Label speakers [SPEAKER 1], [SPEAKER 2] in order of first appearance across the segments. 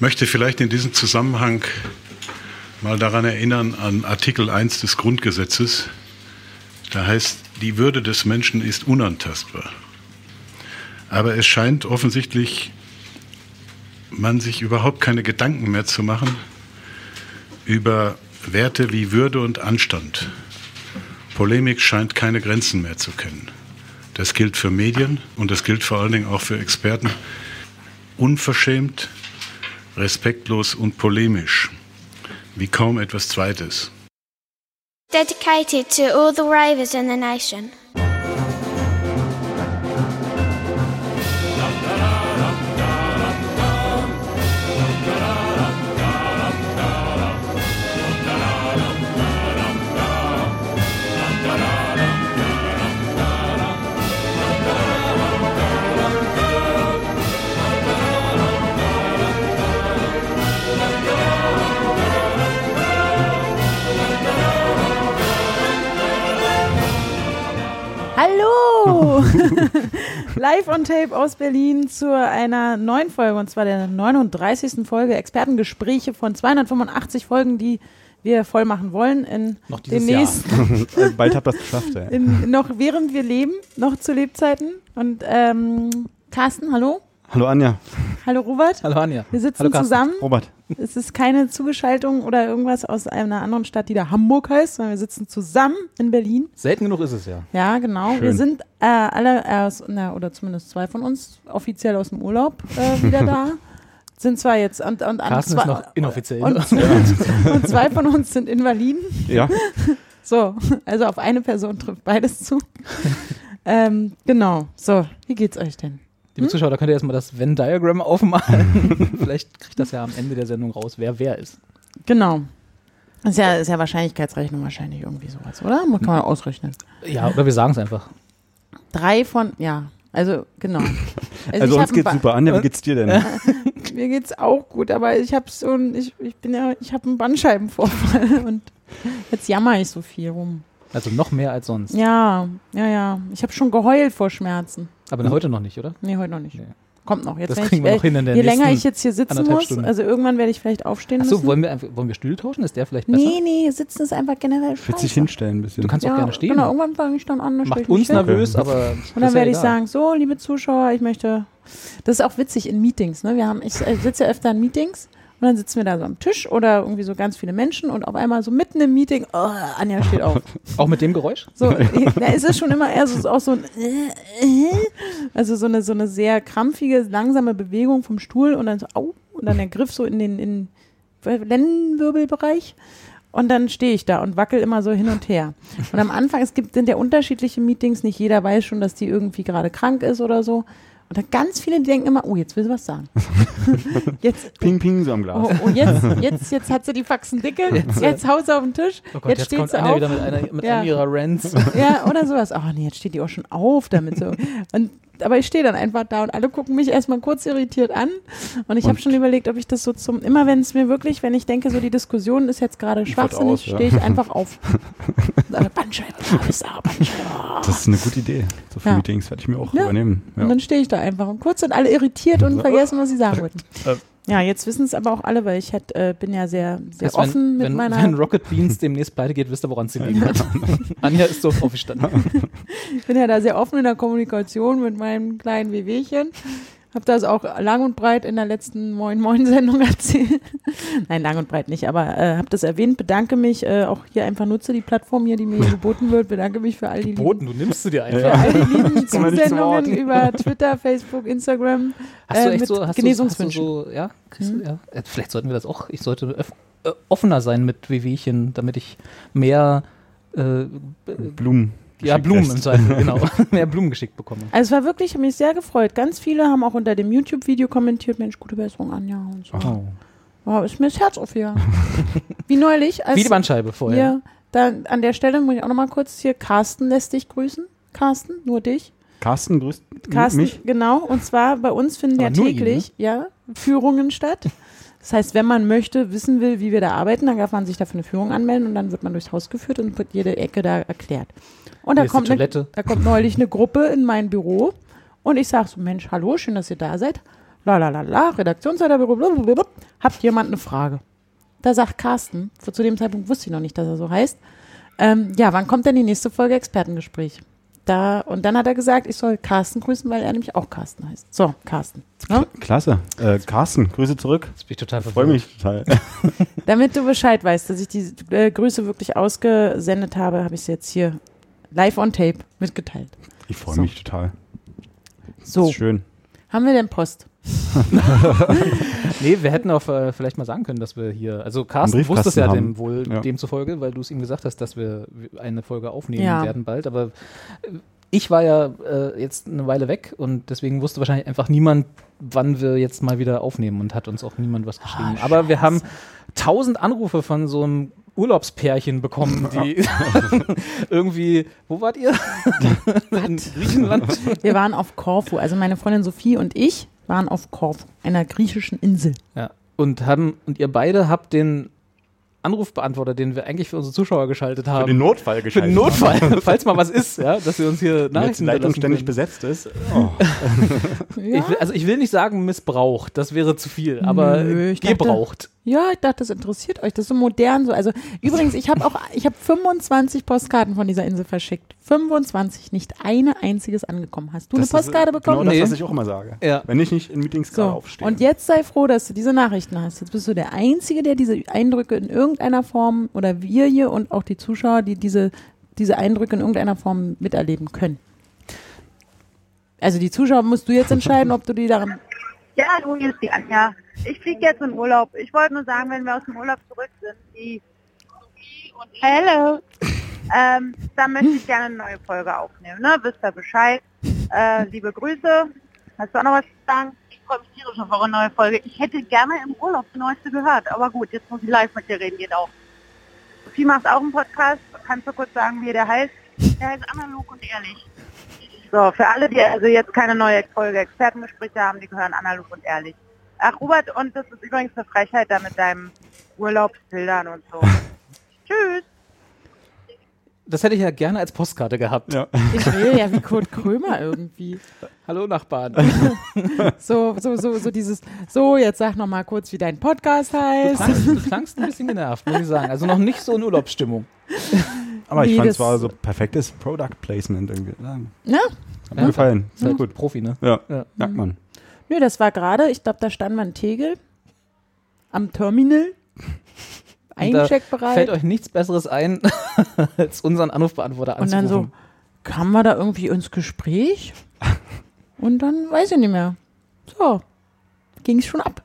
[SPEAKER 1] möchte vielleicht in diesem Zusammenhang mal daran erinnern an Artikel 1 des Grundgesetzes. Da heißt, die Würde des Menschen ist unantastbar. Aber es scheint offensichtlich man sich überhaupt keine Gedanken mehr zu machen über Werte wie Würde und Anstand. Polemik scheint keine Grenzen mehr zu kennen. Das gilt für Medien und das gilt vor allen Dingen auch für Experten. Unverschämt, respektlos und polemisch, wie kaum etwas Zweites.
[SPEAKER 2] Dedicated to all the ravers in the nation.
[SPEAKER 3] Hallo! Live on Tape aus Berlin zu einer neuen Folge und zwar der 39. Folge Expertengespräche von 285 Folgen, die wir voll machen wollen in
[SPEAKER 4] Noch dieses
[SPEAKER 3] den
[SPEAKER 4] Jahr.
[SPEAKER 3] nächsten,
[SPEAKER 5] Bald habt ihr es geschafft, ey.
[SPEAKER 3] in, noch während wir leben, noch zu Lebzeiten. Und ähm, Carsten, hallo.
[SPEAKER 5] Hallo Anja.
[SPEAKER 3] Hallo Robert.
[SPEAKER 4] Hallo Anja.
[SPEAKER 3] Wir sitzen
[SPEAKER 4] Hallo
[SPEAKER 3] zusammen.
[SPEAKER 5] Robert.
[SPEAKER 3] Es ist keine Zugeschaltung oder irgendwas aus einer anderen Stadt, die da Hamburg heißt, sondern wir sitzen zusammen in Berlin.
[SPEAKER 4] Selten genug ist es ja.
[SPEAKER 3] Ja, genau.
[SPEAKER 5] Schön.
[SPEAKER 3] Wir sind äh, alle aus, na, oder zumindest zwei von uns offiziell aus dem Urlaub äh, wieder da. Sind zwar jetzt und, und,
[SPEAKER 4] Carsten
[SPEAKER 3] zwei,
[SPEAKER 4] ist noch inoffiziell.
[SPEAKER 3] und, und zwei von uns sind Invaliden.
[SPEAKER 5] Ja,
[SPEAKER 3] So, also auf eine Person trifft beides zu. ähm, genau. So, wie geht's euch denn?
[SPEAKER 4] Liebe Zuschauer, da könnt ihr erstmal das Venn-Diagramm aufmalen. Vielleicht kriegt das ja am Ende der Sendung raus, wer wer ist.
[SPEAKER 3] Genau. Ist ja, ist ja Wahrscheinlichkeitsrechnung wahrscheinlich irgendwie sowas, oder? Kann man ausrechnen.
[SPEAKER 4] Ja, oder wir sagen es einfach.
[SPEAKER 3] Drei von, ja, also genau.
[SPEAKER 5] also
[SPEAKER 3] ich
[SPEAKER 5] uns geht's super. Anja, wie geht's dir denn?
[SPEAKER 3] Mir geht's auch gut, aber ich habe so ein, ich, ich bin ja, ich habe einen Bandscheibenvorfall und jetzt jammer ich so viel rum.
[SPEAKER 4] Also noch mehr als sonst.
[SPEAKER 3] Ja, ja, ja. Ich habe schon geheult vor Schmerzen.
[SPEAKER 4] Aber heute noch nicht, oder?
[SPEAKER 3] Nee, heute noch nicht.
[SPEAKER 4] Nee.
[SPEAKER 3] Kommt noch. Jetzt,
[SPEAKER 4] Das kriegen
[SPEAKER 3] ich,
[SPEAKER 4] wir noch hin in der
[SPEAKER 3] je länger ich jetzt hier sitzen muss,
[SPEAKER 4] Stunden.
[SPEAKER 3] also irgendwann werde ich vielleicht aufstehen
[SPEAKER 4] Achso,
[SPEAKER 3] müssen.
[SPEAKER 4] wollen wir, einfach- wollen wir Stühle tauschen? Ist der vielleicht besser?
[SPEAKER 3] nee, nee, sitzen ist einfach generell scheiße.
[SPEAKER 5] hinstellen ein bisschen.
[SPEAKER 4] Du kannst auch
[SPEAKER 3] ja,
[SPEAKER 4] gerne stehen.
[SPEAKER 3] Genau, irgendwann fange ich dann an. dann
[SPEAKER 4] Macht
[SPEAKER 3] ich
[SPEAKER 4] uns
[SPEAKER 3] hin.
[SPEAKER 4] nervös, aber.
[SPEAKER 3] Und dann
[SPEAKER 4] ja
[SPEAKER 3] werde ich
[SPEAKER 4] egal.
[SPEAKER 3] sagen, so, liebe Zuschauer, ich möchte. Das ist auch witzig in Meetings, ne? Wir haben, ich äh, sitze ja öfter in Meetings und dann sitzen wir da so am Tisch oder irgendwie so ganz viele Menschen und auf einmal so mitten im Meeting, oh, Anja steht auf.
[SPEAKER 4] Auch mit dem Geräusch?
[SPEAKER 3] So, da ist es schon immer eher so, auch so ein, also so eine, so eine sehr krampfige, langsame Bewegung vom Stuhl und dann so, au, und dann der Griff so in den, in Lendenwirbelbereich. Und dann stehe ich da und wackel immer so hin und her. Und am Anfang, es gibt, sind ja unterschiedliche Meetings, nicht jeder weiß schon, dass die irgendwie gerade krank ist oder so. Und dann ganz viele, die denken immer, oh, jetzt will sie was sagen. jetzt,
[SPEAKER 5] Ping, ping, so am Glas.
[SPEAKER 3] oh, oh, jetzt, jetzt, jetzt hat sie die Faxen dicke, jetzt, haut sie auf den Tisch,
[SPEAKER 4] Oh Gott,
[SPEAKER 3] jetzt,
[SPEAKER 4] jetzt,
[SPEAKER 3] steht
[SPEAKER 4] kommt
[SPEAKER 3] sie auf.
[SPEAKER 4] wieder mit, einer, mit
[SPEAKER 3] Ja.
[SPEAKER 4] einem ihrer Rants.
[SPEAKER 3] Ja, oder sowas. Ach nee, jetzt steht die auch schon auf damit so. Und, aber ich stehe dann einfach da und alle gucken mich erstmal kurz irritiert an. Und ich habe schon überlegt, ob ich das so zum, immer wenn es mir wirklich, wenn ich denke, so die Diskussion ist jetzt gerade schwachsinnig,
[SPEAKER 5] aus, ja.
[SPEAKER 3] stehe ich einfach auf. Sage, Bandscheibe, da, Bandscheibe.
[SPEAKER 5] Das ist eine gute Idee. So für
[SPEAKER 3] Ja.
[SPEAKER 5] Meetings werde ich mir auch
[SPEAKER 3] Ja.
[SPEAKER 5] übernehmen.
[SPEAKER 3] Und dann stehe ich da einfach und kurz sind alle irritiert und vergessen, was sie sagen wollten. Ja, jetzt wissen es aber auch alle, weil ich halt, äh, bin ja sehr, sehr
[SPEAKER 4] Also
[SPEAKER 3] offen
[SPEAKER 4] wenn,
[SPEAKER 3] mit
[SPEAKER 4] wenn,
[SPEAKER 3] meiner.
[SPEAKER 4] wenn Rocket Beans demnächst pleite geht, wisst ihr, woran es liegen hat. Anja ist so aufgestanden.
[SPEAKER 3] Ich bin ja da sehr offen in der Kommunikation mit meinem kleinen Wehwehchen. Hab das auch lang und breit in der letzten Moin Moin Sendung erzählt. Nein, lang und breit nicht, aber äh, hab das erwähnt, bedanke mich, äh, auch hier einfach nutze die Plattform hier, die mir hier geboten wird, bedanke mich für all die lieben,
[SPEAKER 4] Boten, du nimmst du dir einfach.
[SPEAKER 3] für all die lieben Zusendungen über Twitter, Facebook, Instagram.
[SPEAKER 4] Hast du
[SPEAKER 3] äh,
[SPEAKER 4] echt
[SPEAKER 3] mit
[SPEAKER 4] so, hast du, hast du
[SPEAKER 3] Genesungswünschen.
[SPEAKER 4] so, ja, kriegst du, ja? Äh, Vielleicht sollten wir das auch, ich sollte öff, äh, offener sein mit Wehwehchen, damit ich mehr, äh,
[SPEAKER 5] Blumen.
[SPEAKER 4] Ja, Blumen im
[SPEAKER 5] lässt.
[SPEAKER 4] Zweifel, genau, mehr Blumen geschickt bekomme.
[SPEAKER 3] Also es war wirklich, ich habe mich sehr gefreut. Ganz viele haben auch unter dem YouTube-Video kommentiert, Mensch, gute Besserung, Anja und so.
[SPEAKER 5] Oh.
[SPEAKER 3] Wow, ist mir das Herz aufgegangen. Wie neulich, als
[SPEAKER 4] Wie die Bandscheibe vorher.
[SPEAKER 3] hier, dann an der Stelle muss ich auch nochmal kurz hier, Carsten lässt dich grüßen. Carsten, nur dich.
[SPEAKER 5] Carsten grüßt
[SPEAKER 3] Carsten,
[SPEAKER 5] mich.
[SPEAKER 3] genau. Und zwar bei uns finden
[SPEAKER 4] Aber
[SPEAKER 3] ja
[SPEAKER 4] nur ihn,
[SPEAKER 3] täglich ja, Führungen statt. Das heißt, wenn man möchte, wissen will, wie wir da arbeiten, dann darf man sich dafür eine Führung anmelden und dann wird man durchs Haus geführt und wird jede Ecke da erklärt. Und da kommt, eine,
[SPEAKER 4] Toilette.
[SPEAKER 3] da kommt neulich eine Gruppe in mein Büro und ich sage so, Mensch, hallo, schön, dass ihr da seid. la la la la, Redaktionsleiterbüro, blablabla. habt jemand eine Frage? Da sagt Carsten, zu dem Zeitpunkt wusste ich noch nicht, dass er so heißt, ähm, ja, wann kommt denn die nächste Folge Expertengespräch? Da, und dann hat er gesagt, ich soll Carsten grüßen, weil er nämlich auch Carsten heißt. So, Carsten. Ne?
[SPEAKER 5] Klasse. Äh, Carsten, Grüße zurück.
[SPEAKER 4] Jetzt bin ich total
[SPEAKER 5] Freue mich total.
[SPEAKER 3] Damit du Bescheid weißt, dass ich die äh, Grüße wirklich ausgesendet habe, habe ich sie jetzt hier live on tape mitgeteilt.
[SPEAKER 5] Ich freue
[SPEAKER 3] So.
[SPEAKER 5] mich total.
[SPEAKER 3] So,
[SPEAKER 5] Ist schön.
[SPEAKER 3] haben wir denn Post?
[SPEAKER 4] Nee, wir hätten auch äh, vielleicht mal sagen können, dass wir hier, also Carsten wusste es ja dem wohl
[SPEAKER 5] Ja.
[SPEAKER 4] demzufolge, weil du es ihm gesagt hast, dass wir eine Folge aufnehmen
[SPEAKER 3] Ja.
[SPEAKER 4] werden bald, aber äh, ich war ja äh, jetzt eine Weile weg und deswegen wusste wahrscheinlich einfach niemand, wann wir jetzt mal wieder aufnehmen und hat uns auch niemand was geschrieben.
[SPEAKER 3] Ah,
[SPEAKER 4] aber wir haben tausend Anrufe von so einem Urlaubspärchen bekommen, die irgendwie, wo wart ihr? In Griechenland?
[SPEAKER 3] Wir waren auf Korfu, also meine Freundin Sophie und ich waren auf Korfu, einer griechischen Insel.
[SPEAKER 4] Ja. Und haben, und ihr beide habt den Anrufbeantworter, den wir eigentlich für unsere Zuschauer geschaltet haben.
[SPEAKER 5] Für den Notfall
[SPEAKER 4] Für
[SPEAKER 5] geschaltet.
[SPEAKER 4] den Notfall, falls mal was ist, ja, dass wir uns hier
[SPEAKER 5] die Leitung ständig
[SPEAKER 4] können.
[SPEAKER 5] besetzt ist. Oh.
[SPEAKER 3] Ja,
[SPEAKER 4] Ich will, also ich will nicht sagen Missbrauch, das wäre zu viel, aber
[SPEAKER 3] Nö,
[SPEAKER 4] gebraucht.
[SPEAKER 3] Ja, ich dachte, das interessiert euch. Das ist so modern. So. Also übrigens, ich habe auch, ich habe 25 Postkarten von dieser Insel verschickt. 25, nicht eine einziges angekommen. Hast du
[SPEAKER 5] Das
[SPEAKER 3] eine
[SPEAKER 5] ist, äh,
[SPEAKER 3] Postkarte bekommen?
[SPEAKER 5] Genau das, was ich auch immer sage.
[SPEAKER 4] Ja.
[SPEAKER 5] Wenn ich nicht in Meetings gerade
[SPEAKER 3] So,
[SPEAKER 5] aufstehe.
[SPEAKER 3] und jetzt sei froh, dass du diese Nachrichten hast. Jetzt bist du der Einzige, der diese Eindrücke in irgendeiner Form, oder wir hier und auch die Zuschauer, die diese, diese Eindrücke in irgendeiner Form miterleben können. Also die Zuschauer musst du jetzt entscheiden, ob du die daran.
[SPEAKER 6] Ja, hallo, hier ist die Anja. Ich fliege jetzt in Urlaub. Ich wollte nur sagen, wenn wir aus dem Urlaub zurück sind, die Hello, ähm, dann möchte ich gerne eine neue Folge aufnehmen. Ne? Wisst ihr Bescheid. Äh, liebe Grüße. Hast du auch noch was zu sagen? Ich freue mich tierisch auf eure neue Folge. Ich hätte gerne im Urlaub die neueste gehört. Aber gut, jetzt muss ich live mit dir reden, geht auch. Sophie macht auch einen Podcast. Kannst du kurz sagen, wie der heißt? Der heißt Analog und Ehrlich. So, für alle, die also jetzt keine neue Folge Expertengespräche haben, die gehören analog und ehrlich. Ach, Robert, und das ist übrigens eine Frechheit da mit deinem Urlaubsbildern und so. Tschüss.
[SPEAKER 4] Das hätte ich ja gerne als Postkarte gehabt.
[SPEAKER 5] Ja.
[SPEAKER 3] Ich will ja wie Kurt Krömer irgendwie.
[SPEAKER 4] Hallo Nachbarn.
[SPEAKER 3] So, so, so, so dieses, so, jetzt sag noch mal kurz, wie dein Podcast
[SPEAKER 4] Du
[SPEAKER 3] heißt.
[SPEAKER 4] klangst, du klangst ein bisschen genervt, muss ich sagen. Also noch nicht so in Urlaubsstimmung.
[SPEAKER 5] Aber ich fand es war so perfektes Product Placement irgendwie. Ja,
[SPEAKER 3] Ne?
[SPEAKER 5] Hat mir gefallen.
[SPEAKER 4] Ist
[SPEAKER 5] Sehr
[SPEAKER 4] halt
[SPEAKER 5] gut.
[SPEAKER 4] Profi, ne?
[SPEAKER 5] Ja,
[SPEAKER 4] Ja.
[SPEAKER 5] merkt man.
[SPEAKER 3] Nö, das war gerade, ich glaube, da stand man Tegel am Terminal. Eincheckbereit.
[SPEAKER 4] Fällt euch nichts Besseres ein, als unseren Anrufbeantworter
[SPEAKER 3] Und dann so,
[SPEAKER 4] anzurufen.
[SPEAKER 3] kamen wir da irgendwie ins Gespräch? Und dann weiß ich nicht mehr. So, ging es schon ab.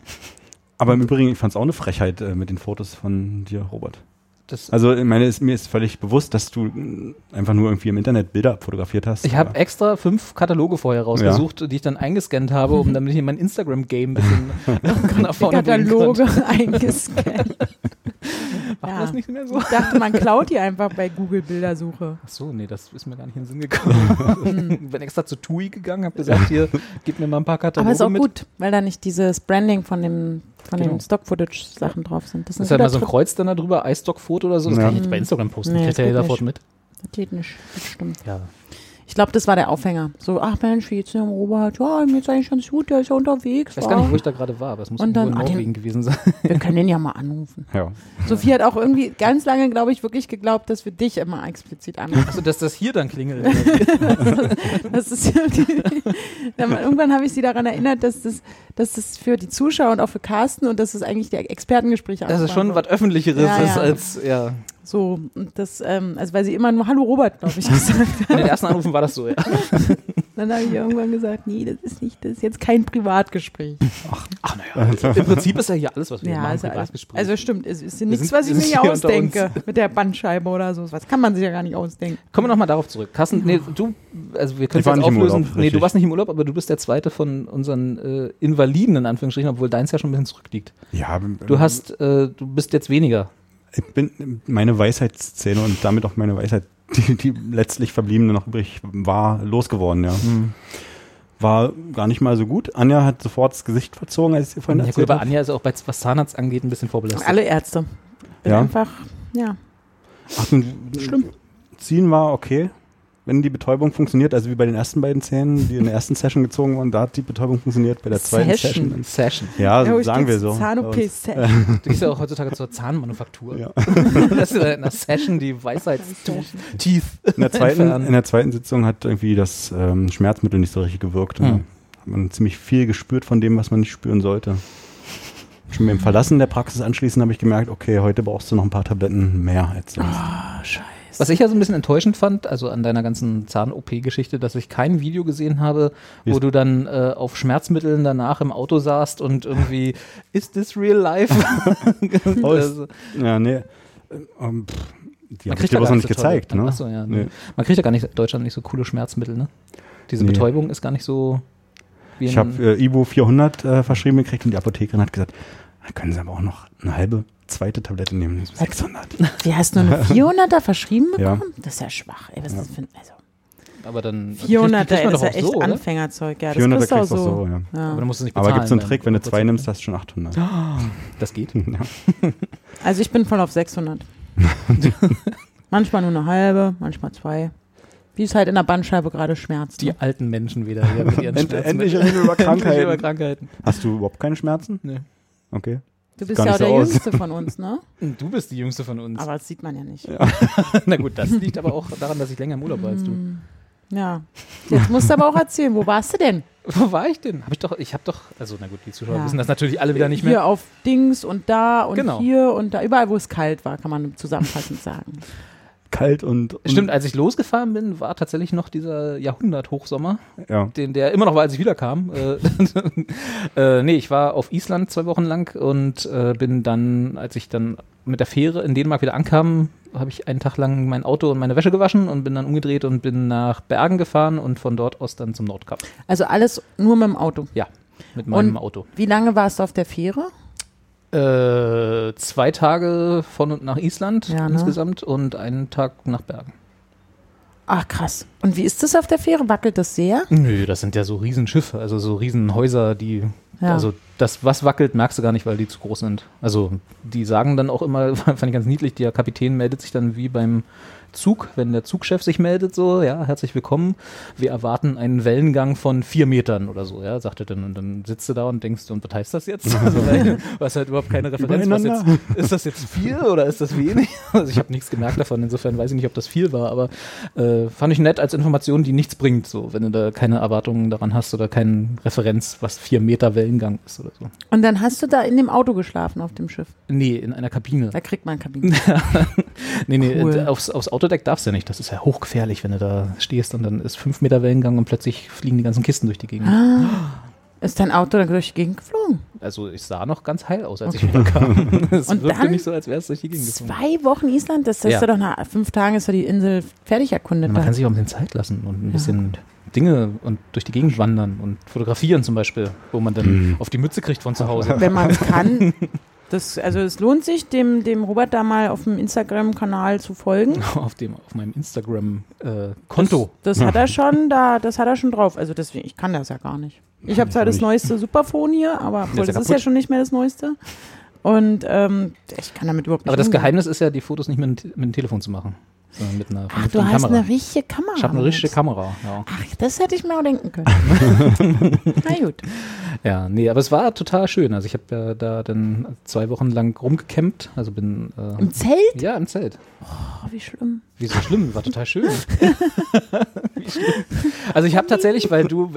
[SPEAKER 5] Aber im Übrigen, ich fand es auch eine Frechheit äh, mit den Fotos von dir, Robert.
[SPEAKER 4] Das,
[SPEAKER 5] Also ich meine, es, mir ist völlig bewusst, dass du einfach nur irgendwie im Internet Bilder fotografiert hast.
[SPEAKER 4] ich habe extra fünf Kataloge vorher rausgesucht, die ich dann eingescannt habe, um damit ich in mein Instagram-Game ein bisschen nach vorne.
[SPEAKER 3] Kataloge eingescannt.
[SPEAKER 4] Machen
[SPEAKER 3] Ja.
[SPEAKER 4] das nicht mehr so?
[SPEAKER 3] Ich dachte, man klaut die einfach bei Google Bildersuche.
[SPEAKER 4] Ach so, nee, das ist mir gar nicht in den Sinn gekommen. Bin extra zu TUI gegangen, habe gesagt, hier, gib mir mal ein paar Kataloge
[SPEAKER 3] Aber ist auch
[SPEAKER 4] mit.
[SPEAKER 3] gut, weil da nicht dieses Branding von dem von
[SPEAKER 4] Genau.
[SPEAKER 3] den Stock-Footage-Sachen drauf sind. Das
[SPEAKER 4] ist halt mal so ein Kreuz dann da drüber, iStock-Foto oder so. Das
[SPEAKER 5] Ja.
[SPEAKER 4] kann ich jetzt bei Instagram posten.
[SPEAKER 3] Nee,
[SPEAKER 4] ich hätte ja sofort
[SPEAKER 3] nicht.
[SPEAKER 4] mit.
[SPEAKER 3] Das geht nicht. Das stimmt.
[SPEAKER 4] Ja.
[SPEAKER 3] Ich glaube, das war der Aufhänger. So, ach Mensch, wie geht's denn dem Robert? Ja, mir geht's eigentlich ganz gut, der ist ja unterwegs.
[SPEAKER 4] Ich weiß gar nicht, wo ich da gerade war, aber es muss
[SPEAKER 3] Und dann-
[SPEAKER 4] in
[SPEAKER 3] ah, den-
[SPEAKER 4] Norwegen gewesen sein.
[SPEAKER 3] Wir können den ja mal anrufen.
[SPEAKER 5] Ja.
[SPEAKER 3] Sophie hat auch irgendwie ganz lange, glaube ich, wirklich geglaubt, dass wir dich immer explizit anrufen.
[SPEAKER 4] Also, dass das hier dann klingelt.
[SPEAKER 3] Das ist Dann irgendwann habe ich sie daran erinnert, dass das, dass das für die Zuschauer und auch für Carsten und dass es eigentlich der Expertengespräche
[SPEAKER 4] Das ist schon
[SPEAKER 3] anfangen
[SPEAKER 4] was Öffentlicheres
[SPEAKER 3] Ja,
[SPEAKER 4] ist
[SPEAKER 3] ja.
[SPEAKER 4] als, ja.
[SPEAKER 3] So, und das, ähm, also weil sie immer nur Hallo Robert, glaube ich, gesagt hat.
[SPEAKER 4] In den ersten Anrufen war das so, ja.
[SPEAKER 3] Dann habe ich irgendwann gesagt, nee, das ist nicht, das ist jetzt kein Privatgespräch.
[SPEAKER 4] Ach, naja. Im Prinzip ist ja hier alles, was wir hier
[SPEAKER 3] Ja,
[SPEAKER 4] machen,
[SPEAKER 3] alles,
[SPEAKER 4] Privatgespräch.
[SPEAKER 3] also stimmt, es ist nichts, was ich mir hier ausdenke mit der Bandscheibe oder so. Was kann man sich ja gar nicht ausdenken.
[SPEAKER 4] Kommen wir nochmal darauf zurück. Carsten, nee, du, also wir können
[SPEAKER 5] war
[SPEAKER 4] jetzt auflösen.
[SPEAKER 5] Urlaub,
[SPEAKER 4] nee, du warst nicht im Urlaub, aber du bist der zweite von unseren äh, Invaliden, in Anführungsstrichen, obwohl deins ja schon ein bisschen zurückliegt.
[SPEAKER 5] Ja,
[SPEAKER 4] Du hast, äh, du bist jetzt weniger.
[SPEAKER 5] Ich bin meine Weisheitszähne und damit auch meine Weisheit, die, die letztlich verbliebene noch übrig war, losgeworden, ja. War gar nicht mal so gut. Anja hat sofort das Gesicht verzogen, als ich dir vorhin
[SPEAKER 4] Ja, gut,
[SPEAKER 5] erzählt
[SPEAKER 4] aber
[SPEAKER 5] habe.
[SPEAKER 4] Anja ist auch, bei, was Zahnarzt angeht, ein bisschen vorbelastet.
[SPEAKER 3] Alle Ärzte. Bin
[SPEAKER 5] Ja.
[SPEAKER 3] einfach, ja.
[SPEAKER 5] Ach, und Ziehen war okay. Wenn die Betäubung funktioniert, also wie bei den ersten beiden Zähnen, die in der ersten Session gezogen wurden, da hat die Betäubung funktioniert, bei der zweiten
[SPEAKER 3] Session.
[SPEAKER 5] Session.
[SPEAKER 4] Session.
[SPEAKER 5] Ja,
[SPEAKER 3] Ja,
[SPEAKER 5] sagen wir so.
[SPEAKER 3] Zahn-OP. Session.
[SPEAKER 4] Du gehst ja auch heutzutage zur Zahnmanufaktur.
[SPEAKER 5] Ja.
[SPEAKER 4] das ist in einer Session die Weisheitsteeth.
[SPEAKER 5] In der, zweiten, in der zweiten Sitzung hat irgendwie das ähm, Schmerzmittel nicht so richtig gewirkt.
[SPEAKER 4] Hm.
[SPEAKER 5] Hat man ziemlich viel gespürt von dem, was man nicht spüren sollte. Schon beim Verlassen der Praxis anschließend habe ich gemerkt, okay, heute brauchst du noch ein paar Tabletten mehr als sonst.
[SPEAKER 3] Ah, scheiße.
[SPEAKER 4] Was ich ja so ein bisschen enttäuschend fand, also an deiner ganzen Zahn-OP-Geschichte, dass ich kein Video gesehen habe, wo
[SPEAKER 5] Ist-
[SPEAKER 4] du dann äh, auf Schmerzmitteln danach im Auto saßt und irgendwie, is this real life?
[SPEAKER 5] Oh, ist-
[SPEAKER 4] also,
[SPEAKER 5] Ja, nee. Ähm, pff, die ich
[SPEAKER 4] kriegt ja gar
[SPEAKER 5] noch nicht
[SPEAKER 4] so tolle-
[SPEAKER 5] gezeigt, ne?
[SPEAKER 4] Achso, ja.
[SPEAKER 5] Nee.
[SPEAKER 4] Man kriegt ja gar nicht in Deutschland nicht so coole Schmerzmittel, ne? Diese
[SPEAKER 5] Nee.
[SPEAKER 4] Betäubung ist gar nicht so wie
[SPEAKER 5] Ich habe äh, Ibo 400 äh, verschrieben gekriegt und die Apothekerin hat gesagt, da können Sie aber auch noch eine halbe zweite Tablette nehmen. 600.
[SPEAKER 3] Wie hast du eine 400er verschrieben
[SPEAKER 5] Ja.
[SPEAKER 3] bekommen? Das ist ja schwach. Ey, was ist das für ein, also
[SPEAKER 4] aber dann
[SPEAKER 3] 400er,
[SPEAKER 4] kriegt
[SPEAKER 3] ey,
[SPEAKER 4] man
[SPEAKER 3] das ist ja echt
[SPEAKER 4] so?
[SPEAKER 3] Anfängerzeug. Ja, das
[SPEAKER 5] 400
[SPEAKER 3] kriegst du auch so.
[SPEAKER 5] so, ja.
[SPEAKER 3] Ja.
[SPEAKER 4] Aber dann musst du nicht
[SPEAKER 5] Aber
[SPEAKER 4] bezahlen.
[SPEAKER 5] gibt es so einen Trick, wenn du zwei nimmst, hast du schon 800.
[SPEAKER 4] Das geht.
[SPEAKER 5] Ja.
[SPEAKER 3] Also ich bin voll auf 600. manchmal nur eine halbe, manchmal zwei. Wie es halt in der Bandscheibe gerade schmerzt.
[SPEAKER 4] Die
[SPEAKER 3] ne?
[SPEAKER 4] alten Menschen wieder hier mit ihren
[SPEAKER 5] End-
[SPEAKER 4] Schmerzen.
[SPEAKER 5] endlich reden wir über
[SPEAKER 4] Endlich
[SPEAKER 5] Krankheiten.
[SPEAKER 4] über Krankheiten.
[SPEAKER 5] Hast du überhaupt keine Schmerzen?
[SPEAKER 4] Nee.
[SPEAKER 5] Okay.
[SPEAKER 3] Du bist ja auch
[SPEAKER 5] nicht
[SPEAKER 3] der
[SPEAKER 5] so aus.
[SPEAKER 3] Jüngste von uns, ne?
[SPEAKER 4] Du bist die Jüngste von uns.
[SPEAKER 3] Aber das sieht man ja nicht.
[SPEAKER 4] Na gut, das liegt aber auch daran, dass ich länger im Urlaub war als du.
[SPEAKER 3] Ja. Jetzt musst du aber auch erzählen, wo warst du denn?
[SPEAKER 4] Wo war ich denn? Hab ich doch, ich habe doch, also na gut, die Zuschauer
[SPEAKER 3] Ja.
[SPEAKER 4] wissen das natürlich alle wieder nicht
[SPEAKER 3] hier
[SPEAKER 4] mehr.
[SPEAKER 3] auf Dings und da und
[SPEAKER 4] Genau.
[SPEAKER 3] hier und da. Überall, wo es kalt war, kann man zusammenfassend sagen.
[SPEAKER 5] Kalt und. und
[SPEAKER 4] Stimmt, als ich losgefahren bin, war tatsächlich noch dieser Jahrhundert-Hochsommer,
[SPEAKER 5] Ja.
[SPEAKER 4] den, der immer noch war, als ich wiederkam. Äh, äh, nee, ich war auf Island zwei Wochen lang und äh, bin dann, als ich dann mit der Fähre in Dänemark wieder ankam, habe ich einen Tag lang mein Auto und meine Wäsche gewaschen und bin dann umgedreht und bin nach Bergen gefahren und von dort aus dann zum Nordkap.
[SPEAKER 3] Also alles nur mit dem Auto.
[SPEAKER 4] Ja, mit meinem
[SPEAKER 3] Und-
[SPEAKER 4] Auto.
[SPEAKER 3] Wie lange warst du auf der Fähre?
[SPEAKER 4] Äh, zwei Tage von und nach Island
[SPEAKER 3] Ja, ne?
[SPEAKER 4] insgesamt und einen Tag nach Bergen.
[SPEAKER 3] Ach krass. Und wie ist das auf der Fähre? Wackelt das sehr?
[SPEAKER 4] Nö, das sind ja so Riesenschiffe, also so Riesenhäuser, die.
[SPEAKER 3] Ja.
[SPEAKER 4] Also das, was wackelt, merkst du gar nicht, weil die zu groß sind. Also die sagen dann auch immer, fand ich ganz niedlich, der Kapitän meldet sich dann wie beim Zug, wenn der Zugchef sich meldet, so, ja, herzlich willkommen. Wir erwarten einen Wellengang von vier Metern oder so, ja, sagt er dann. Und dann sitzt du da und denkst, und was heißt das jetzt? Also, weil du hast halt überhaupt keine Referenz. Was jetzt, ist das jetzt viel oder ist das wenig? Also ich habe nichts gemerkt davon, insofern weiß ich nicht, ob das viel war, aber äh, fand ich nett als Information, die nichts bringt, so, wenn du da keine Erwartungen daran hast oder keine Referenz, was vier Meter Wellengang ist oder so.
[SPEAKER 3] Und dann hast du da in dem Auto geschlafen auf dem Schiff.
[SPEAKER 4] Nee, in einer Kabine.
[SPEAKER 3] Da kriegt man Kabine.
[SPEAKER 4] Nee, nee,
[SPEAKER 3] Cool.
[SPEAKER 4] aufs, aufs Autodeck darfst du ja nicht. Das ist ja hochgefährlich, wenn du da stehst und dann ist fünf Meter Wellengang und plötzlich fliegen die ganzen Kisten durch die Gegend.
[SPEAKER 3] Ist dein Auto dann durch die Gegend geflogen?
[SPEAKER 4] Also ich sah noch ganz heil aus, als ich wieder kam. Es
[SPEAKER 3] Und
[SPEAKER 4] wirkte
[SPEAKER 3] dann
[SPEAKER 4] nicht so, als wäre es durch die Gegend geflogen.
[SPEAKER 3] Zwei Wochen Island? Das ist
[SPEAKER 4] Ja.
[SPEAKER 3] ja. doch nach fünf Tagen ist doch die Insel fertig erkundet.
[SPEAKER 4] Man
[SPEAKER 3] da.
[SPEAKER 4] kann sich auch ein bisschen Zeit lassen und ein bisschen Dinge und durch die Gegend wandern und fotografieren zum Beispiel, wo man dann auf die Mütze kriegt von zu Hause.
[SPEAKER 3] Wenn man es kann. Das, also es lohnt sich, dem, dem Robert da mal auf dem Instagram-Kanal zu folgen.
[SPEAKER 4] auf, dem, auf meinem Instagram-Konto.
[SPEAKER 3] Das hat er schon, da, das hat er schon drauf. Also deswegen, ich kann das ja gar nicht. Ich habe zwar das neueste Superphone hier, aber obwohl,
[SPEAKER 4] ist ja
[SPEAKER 3] das ist ja schon nicht mehr das neueste. Und ähm, ich kann damit überhaupt nicht.
[SPEAKER 4] Aber das
[SPEAKER 3] umgehen.
[SPEAKER 4] Geheimnis ist ja, die Fotos nicht mit, mit dem Telefon zu machen, sondern mit einer
[SPEAKER 3] Ach, du hast
[SPEAKER 4] Kamera.
[SPEAKER 3] eine richtige Kamera.
[SPEAKER 4] ich habe eine richtige. Kamera, ja.
[SPEAKER 3] Ach, das hätte ich mir auch denken können. Na gut.
[SPEAKER 4] Ja, nee, aber es war total schön. Also ich habe ja da dann zwei Wochen lang rumgecampt, also bin äh,
[SPEAKER 3] Im Zelt?
[SPEAKER 4] ja im Zelt.
[SPEAKER 3] Oh, wie schlimm.
[SPEAKER 4] Wie so schlimm, war total schön. Schlimm. Also ich habe tatsächlich, weil du,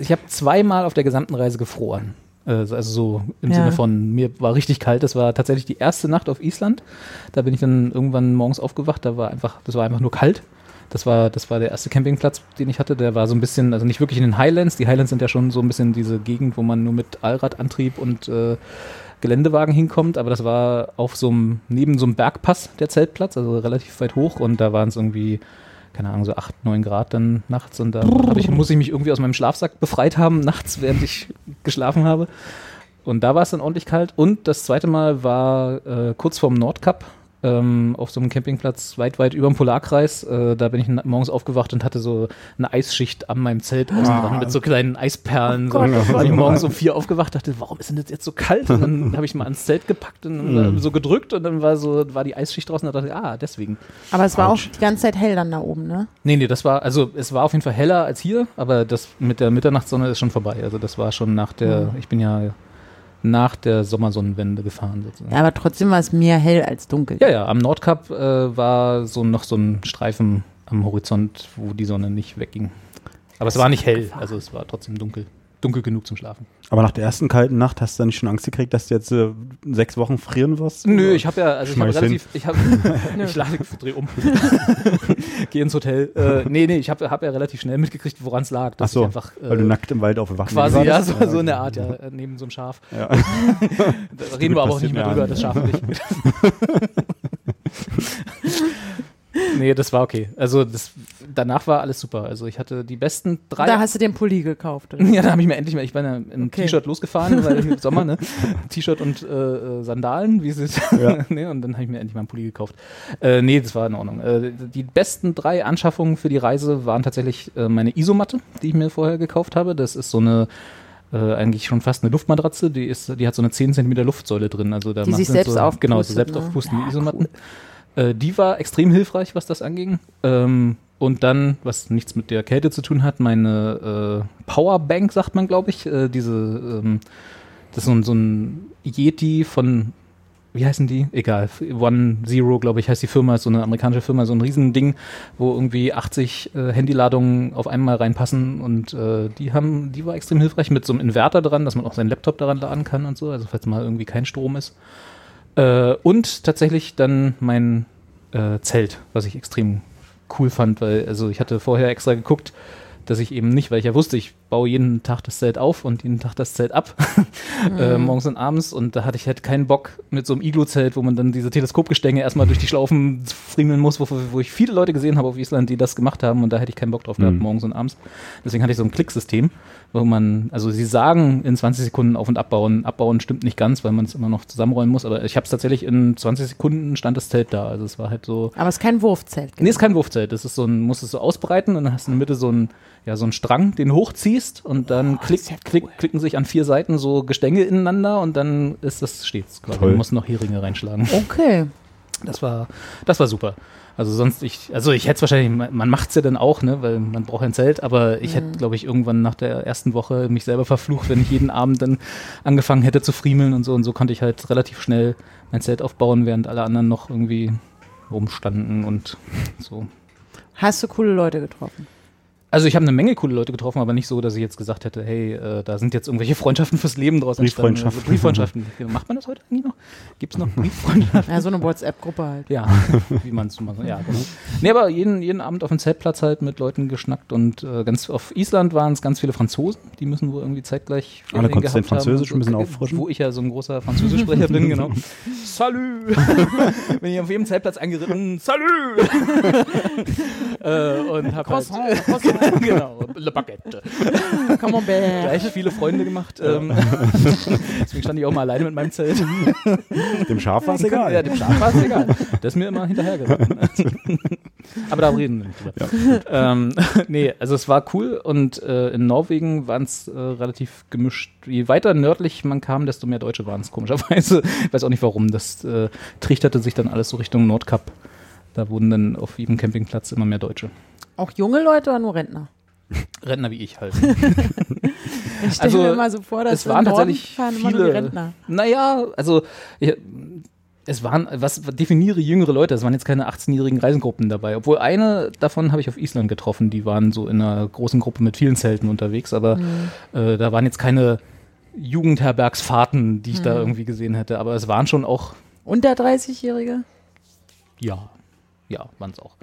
[SPEAKER 4] ich habe zweimal auf der gesamten Reise gefroren. Also also so im
[SPEAKER 3] Ja.
[SPEAKER 4] Sinne von, mir war richtig kalt. Das war tatsächlich die erste Nacht auf Island. Da bin ich dann irgendwann morgens aufgewacht. Da war einfach, das war einfach nur kalt. Das war, das war der erste Campingplatz, den ich hatte. Der war so ein bisschen, also nicht wirklich in den Highlands. Die Highlands sind ja schon so ein bisschen diese Gegend, wo man nur mit Allradantrieb und äh, Geländewagen hinkommt, aber das war auf so einem, neben so einem Bergpass der Zeltplatz, also relativ weit hoch und da waren es irgendwie, keine Ahnung, so 8, 9 Grad dann nachts und da ich, muss ich mich irgendwie aus meinem Schlafsack befreit haben, nachts, während ich geschlafen habe. Und da war es dann ordentlich kalt und das zweite Mal war äh, kurz vorm Nordkap ähm, auf so einem Campingplatz weit, weit über dem Polarkreis. Äh, da bin ich morgens aufgewacht und hatte so eine Eisschicht an meinem Zelt außen dran mit so kleinen Eisperlen.
[SPEAKER 3] Gott,
[SPEAKER 4] so.
[SPEAKER 3] oh Gott,
[SPEAKER 4] bin ich
[SPEAKER 5] oh
[SPEAKER 4] morgens um vier aufgewacht, dachte, warum ist denn das jetzt so kalt? Und dann habe ich mal ans Zelt gepackt und äh, so gedrückt und dann war so war die Eisschicht draußen. Da dachte ich, ah, deswegen.
[SPEAKER 3] Aber es war
[SPEAKER 5] Autsch.
[SPEAKER 3] auch die ganze Zeit hell dann da oben, ne?
[SPEAKER 4] Nee, nee, das war, also es war auf jeden Fall heller als hier, aber das mit der Mitternachtssonne ist schon vorbei. Also das war schon nach der, ich bin ja nach der Sommersonnenwende gefahren sozusagen.
[SPEAKER 3] Ja, aber trotzdem war es mehr hell als dunkel.
[SPEAKER 4] Ja, ja, am Nordkap äh, war so noch so ein Streifen am Horizont, wo die Sonne nicht wegging. Aber es war nicht hell, also es war trotzdem dunkel. Dunkel genug zum Schlafen.
[SPEAKER 5] Aber nach der ersten kalten Nacht hast du dann nicht schon Angst gekriegt, dass du jetzt äh, sechs Wochen frieren wirst?
[SPEAKER 4] Nö, ich habe ja, also ich habe relativ, ich habe, ich lade, dreh um, geh ins Hotel. Äh, nee, nee, ich habe hab ja relativ schnell mitgekriegt, woran es lag.
[SPEAKER 5] Ach
[SPEAKER 4] dass
[SPEAKER 5] so,
[SPEAKER 4] ich einfach, äh,
[SPEAKER 5] weil du nackt im Wald aufgewacht
[SPEAKER 4] Quasi, ja, so, so in der Art, ja, äh, neben so einem Schaf.
[SPEAKER 5] Ja.
[SPEAKER 4] Da reden wir aber auch nicht mehr drüber,
[SPEAKER 5] an.
[SPEAKER 4] das Schaf und ich. Nee, das war okay. Also das, danach war alles super. Also ich hatte die besten drei.
[SPEAKER 3] Da hast du den Pulli gekauft. Oder?
[SPEAKER 4] ja, da habe ich mir endlich mal, ich bin ja im
[SPEAKER 3] Okay.
[SPEAKER 4] T-Shirt losgefahren, weil hier Sommer, ne? T-Shirt und äh, äh, Sandalen, wie es ist.
[SPEAKER 5] Ja.
[SPEAKER 4] nee, und dann habe ich mir endlich mal einen Pulli gekauft. Äh, nee, das war in Ordnung. Äh, die besten drei Anschaffungen für die Reise waren tatsächlich äh, meine Isomatte, die ich mir vorher gekauft habe. Das ist so eine äh, eigentlich schon fast eine Luftmatratze, die ist, die hat so eine 10 cm Luftsäule drin. Also da
[SPEAKER 3] Die
[SPEAKER 4] macht
[SPEAKER 3] sich
[SPEAKER 4] man
[SPEAKER 3] selbst
[SPEAKER 4] so,
[SPEAKER 3] aufpustet,
[SPEAKER 4] Genau, so selbst
[SPEAKER 3] ne?
[SPEAKER 4] aufpustende
[SPEAKER 3] Ja,
[SPEAKER 4] Isomatten. Äh, die war extrem hilfreich, was das anging. Ähm, und dann, was nichts mit der Kälte zu tun hat, meine äh, Powerbank, sagt man, glaube ich. Äh, diese, ähm, das ist so ein, so ein Yeti von, wie heißen die? Egal, One Zero, glaube ich, heißt die Firma, so eine amerikanische Firma, so ein Riesending, wo irgendwie 80 äh, Handyladungen auf einmal reinpassen und äh, die haben, die war extrem hilfreich mit so einem Inverter dran, dass man auch seinen Laptop daran laden kann und so, also falls mal irgendwie kein Strom ist. Äh, und tatsächlich dann mein äh, Zelt, was ich extrem cool fand, weil also ich hatte vorher extra geguckt, dass ich eben nicht, weil ich ja wusste, ich baue jeden Tag das Zelt auf und jeden Tag das Zelt ab, äh, morgens und abends und da hatte ich halt keinen Bock mit so einem Iglu-Zelt, wo man dann diese Teleskopgestänge erstmal durch die Schlaufen friemeln muss, wo, wo ich viele Leute gesehen habe auf Island, die das gemacht haben und da hätte ich keinen Bock drauf gehabt,
[SPEAKER 5] Mhm.
[SPEAKER 4] morgens und abends. Deswegen hatte ich so ein Klicksystem, wo man, also sie sagen in 20 Sekunden auf- und abbauen. Abbauen stimmt nicht ganz, weil man es immer noch zusammenräumen muss, aber ich habe es tatsächlich in 20 Sekunden stand das Zelt da. Also es war halt so,
[SPEAKER 3] Aber es ist kein Wurfzelt.
[SPEAKER 4] Nee, ist kein Wurfzelt. Das ist so ein, musst es so ausbreiten und dann hast du in der Mitte so ein, ja, so einen Strang, den hochziehst und dann klick, klick, klicken sich an vier Seiten so Gestänge ineinander und dann ist das stets quasi.
[SPEAKER 5] Toll.
[SPEAKER 4] Du musst noch Heringe reinschlagen.
[SPEAKER 3] Okay.
[SPEAKER 4] Das war, das war super. Also sonst, ich, also ich hätte es wahrscheinlich, man, macht es ja dann auch, ne, weil man braucht ein Zelt, aber ich hätte, glaube ich, irgendwann nach der ersten Woche mich selber verflucht, wenn ich jeden Abend dann angefangen hätte zu friemeln und so. Und so konnte ich halt relativ schnell mein Zelt aufbauen, während alle anderen noch irgendwie rumstanden und so.
[SPEAKER 3] Hast du coole Leute getroffen?
[SPEAKER 4] Also ich habe eine Menge coole Leute getroffen, aber nicht so, dass ich jetzt gesagt hätte, hey, äh, da sind jetzt irgendwelche Freundschaften fürs Leben draus entstanden.
[SPEAKER 5] Brieffreundschaften.
[SPEAKER 4] Also Brieffreundschaften. Macht man das heute eigentlich noch? Gibt es noch Brieffreundschaften?
[SPEAKER 3] Ja, so eine WhatsApp-Gruppe halt.
[SPEAKER 4] Ja, wie man es macht. Ja, genau. Nee, aber jeden, jeden Abend auf dem Zeltplatz halt mit Leuten geschnackt und äh, ganz auf Island waren es ganz viele Franzosen, die müssen wohl irgendwie zeitgleich
[SPEAKER 5] Ah,
[SPEAKER 4] Ferien
[SPEAKER 5] konntest dein Französisch
[SPEAKER 4] haben
[SPEAKER 5] ein bisschen auffrischen?
[SPEAKER 4] Wo ich ja so ein großer Französischsprecher bin, genau. Salut! Bin ich auf jedem Zeltplatz angeritten, Salut! äh, und hab halt. genau, Le Baguette.
[SPEAKER 3] Come on, babe.
[SPEAKER 4] Gleich viele Freunde gemacht. Ähm, deswegen stand ich auch mal alleine mit meinem Zelt.
[SPEAKER 5] Dem Schaf war es egal.
[SPEAKER 4] Ja, dem Schaf war es egal. Das ist mir immer hinterhergerannt. Aber da reden wir nicht drüber. Ähm, nee, also es war cool und äh, in Norwegen waren es äh, relativ gemischt. Je weiter nördlich man kam, desto mehr Deutsche waren es, komischerweise. Ich weiß auch nicht warum. Das äh, trichterte sich dann alles so Richtung Nordkap. Da wurden dann auf jedem Campingplatz immer mehr Deutsche.
[SPEAKER 3] Auch junge Leute oder nur Rentner?
[SPEAKER 4] Rentner wie ich halt.
[SPEAKER 3] Ich stelle
[SPEAKER 4] Also,
[SPEAKER 3] mir immer so vor, dass
[SPEAKER 4] es waren tatsächlich
[SPEAKER 3] fahren immer nur
[SPEAKER 4] viele-
[SPEAKER 3] Rentner.
[SPEAKER 4] Naja, also ich, es waren, was definiere jüngere Leute? Es waren jetzt keine 18-jährigen Reisengruppen dabei. Obwohl eine davon habe ich auf Island getroffen. Die waren so in einer großen Gruppe mit vielen Zelten unterwegs, aber äh, da waren jetzt keine Jugendherbergsfahrten, die ich da irgendwie gesehen hätte. Aber es waren schon auch,
[SPEAKER 3] Unter 30-Jährige?
[SPEAKER 4] ja, ja, waren es auch.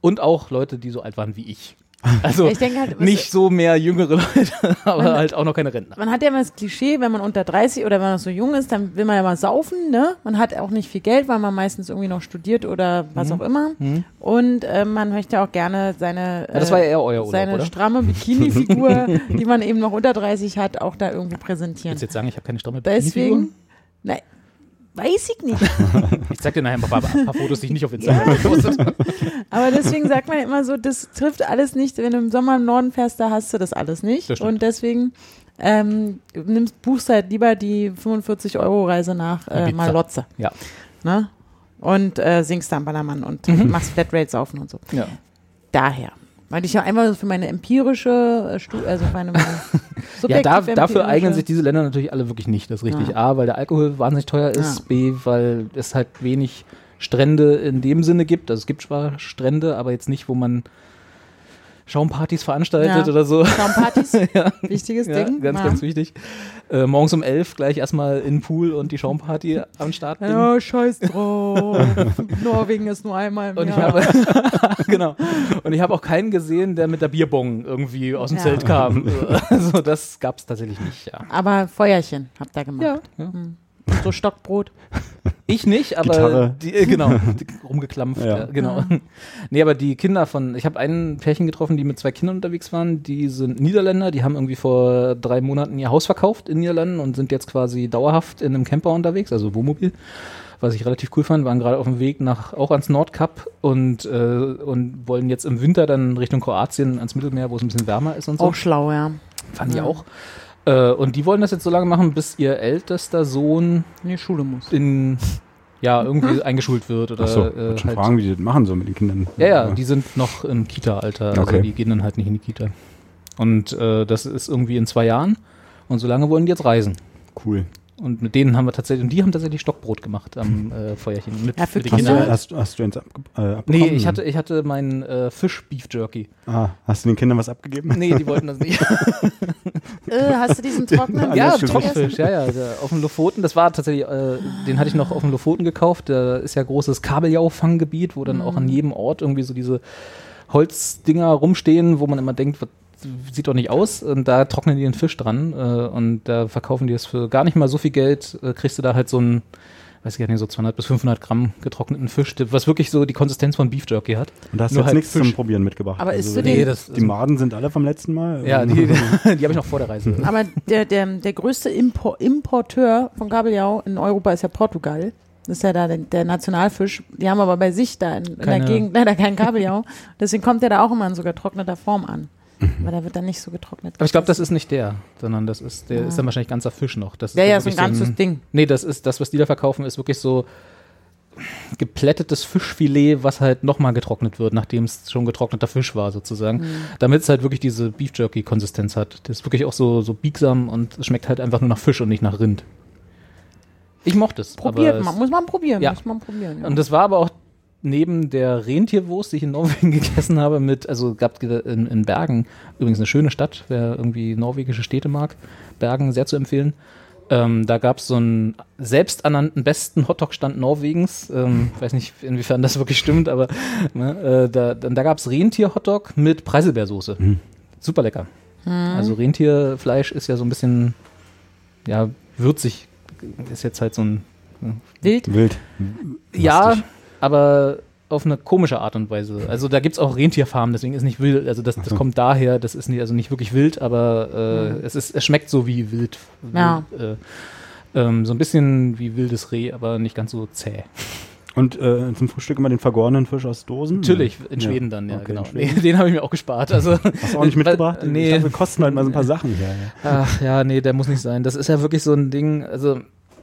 [SPEAKER 4] Und auch Leute, die so alt waren wie ich. Also
[SPEAKER 3] Ich denke halt,
[SPEAKER 4] nicht so mehr jüngere Leute, aber halt auch noch keine Rentner.
[SPEAKER 3] Man hat ja immer das Klischee, wenn man unter 30 oder wenn man noch so jung ist, dann will man ja mal saufen, ne? Man hat auch nicht viel Geld, weil man meistens irgendwie noch studiert oder was
[SPEAKER 4] Mhm.
[SPEAKER 3] auch immer. Und äh, man möchte auch gerne seine,
[SPEAKER 4] Ja, das
[SPEAKER 3] äh,
[SPEAKER 4] war ja eher euer Urlaub,
[SPEAKER 3] seine
[SPEAKER 4] oder?
[SPEAKER 3] stramme Bikini-Figur, die man eben noch unter 30 hat, auch da irgendwie präsentieren.
[SPEAKER 4] Du jetzt sagen, ich habe keine stramme
[SPEAKER 3] Deswegen,
[SPEAKER 4] Bikini-Figur?
[SPEAKER 3] Weiß ich nicht.
[SPEAKER 4] Ich zeig dir nachher ein paar, ein paar Fotos, die ich nicht auf Instagram gepostet habe.
[SPEAKER 3] Aber deswegen sagt man immer so, das trifft alles nicht. Wenn du im Sommer im Norden fährst, da hast du das alles nicht.
[SPEAKER 4] Das.
[SPEAKER 3] Und deswegen ähm, nimmst, buchst halt lieber die 45 Euro Reise nach äh. Malotze.
[SPEAKER 4] Ja.
[SPEAKER 3] Ne? Und äh, singst da am Ballermann und
[SPEAKER 4] Mhm.
[SPEAKER 3] machst Flatrates auf und so.
[SPEAKER 4] Ja.
[SPEAKER 3] Daher. Weil ich ja einfach so für meine empirische, äh, Stu also meine, meine
[SPEAKER 4] Ja, da, dafür eignen sich diese Länder natürlich alle wirklich nicht, das ist richtig. A, weil der Alkohol wahnsinnig teuer ist,
[SPEAKER 3] Ja.
[SPEAKER 4] B, weil es halt wenig Strände in dem Sinne gibt. Also es gibt zwar Strände, aber jetzt nicht, wo man Schaumpartys veranstaltet
[SPEAKER 3] Ja.
[SPEAKER 4] oder so.
[SPEAKER 3] Schaumpartys,
[SPEAKER 4] ja,
[SPEAKER 3] wichtiges
[SPEAKER 4] ja,
[SPEAKER 3] Ding.
[SPEAKER 4] ganz,
[SPEAKER 3] ja.
[SPEAKER 4] ganz wichtig. Äh, morgens um elf gleich erstmal in den Pool und die Schaumparty am Start.
[SPEAKER 3] Ja, scheiß drauf. Norwegen ist nur einmal im
[SPEAKER 4] Und ich
[SPEAKER 3] Jahr.
[SPEAKER 4] habe genau. Und ich habe auch keinen gesehen, der mit der Bierbong irgendwie aus dem. Zelt kam. Also das gab es tatsächlich nicht, ja.
[SPEAKER 3] Aber Feuerchen habt ihr gemacht.
[SPEAKER 4] Ja, ja.
[SPEAKER 3] So Stockbrot.
[SPEAKER 4] Ich nicht, aber die, äh, genau, die, rumgeklampft,
[SPEAKER 5] Ja.
[SPEAKER 4] ja. genau. Nee, aber die Kinder von, ich habe ein Pärchen getroffen, die mit zwei Kindern unterwegs waren, die sind Niederländer, die haben irgendwie vor drei Monaten ihr Haus verkauft in Niederlanden und sind jetzt quasi dauerhaft in einem Camper unterwegs, also Wohnmobil. Was ich relativ cool fand, waren gerade auf dem Weg nach auch ans Nordkap und, äh, und wollen jetzt im Winter dann Richtung Kroatien ans Mittelmeer, wo es ein bisschen wärmer ist und so.
[SPEAKER 3] Auch schlau, ja.
[SPEAKER 4] Fand ich
[SPEAKER 3] Ja.
[SPEAKER 4] auch. Äh, und die wollen das jetzt so lange machen, bis ihr ältester Sohn
[SPEAKER 3] In die Schule muss.
[SPEAKER 4] in ja irgendwie eingeschult wird oder
[SPEAKER 5] Achso,
[SPEAKER 4] äh,
[SPEAKER 5] ich schon
[SPEAKER 4] halt,
[SPEAKER 5] fragen, wie die das machen so mit den Kindern.
[SPEAKER 4] ja ja die sind noch im Kita-Alter also
[SPEAKER 5] Okay.
[SPEAKER 4] die gehen dann halt nicht in die Kita und äh, das ist irgendwie in zwei Jahren und so lange wollen die jetzt reisen
[SPEAKER 5] Cool.
[SPEAKER 4] Und mit denen haben wir tatsächlich und die haben tatsächlich Stockbrot gemacht am äh, Feuerchen mit,
[SPEAKER 3] Ja, für
[SPEAKER 4] mit den
[SPEAKER 5] Hast
[SPEAKER 3] Kinder-
[SPEAKER 5] du,
[SPEAKER 4] Kindern
[SPEAKER 5] hast, hast du eins abge äh, abbekommen?
[SPEAKER 4] nee ich hatte ich hatte meinen äh, Fisch Beef Jerky
[SPEAKER 5] Ah, hast du den Kindern was abgegeben?
[SPEAKER 4] nee die wollten das nicht
[SPEAKER 3] Äh, hast du diesen trockenen
[SPEAKER 4] Ja. Trockenfisch, ja, ja. Auf dem Lofoten, das war tatsächlich, äh, den hatte ich noch auf dem Lofoten gekauft. Da ist ja großes Kabeljau-Fanggebiet, wo dann auch an jedem Ort irgendwie so diese Holzdinger rumstehen, wo man immer denkt, was sieht doch nicht aus. Und da trocknen die den Fisch dran äh, und da verkaufen die es für gar nicht mal so viel Geld. Äh, kriegst du da halt so ein, weiß ich gar nicht, so 200 bis 500 Gramm getrockneten Fisch, was wirklich so die Konsistenz von Beef Jerky hat.
[SPEAKER 5] Und da hast du jetzt
[SPEAKER 4] halt
[SPEAKER 5] nichts
[SPEAKER 4] Fisch.
[SPEAKER 5] zum Probieren mitgebracht.
[SPEAKER 3] Aber
[SPEAKER 5] Also die,
[SPEAKER 3] den-
[SPEAKER 4] das,
[SPEAKER 5] Die Maden sind alle vom letzten Mal?
[SPEAKER 4] ja, die, die, die habe ich noch vor der Reise.
[SPEAKER 3] Aber der, der, der größte Impor Importeur von Kabeljau in Europa ist ja Portugal. Das ist ja da der, der Nationalfisch. Die haben aber bei sich da in, in der Gegend leider keinen Kabeljau. Deswegen kommt der da auch immer in so getrockneter Form an. Aber der wird dann nicht so getrocknet.
[SPEAKER 4] Aber ich glaube, das ist nicht der, sondern das ist, der
[SPEAKER 3] Ja.
[SPEAKER 4] ist dann wahrscheinlich ganzer Fisch noch. Das ist
[SPEAKER 3] Ja, ja, so ein ganzes Ding.
[SPEAKER 4] Nee, das ist das, was die da verkaufen, ist wirklich so geplättetes Fischfilet, was halt nochmal getrocknet wird, nachdem es schon getrockneter Fisch war, sozusagen.
[SPEAKER 3] Mhm.
[SPEAKER 4] Damit es halt wirklich diese Beef Jerky-Konsistenz hat. Das ist wirklich auch so, so biegsam und schmeckt halt einfach nur nach Fisch und nicht nach Rind. Ich mochte es.
[SPEAKER 3] Probiert man, muss man probieren,
[SPEAKER 4] Ja.
[SPEAKER 3] muss man probieren. Ja.
[SPEAKER 4] und das war aber auch neben der Rentierwurst, die ich in Norwegen gegessen habe, mit, also gab in, in Bergen, übrigens eine schöne Stadt, wer irgendwie norwegische Städte mag, Bergen sehr zu empfehlen. Ähm, da gab es so einen selbsternannten besten Hotdog-Stand Norwegens. Ähm, weiß nicht, inwiefern das wirklich stimmt, aber ne, äh, da, da gab es Rentier-Hotdog mit Preiselbeersoße. Super lecker. Also Rentierfleisch ist ja so ein bisschen, ja, würzig. Ist jetzt halt so ein
[SPEAKER 3] Wild.
[SPEAKER 5] Wild.
[SPEAKER 4] ja,
[SPEAKER 5] Lustig.
[SPEAKER 4] Aber auf eine komische Art und Weise. Also da gibt es auch Rentierfarmen, deswegen ist nicht wild. Also das, das kommt daher, das ist nicht, also nicht wirklich wild, aber äh, es, ist, es schmeckt so wie wild.
[SPEAKER 3] Ja.
[SPEAKER 4] wild äh, ähm, so ein bisschen wie wildes Reh, aber nicht ganz so zäh.
[SPEAKER 5] Und äh, zum Frühstück immer den vergorenen Fisch aus Dosen?
[SPEAKER 4] Natürlich, in
[SPEAKER 5] Ja.
[SPEAKER 4] Schweden dann, ja,
[SPEAKER 5] Okay,
[SPEAKER 4] genau. Nee, den habe ich mir auch gespart. Also,
[SPEAKER 5] Hast du auch nicht mitgebracht?
[SPEAKER 4] Nee.
[SPEAKER 5] Ich dachte, wir kosten halt mal so ein paar Sachen hier. Ja.
[SPEAKER 4] Ach ja, nee, der muss nicht sein. Das ist ja wirklich so ein Ding, also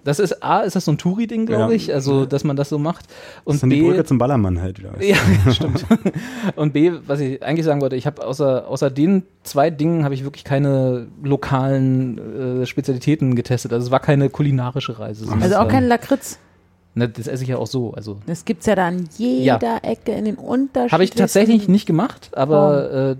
[SPEAKER 4] das ist A, ist das so ein Touri-Ding, glaube
[SPEAKER 5] Ja.
[SPEAKER 4] ich, also dass man das so macht.
[SPEAKER 5] Das
[SPEAKER 4] Und
[SPEAKER 5] ist dann die
[SPEAKER 4] B,
[SPEAKER 5] Brücke zum Ballermann halt wieder.
[SPEAKER 4] Ja, stimmt. Und B, was ich eigentlich sagen wollte, ich habe außer, außer den zwei Dingen habe ich wirklich keine lokalen äh, Spezialitäten getestet. Also es war keine kulinarische Reise.
[SPEAKER 3] Also auch kein Lakritz.
[SPEAKER 4] Ne, das esse ich ja auch so. Also
[SPEAKER 3] Das gibt's ja da an jeder Ecke in den unterschiedlichen.
[SPEAKER 4] habe ich tatsächlich nicht gemacht, aber äh,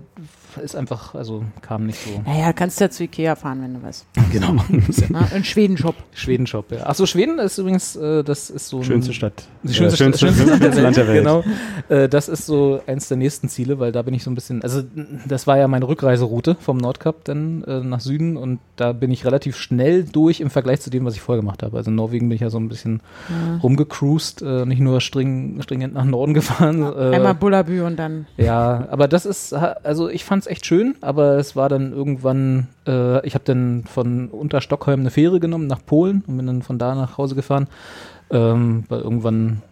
[SPEAKER 4] ist einfach, also kam nicht so.
[SPEAKER 3] Naja, kannst du ja zu Ikea fahren, wenn du was.
[SPEAKER 4] Genau.
[SPEAKER 3] Na, in Schweden-Shop.
[SPEAKER 4] Schweden-Shop, ja. Achso, Schweden ist übrigens, äh, das ist so ein-
[SPEAKER 5] Schönste Stadt.
[SPEAKER 4] Die schönste,
[SPEAKER 5] Äh, schönste,
[SPEAKER 4] schönste Stadt Welt.
[SPEAKER 5] Land der Welt.
[SPEAKER 4] Genau. Äh, das ist so eins der nächsten Ziele, weil da bin ich so ein bisschen, also das war ja meine Rückreiseroute vom Nordkap dann äh, nach Süden und da bin ich relativ schnell durch im Vergleich zu dem, was ich vorher gemacht habe. Also in Norwegen bin ich ja so ein bisschen rumgecruised, äh, nicht nur string, stringent nach Norden gefahren. Äh,
[SPEAKER 3] Einmal Bullabü und dann.
[SPEAKER 4] ja, aber das ist, also ich fand es echt schön, aber es war dann irgendwann, äh, ich habe dann von Unterstockholm eine Fähre genommen nach Polen und bin dann von da nach Hause gefahren. Ähm, weil irgendwann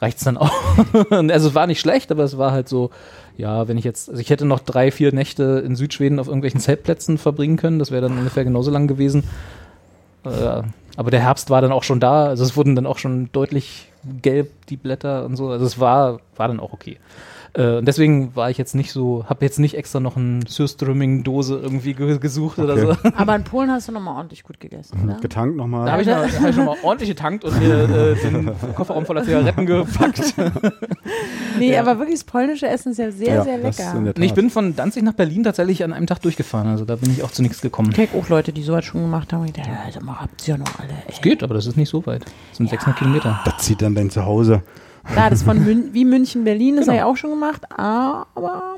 [SPEAKER 4] reicht's dann auch. also es war nicht schlecht, aber es war halt so, ja, wenn ich jetzt, also ich hätte noch drei, vier Nächte in Südschweden auf irgendwelchen Zeltplätzen verbringen können, das wäre dann ungefähr genauso lang gewesen. Äh, aber der Herbst war dann auch schon da, also es wurden dann auch schon deutlich gelb die Blätter und so, also es war, war dann auch okay. Äh, und deswegen war ich jetzt nicht so, habe jetzt nicht extra noch eine Surströmming-Dose irgendwie ge gesucht oder so.
[SPEAKER 3] Aber in Polen hast du nochmal ordentlich gut gegessen, oder?
[SPEAKER 5] Getankt nochmal.
[SPEAKER 4] Da habe ich, noch- da hab ich nochmal ordentlich getankt und mir äh, den Kofferraum voller Zigaretten gepackt.
[SPEAKER 3] Nee, aber wirklich das polnische Essen ist ja sehr,
[SPEAKER 5] Ja,
[SPEAKER 3] sehr lecker.
[SPEAKER 4] ich bin von Danzig nach Berlin tatsächlich an einem Tag durchgefahren, also da bin ich auch zu nichts gekommen.
[SPEAKER 3] Ich kenne auch Leute, die sowas schon gemacht haben. Und ich dachte, ja, mal, habt ihr ja noch alle. Ey.
[SPEAKER 4] Geht, aber das ist nicht so weit. Das sind 600 Kilometer.
[SPEAKER 5] Das zieht dann dein Zuhause.
[SPEAKER 3] Klar, das von Mün wie München, Berlin, das
[SPEAKER 4] Genau.
[SPEAKER 3] habe ich auch schon gemacht, aber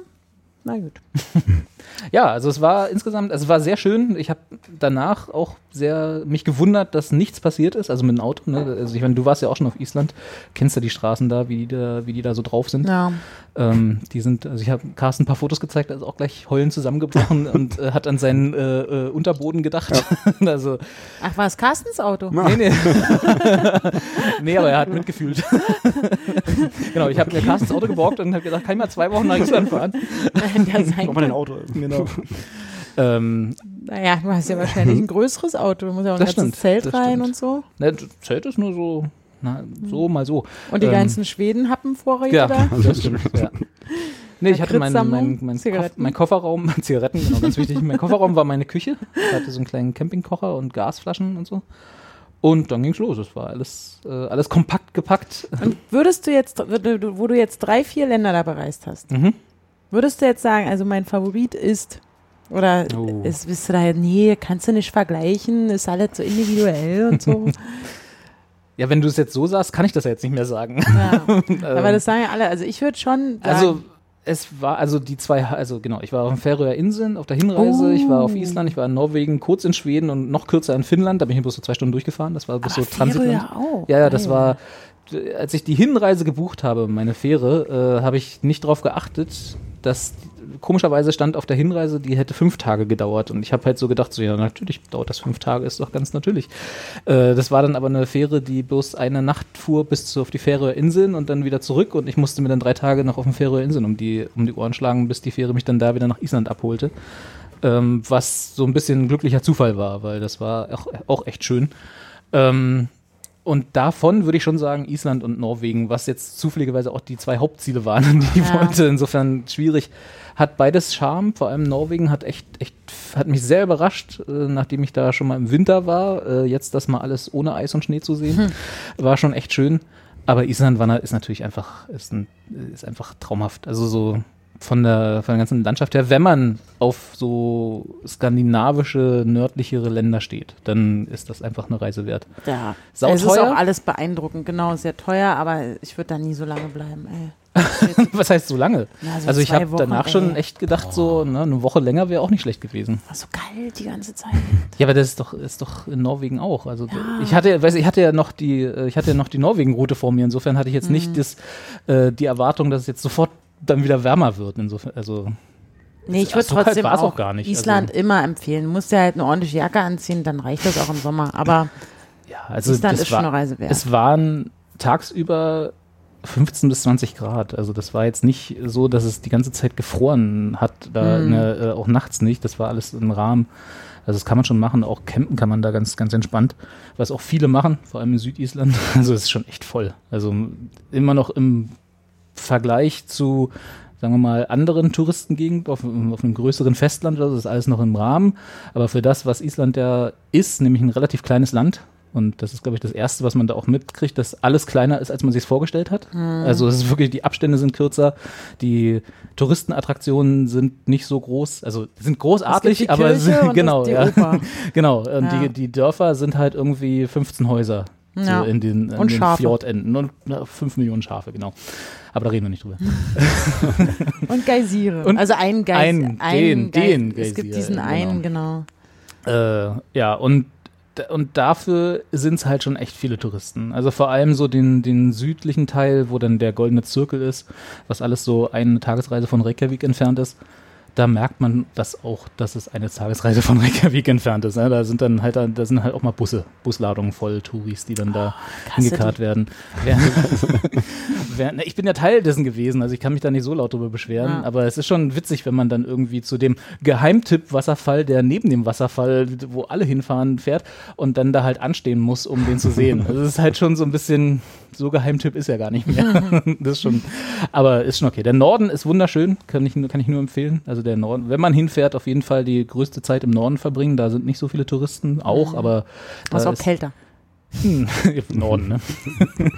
[SPEAKER 3] na gut.
[SPEAKER 4] Ja, also es war insgesamt, also es war sehr schön. Ich habe danach auch sehr mich gewundert, dass nichts passiert ist, also mit dem Auto. Ne? Also ich meine, du warst ja auch schon auf Island, kennst ja die Straßen da, wie die da, wie die da so drauf sind.
[SPEAKER 3] Ja.
[SPEAKER 4] Ähm, die sind, also ich habe Carsten ein paar Fotos gezeigt, er ist auch gleich heulend zusammengebrochen und äh, hat an seinen äh, äh, Unterboden gedacht. also
[SPEAKER 3] Ach, war es Carstens Auto?
[SPEAKER 4] Nee, nee. nee, aber er hat mitgefühlt. genau, ich habe mir Carstens Auto geborgt und habe gesagt, kann ich mal zwei Wochen nach Island fahren?
[SPEAKER 3] ja, sein
[SPEAKER 5] Guck mal dein
[SPEAKER 3] kann.
[SPEAKER 5] Auto.
[SPEAKER 4] Genau. ähm,
[SPEAKER 3] Naja, du hast ja wahrscheinlich ein größeres Auto. Du musst ja auch ein ganzes
[SPEAKER 4] stimmt,
[SPEAKER 3] Zelt rein
[SPEAKER 4] stimmt.
[SPEAKER 3] und so.
[SPEAKER 4] ne, das Zelt ist nur so, na, so mal so.
[SPEAKER 3] Und die
[SPEAKER 4] Ähm,
[SPEAKER 3] ganzen Schweden-Happenvorräte
[SPEAKER 4] Ja,
[SPEAKER 3] da.
[SPEAKER 4] das stimmt. Ja. Nee, ich hatte meinen mein, mein, mein Kofferraum, Zigaretten, genau, ganz wichtig. Mein Kofferraum war meine Küche. Ich hatte so einen kleinen Campingkocher und Gasflaschen und so. Und dann ging's los. Es war alles, äh, alles kompakt gepackt.
[SPEAKER 3] Und würdest du jetzt, wo du jetzt drei, vier Länder da bereist hast,
[SPEAKER 4] Mhm.
[SPEAKER 3] Würdest du jetzt sagen, also mein Favorit ist, oder
[SPEAKER 4] Oh.
[SPEAKER 3] ist, bist du da, nee, kannst du nicht vergleichen, ist alles so individuell und so.
[SPEAKER 4] Ja, wenn du es jetzt so sagst, kann ich das ja jetzt nicht mehr sagen.
[SPEAKER 3] ja.
[SPEAKER 4] Ähm,
[SPEAKER 3] Aber das sagen ja alle, also ich würde schon sagen,
[SPEAKER 4] Also es war also die zwei, also genau, ich war auf den Färöer Inseln auf der Hinreise, ich war auf
[SPEAKER 3] Oh.
[SPEAKER 4] Island, ich war in Norwegen, kurz in Schweden und noch kürzer in Finnland. Da bin ich bloß so zwei Stunden durchgefahren. Das war bloß so Transitland.
[SPEAKER 3] Auch.
[SPEAKER 4] Ja, ja, das war, als ich die Hinreise gebucht habe, meine Fähre, äh, habe ich nicht darauf geachtet, dass komischerweise stand auf der Hinreise, die hätte fünf Tage gedauert. Und ich habe halt so gedacht, so ja, natürlich dauert das fünf Tage, ist doch ganz natürlich. Äh, das war dann aber eine Fähre, die bloß eine Nacht fuhr bis zu, auf die Färöer Inseln und dann wieder zurück. Und ich musste mir dann drei Tage noch auf den Färöer Inseln um die, um die Ohren schlagen, bis die Fähre mich dann da wieder nach Island abholte. Ähm, was so ein bisschen ein glücklicher Zufall war, weil das war auch, auch echt schön. Ähm, und davon würde ich schon sagen, Island und Norwegen, was jetzt zufälligerweise auch die zwei Hauptziele waren, die ich
[SPEAKER 3] Ja.
[SPEAKER 4] wollte. Insofern schwierig. Hat beides Charme, vor allem Norwegen hat echt, echt, hat mich sehr überrascht, äh, nachdem ich da schon mal im Winter war. Äh, jetzt das mal alles ohne Eis und Schnee zu sehen, war schon echt schön. Aber Island war, ist natürlich einfach, ist, ein, ist einfach traumhaft. Also so von der, von der ganzen Landschaft her, wenn man auf so skandinavische, nördlichere Länder steht, dann ist das einfach eine Reise wert.
[SPEAKER 3] Ja.
[SPEAKER 4] Sauteuer?
[SPEAKER 3] Es ist auch alles beeindruckend, genau, sehr teuer, aber ich würde da nie so lange bleiben, ey.
[SPEAKER 4] Was heißt so lange?
[SPEAKER 3] Ja, so
[SPEAKER 4] also ich habe danach schon
[SPEAKER 3] ey.
[SPEAKER 4] echt gedacht, so ne, eine Woche länger wäre auch nicht schlecht gewesen.
[SPEAKER 3] War so kalt die ganze Zeit.
[SPEAKER 4] Ja, aber das ist doch, ist doch in Norwegen auch. Also ich hatte, weiß, ich hatte ja noch die, äh, ich hatte ja noch die Norwegen-Route vor mir. Insofern hatte ich jetzt
[SPEAKER 3] Mhm.
[SPEAKER 4] nicht das, äh, die Erwartung, dass es jetzt sofort dann wieder wärmer wird. Insofern, also
[SPEAKER 3] Nee, ich würde
[SPEAKER 4] so
[SPEAKER 3] trotzdem auch,
[SPEAKER 4] auch gar nicht,
[SPEAKER 3] Island
[SPEAKER 4] also-
[SPEAKER 3] immer empfehlen. Du musst ja halt eine ordentliche Jacke anziehen, dann reicht das auch im Sommer. Aber
[SPEAKER 4] ja, also
[SPEAKER 3] Island ist schon
[SPEAKER 4] war,
[SPEAKER 3] eine Reise wert.
[SPEAKER 4] es waren tagsüber 15 bis 20 Grad. Also das war jetzt nicht so, dass es die ganze Zeit gefroren hat, da
[SPEAKER 3] Hm.
[SPEAKER 4] der, äh, auch nachts nicht. Das war alles im Rahmen. Also das kann man schon machen. Auch campen kann man da ganz, ganz entspannt. Was auch viele machen, vor allem in Südisland. Also es ist schon echt voll. Also immer noch im Vergleich zu sagen wir mal, anderen Touristengegenden auf, auf einem größeren Festland, das ist alles noch im Rahmen. Aber für das, was Island ja ist, nämlich ein relativ kleines Land, und das ist, glaube ich, das Erste, was man da auch mitkriegt, dass alles kleiner ist, als man sich vorgestellt hat. Also es ist wirklich, die Abstände sind kürzer, die Touristenattraktionen sind nicht so groß, also sind großartig, aber sind, genau,
[SPEAKER 3] die
[SPEAKER 4] ja. Genau. Und
[SPEAKER 3] Ja.
[SPEAKER 4] die, die Dörfer sind halt irgendwie 15 Häuser.
[SPEAKER 3] Ja.
[SPEAKER 4] So in den, in
[SPEAKER 3] Und
[SPEAKER 4] den. Fjordenden. Und na, 5 Millionen Schafe, genau. Aber da reden wir nicht drüber.
[SPEAKER 3] Und Geysire.
[SPEAKER 4] Und
[SPEAKER 3] also ein Geysir.
[SPEAKER 4] ein- den- den
[SPEAKER 3] Es gibt
[SPEAKER 4] Geysir,
[SPEAKER 3] diesen
[SPEAKER 4] genau.
[SPEAKER 3] einen, genau.
[SPEAKER 4] Äh, ja, und, und dafür sind es halt schon echt viele Touristen. Also vor allem so den, den südlichen Teil, wo dann der goldene Zirkel ist, was alles so eine Tagesreise von Reykjavik entfernt ist. Da merkt man das auch, dass es eine Tagesreise von Reykjavik entfernt ist. Ne? Da sind dann halt, da sind halt auch mal Busse, Busladungen voll Touris, die dann da hingekarrt werden. Während, ich bin ja Teil dessen gewesen, also ich kann mich da nicht so laut drüber beschweren,
[SPEAKER 3] Ja.
[SPEAKER 4] aber es ist schon witzig, wenn man dann irgendwie zu dem Geheimtipp-Wasserfall, der neben dem Wasserfall, wo alle hinfahren, fährt und dann da halt anstehen muss, um den zu sehen. Also es ist halt schon so ein bisschen, so Geheimtipp ist ja gar nicht mehr. das ist schon, aber ist schon okay. Der Norden ist wunderschön, kann ich, nur- kann ich nur empfehlen. Also der Norden, wenn man hinfährt, auf jeden Fall die größte Zeit im Norden verbringen. Da sind nicht so viele Touristen, auch, aber da
[SPEAKER 3] Das ist auch kälter.
[SPEAKER 4] Hm, Im Norden, ne?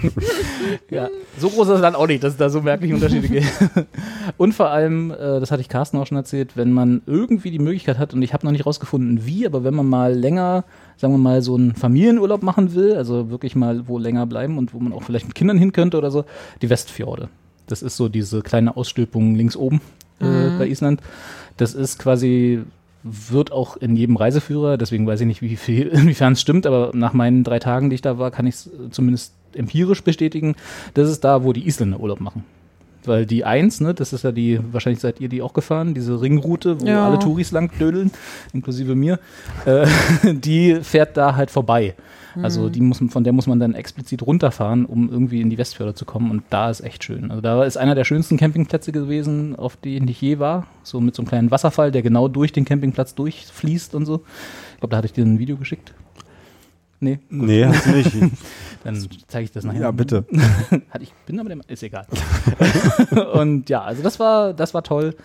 [SPEAKER 4] ja, so groß ist das Land auch nicht, dass es da so merkliche Unterschiede gibt. Und vor allem, äh, das hatte ich Carsten auch schon erzählt, wenn man irgendwie die Möglichkeit hat, und ich habe noch nicht rausgefunden, wie, aber wenn man mal länger, sagen wir mal, so einen Familienurlaub machen will, also wirklich mal wo länger bleiben und wo man auch vielleicht mit Kindern hin könnte oder so, die Westfjorde. Das ist so diese kleine Ausstülpung links oben äh, bei Island. Das ist quasi wird auch in jedem Reiseführer, deswegen weiß ich nicht, wie viel, inwiefern es stimmt, aber nach meinen drei Tagen, die ich da war, kann ich es zumindest empirisch bestätigen, das ist da, wo die Isländer Urlaub machen. Weil die Eins, ne, das ist ja die, wahrscheinlich seid ihr die auch gefahren, diese Ringroute, wo
[SPEAKER 3] Ja.
[SPEAKER 4] alle Touris lang dödeln, inklusive mir, äh, die fährt da halt vorbei. Also die muss, von der muss man dann explizit runterfahren, um irgendwie in die Westfjorde zu kommen. Und da ist echt schön. Also da ist einer der schönsten Campingplätze gewesen, auf denen ich je war. So mit so einem kleinen Wasserfall, der genau durch den Campingplatz durchfließt und so. Ich glaube, da hatte ich dir ein Video geschickt. Nee,
[SPEAKER 5] Nee, hast du nicht.
[SPEAKER 4] dann zeige ich das nachher.
[SPEAKER 5] ja, bitte.
[SPEAKER 4] Hatte ich, bin aber der, ist egal. und ja, also das war, das war toll.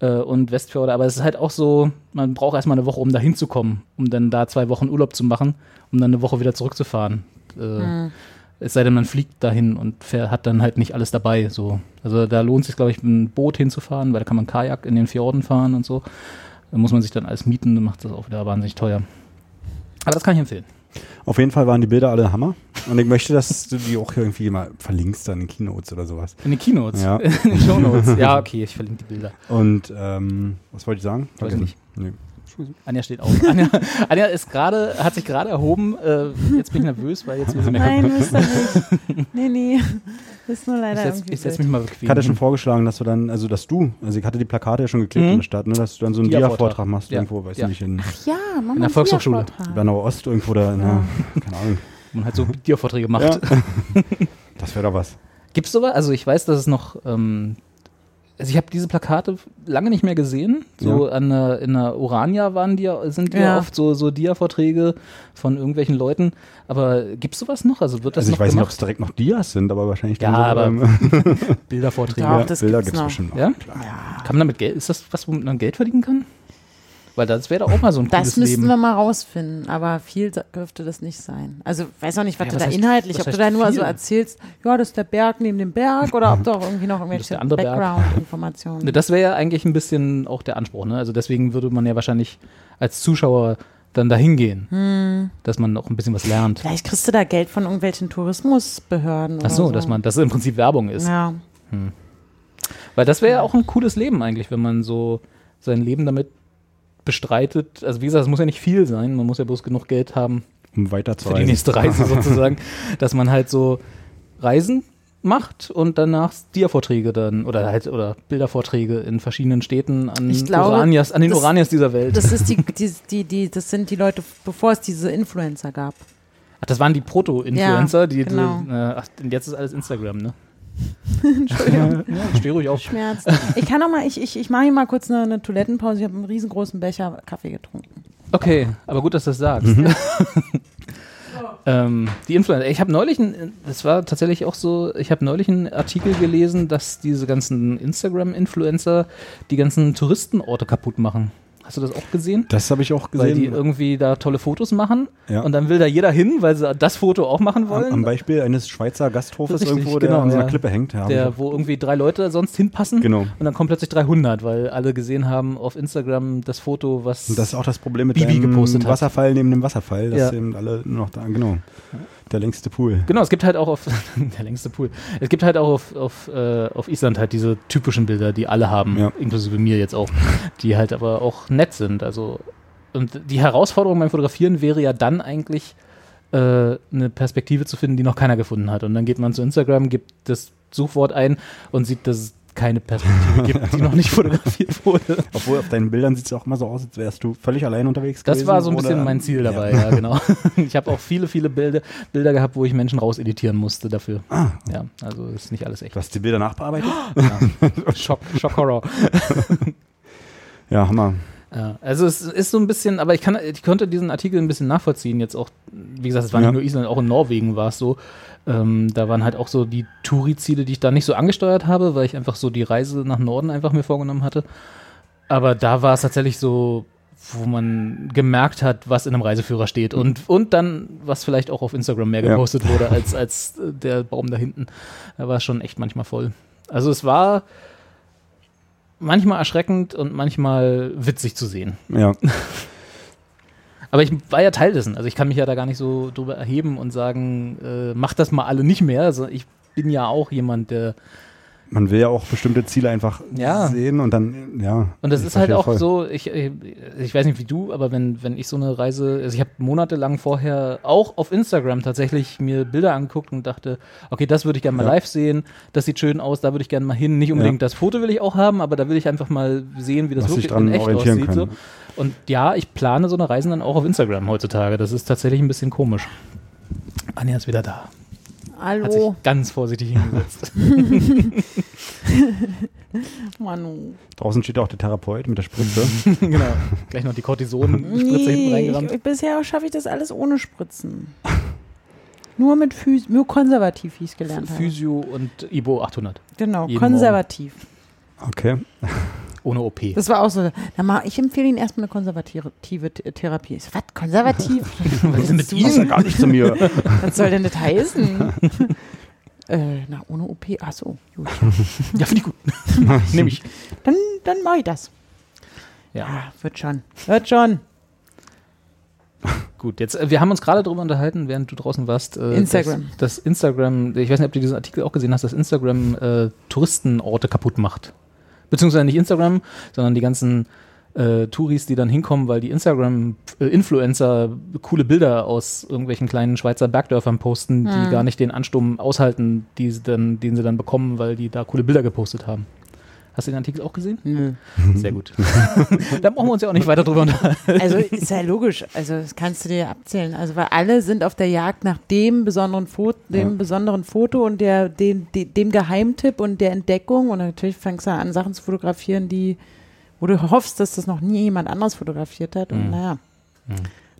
[SPEAKER 4] Äh, und Westfjorde, aber es ist halt auch so, man braucht erstmal eine Woche, um da hinzukommen, um dann da zwei Wochen Urlaub zu machen, um dann eine Woche wieder zurückzufahren. Äh, Es sei denn, man fliegt dahin und hat dann halt nicht alles dabei. So. Also da lohnt es sich, glaube ich, mit einem Boot hinzufahren, weil da kann man Kajak in den Fjorden fahren und so. Da muss man sich dann alles mieten, dann macht das auch wieder wahnsinnig teuer. Aber das kann ich empfehlen.
[SPEAKER 5] Auf jeden Fall waren die Bilder alle Hammer. Und ich möchte, dass du die auch irgendwie mal verlinkst dann in Keynotes oder sowas.
[SPEAKER 4] In den Keynotes,
[SPEAKER 5] Ja.
[SPEAKER 4] in den Shownotes. Ja, okay, ich verlinke die Bilder.
[SPEAKER 5] Und ähm, was wollte ich sagen?
[SPEAKER 4] Weiß
[SPEAKER 5] Vergessen.
[SPEAKER 4] nicht.
[SPEAKER 5] Nee.
[SPEAKER 4] Anja steht auf. Anja, Anja ist gerade, hat sich gerade erhoben. Äh, jetzt bin ich nervös, weil jetzt sie mir
[SPEAKER 3] Nein, du bist doch nicht. Nee, nee. Das ist nur leider
[SPEAKER 4] Ich setze
[SPEAKER 3] irgendwie
[SPEAKER 4] setz mich mal bequem.
[SPEAKER 5] Ich hatte schon vorgeschlagen, dass du dann, also dass du, also ich hatte die Plakate ja schon geklebt
[SPEAKER 4] Mhm.
[SPEAKER 5] in der Stadt, ne, dass du dann so einen
[SPEAKER 4] Dia-Vortrag.
[SPEAKER 5] Machst
[SPEAKER 4] Ja.
[SPEAKER 5] irgendwo, weiß
[SPEAKER 4] Ja.
[SPEAKER 5] ich nicht, in
[SPEAKER 3] Ja, Mama.
[SPEAKER 4] In der Volkshochschule.
[SPEAKER 5] Bernauer Ost irgendwo da, in der, keine Ahnung.
[SPEAKER 4] Man hat so Dia-Vorträge macht.
[SPEAKER 5] Ja. Das wäre doch was.
[SPEAKER 4] Gibt's sowas? Also ich weiß, dass es noch. Ähm, also ich habe diese Plakate lange nicht mehr gesehen. So an der, in der Orania waren die, ja- sind die ja.
[SPEAKER 3] Ja.
[SPEAKER 4] oft so, so Dia-Vorträge von irgendwelchen Leuten. Aber gibt's sowas noch? Also wird das
[SPEAKER 5] Also ich
[SPEAKER 4] noch
[SPEAKER 5] weiß nicht, ob
[SPEAKER 4] gemacht?
[SPEAKER 5] es direkt noch Dias sind, aber wahrscheinlich
[SPEAKER 4] Ja, aber-
[SPEAKER 5] ähm,
[SPEAKER 4] Bildervorträge.
[SPEAKER 3] Doch,
[SPEAKER 5] ja,
[SPEAKER 3] das
[SPEAKER 5] Bilder
[SPEAKER 3] gibt's
[SPEAKER 5] gibt es
[SPEAKER 3] noch.
[SPEAKER 5] bestimmt noch.
[SPEAKER 4] Ja?
[SPEAKER 5] Klar.
[SPEAKER 4] Kann man damit Geld? Ist das was, womit man Geld verdienen kann? Weil das wäre doch auch mal so ein cooles
[SPEAKER 3] Das müssten
[SPEAKER 4] Leben.
[SPEAKER 3] wir mal rausfinden, aber viel dürfte das nicht sein. Also weiß auch nicht, was
[SPEAKER 4] Ja,
[SPEAKER 3] du
[SPEAKER 4] was
[SPEAKER 3] da
[SPEAKER 4] heißt-
[SPEAKER 3] inhaltlich,
[SPEAKER 4] was
[SPEAKER 3] ob du
[SPEAKER 4] heißt
[SPEAKER 3] da nur so
[SPEAKER 4] viel?
[SPEAKER 3] erzählst, ja, das ist der Berg neben dem Berg oder ob du auch irgendwie noch
[SPEAKER 4] ist
[SPEAKER 3] irgendwelche
[SPEAKER 4] der andere Berg.
[SPEAKER 3] Background-Informationen.
[SPEAKER 4] Ne, Das wäre ja eigentlich ein bisschen auch der Anspruch. Ne? Also deswegen würde man ja wahrscheinlich als Zuschauer dann dahin gehen,
[SPEAKER 3] Hm.
[SPEAKER 4] dass man noch ein bisschen was lernt.
[SPEAKER 3] Vielleicht kriegst du da Geld von irgendwelchen Tourismusbehörden.
[SPEAKER 4] Ach so,
[SPEAKER 3] oder so.
[SPEAKER 4] dass man, dass es im Prinzip Werbung ist.
[SPEAKER 3] Ja.
[SPEAKER 4] Weil das wäre ja auch ein cooles Leben eigentlich, wenn man so sein Leben damit bestreitet. Also wie gesagt, es muss ja nicht viel sein, man muss ja bloß genug Geld haben
[SPEAKER 5] Um weiter zu
[SPEAKER 4] für die nächste Reise sozusagen, dass man halt so Reisen macht und danach Dia-Vorträge dann oder halt oder Bildervorträge in verschiedenen Städten an
[SPEAKER 3] glaube,
[SPEAKER 4] Oranias, an den
[SPEAKER 3] das-
[SPEAKER 4] Oranias dieser Welt.
[SPEAKER 3] Das ist die, die, die, die, das sind die Leute, bevor es diese Influencer gab.
[SPEAKER 4] Ach, das waren die Proto-Influencer,
[SPEAKER 3] Ja,
[SPEAKER 4] die,
[SPEAKER 3] genau.
[SPEAKER 4] die äh, ach, jetzt ist alles Instagram, ne? Entschuldigung. Ja, steh ruhig auf.
[SPEAKER 3] Schmerz. Ich kann auch mal, ich, ich, ich mache hier mal kurz eine, eine Toilettenpause. Ich habe einen riesengroßen Becher Kaffee getrunken.
[SPEAKER 4] Okay, aber gut, dass du das sagst. ähm, die Influencer. Ich habe neulich, ein, das war tatsächlich auch so, ich habe neulich einen Artikel gelesen, dass diese ganzen Instagram-Influencer die ganzen Touristenorte kaputt machen. Hast du das auch gesehen?
[SPEAKER 5] Das habe ich auch
[SPEAKER 4] Weil die
[SPEAKER 5] gesehen.
[SPEAKER 4] irgendwie da tolle Fotos machen
[SPEAKER 5] Ja.
[SPEAKER 4] und dann will da jeder hin, weil sie das Foto auch machen
[SPEAKER 5] am,
[SPEAKER 4] wollen.
[SPEAKER 5] am Beispiel eines Schweizer Gasthofes
[SPEAKER 4] Richtig,
[SPEAKER 5] irgendwo, der
[SPEAKER 4] genau,
[SPEAKER 5] an so einer
[SPEAKER 4] ja.
[SPEAKER 5] Klippe hängt. Ja,
[SPEAKER 4] der, wo irgendwie drei Leute sonst hinpassen
[SPEAKER 5] Genau.
[SPEAKER 4] und dann kommen plötzlich 300, weil alle gesehen haben auf Instagram das Foto, was
[SPEAKER 5] Und das ist auch das Problem mit
[SPEAKER 4] Bibi
[SPEAKER 5] dem
[SPEAKER 4] gepostet hat.
[SPEAKER 5] Wasserfall neben dem Wasserfall, dass
[SPEAKER 4] Ja.
[SPEAKER 5] eben alle noch da, genau. Der längste Pool.
[SPEAKER 4] Genau, es gibt halt auch auf der längste Pool. Es gibt halt auch auf, auf, äh, auf Island halt diese typischen Bilder, die alle haben,
[SPEAKER 5] Ja.
[SPEAKER 4] inklusive mir jetzt auch, die halt aber auch nett sind. Also und die Herausforderung beim Fotografieren wäre ja dann eigentlich äh, eine Perspektive zu finden, die noch keiner gefunden hat. Und dann geht man zu Instagram, gibt das Suchwort ein und sieht das keine Perspektive gibt, die noch nicht fotografiert wurde.
[SPEAKER 5] Obwohl auf deinen Bildern sieht es auch immer so aus, als wärst du völlig allein unterwegs
[SPEAKER 4] Das
[SPEAKER 5] gewesen.
[SPEAKER 4] war so ein
[SPEAKER 5] oder-
[SPEAKER 4] bisschen mein Ziel dabei, ja, genau. Ich habe auch viele, viele Bilder, Bilder gehabt, wo ich Menschen rauseditieren musste dafür.
[SPEAKER 5] Ah,
[SPEAKER 4] Ja, also ist nicht alles echt.
[SPEAKER 5] du hast die Bilder nachbearbeitet?
[SPEAKER 4] Ja. Schock, Schock Horror.
[SPEAKER 5] Ja, Hammer.
[SPEAKER 4] Ja, also es ist so ein bisschen, aber ich kann, ich konnte diesen Artikel ein bisschen nachvollziehen. Jetzt auch, wie gesagt, es war
[SPEAKER 5] Ja.
[SPEAKER 4] nicht nur Island, auch in Norwegen war es so. Ähm, da waren halt auch so die Touri-Ziele, die ich da nicht so angesteuert habe, weil ich einfach so die Reise nach Norden einfach mir vorgenommen hatte. Aber da war es tatsächlich so, wo man gemerkt hat, was in einem Reiseführer steht und, und dann, was vielleicht auch auf Instagram mehr
[SPEAKER 5] Ja.
[SPEAKER 4] gepostet wurde als, als äh, der Baum da hinten. Da war es schon echt manchmal voll. Also es war manchmal erschreckend und manchmal witzig zu sehen.
[SPEAKER 5] Ja.
[SPEAKER 4] Aber ich war ja Teil dessen. Also ich kann mich ja da gar nicht so drüber erheben und sagen, äh, macht das mal alle nicht mehr. Also ich bin ja auch jemand, der.
[SPEAKER 5] Man will ja auch bestimmte Ziele einfach
[SPEAKER 4] Ja.
[SPEAKER 5] sehen und dann, ja.
[SPEAKER 4] Und das ist halt auch
[SPEAKER 5] voll.
[SPEAKER 4] so, ich, ich, weiß nicht wie du, aber wenn, wenn ich so eine Reise, also ich habe monatelang vorher auch auf Instagram tatsächlich mir Bilder angeguckt und dachte, okay, das würde ich gerne mal
[SPEAKER 5] Ja.
[SPEAKER 4] live sehen, das sieht schön aus, da würde ich gerne mal hin. Nicht unbedingt das Foto will ich auch haben, aber da will ich einfach mal sehen, wie das
[SPEAKER 5] Was
[SPEAKER 4] wirklich
[SPEAKER 5] dran
[SPEAKER 4] in echt aussieht. So. Und ja, ich plane so eine Reisen dann auch auf Instagram heutzutage. Das ist tatsächlich ein bisschen komisch. Anja ist wieder da. Hat sich
[SPEAKER 3] Hallo,
[SPEAKER 4] ganz vorsichtig hingesetzt.
[SPEAKER 3] Manu.
[SPEAKER 5] Draußen steht auch der Therapeut mit der Spritze.
[SPEAKER 4] genau. Gleich noch die Cortison-Spritze hinten
[SPEAKER 3] Nee,
[SPEAKER 4] reingerammt.
[SPEAKER 3] ich, bisher schaffe ich das alles ohne Spritzen. Nur mit Phys nur konservativ, wie ich es gelernt habe.
[SPEAKER 4] Physio und Ibo 800.
[SPEAKER 3] Genau,
[SPEAKER 4] jeden
[SPEAKER 3] konservativ.
[SPEAKER 5] Okay.
[SPEAKER 4] Ohne OP.
[SPEAKER 3] Das war auch so. Na, ich empfehle Ihnen erstmal eine konservative Th- Therapie. Was? Konservativ?
[SPEAKER 4] Was ist mit
[SPEAKER 5] ja gar nicht zu mir.
[SPEAKER 3] Was soll denn das heißen? äh, na, ohne OP. Ach so, gut.
[SPEAKER 4] Ja, finde ich gut. Nehme ich.
[SPEAKER 3] Dann, dann mache ich das.
[SPEAKER 4] Ja,
[SPEAKER 3] Ja, wird schon. Wird schon.
[SPEAKER 4] gut. Jetzt, äh, wir haben uns gerade darüber unterhalten, während du draußen warst. Äh,
[SPEAKER 3] Instagram.
[SPEAKER 4] Dass, dass Instagram, ich weiß nicht, ob du diesen Artikel auch gesehen hast, dass Instagram äh, Touristenorte kaputt macht. Beziehungsweise nicht Instagram, sondern die ganzen äh, Touris, die dann hinkommen, weil die Instagram-Influencer coole Bilder aus irgendwelchen kleinen Schweizer Bergdörfern posten, die
[SPEAKER 3] Hm.
[SPEAKER 4] gar nicht den Ansturm aushalten, die sie dann, den sie dann bekommen, weil die da coole Bilder gepostet haben. Hast du den Artikel auch gesehen?
[SPEAKER 3] Nö.
[SPEAKER 4] Sehr gut. da brauchen wir uns ja auch nicht weiter drüber unterhalten.
[SPEAKER 3] Also ist ja logisch. Also das kannst du dir abzählen. Also weil alle sind auf der Jagd nach dem besonderen Foto, dem
[SPEAKER 5] Ja.
[SPEAKER 3] besonderen Foto und der, dem, dem, Geheimtipp und der Entdeckung. Und natürlich fängst du an, Sachen zu fotografieren, die, wo du hoffst, dass das noch nie jemand anderes fotografiert hat. Und
[SPEAKER 4] Mhm.
[SPEAKER 3] naja.
[SPEAKER 4] Mhm.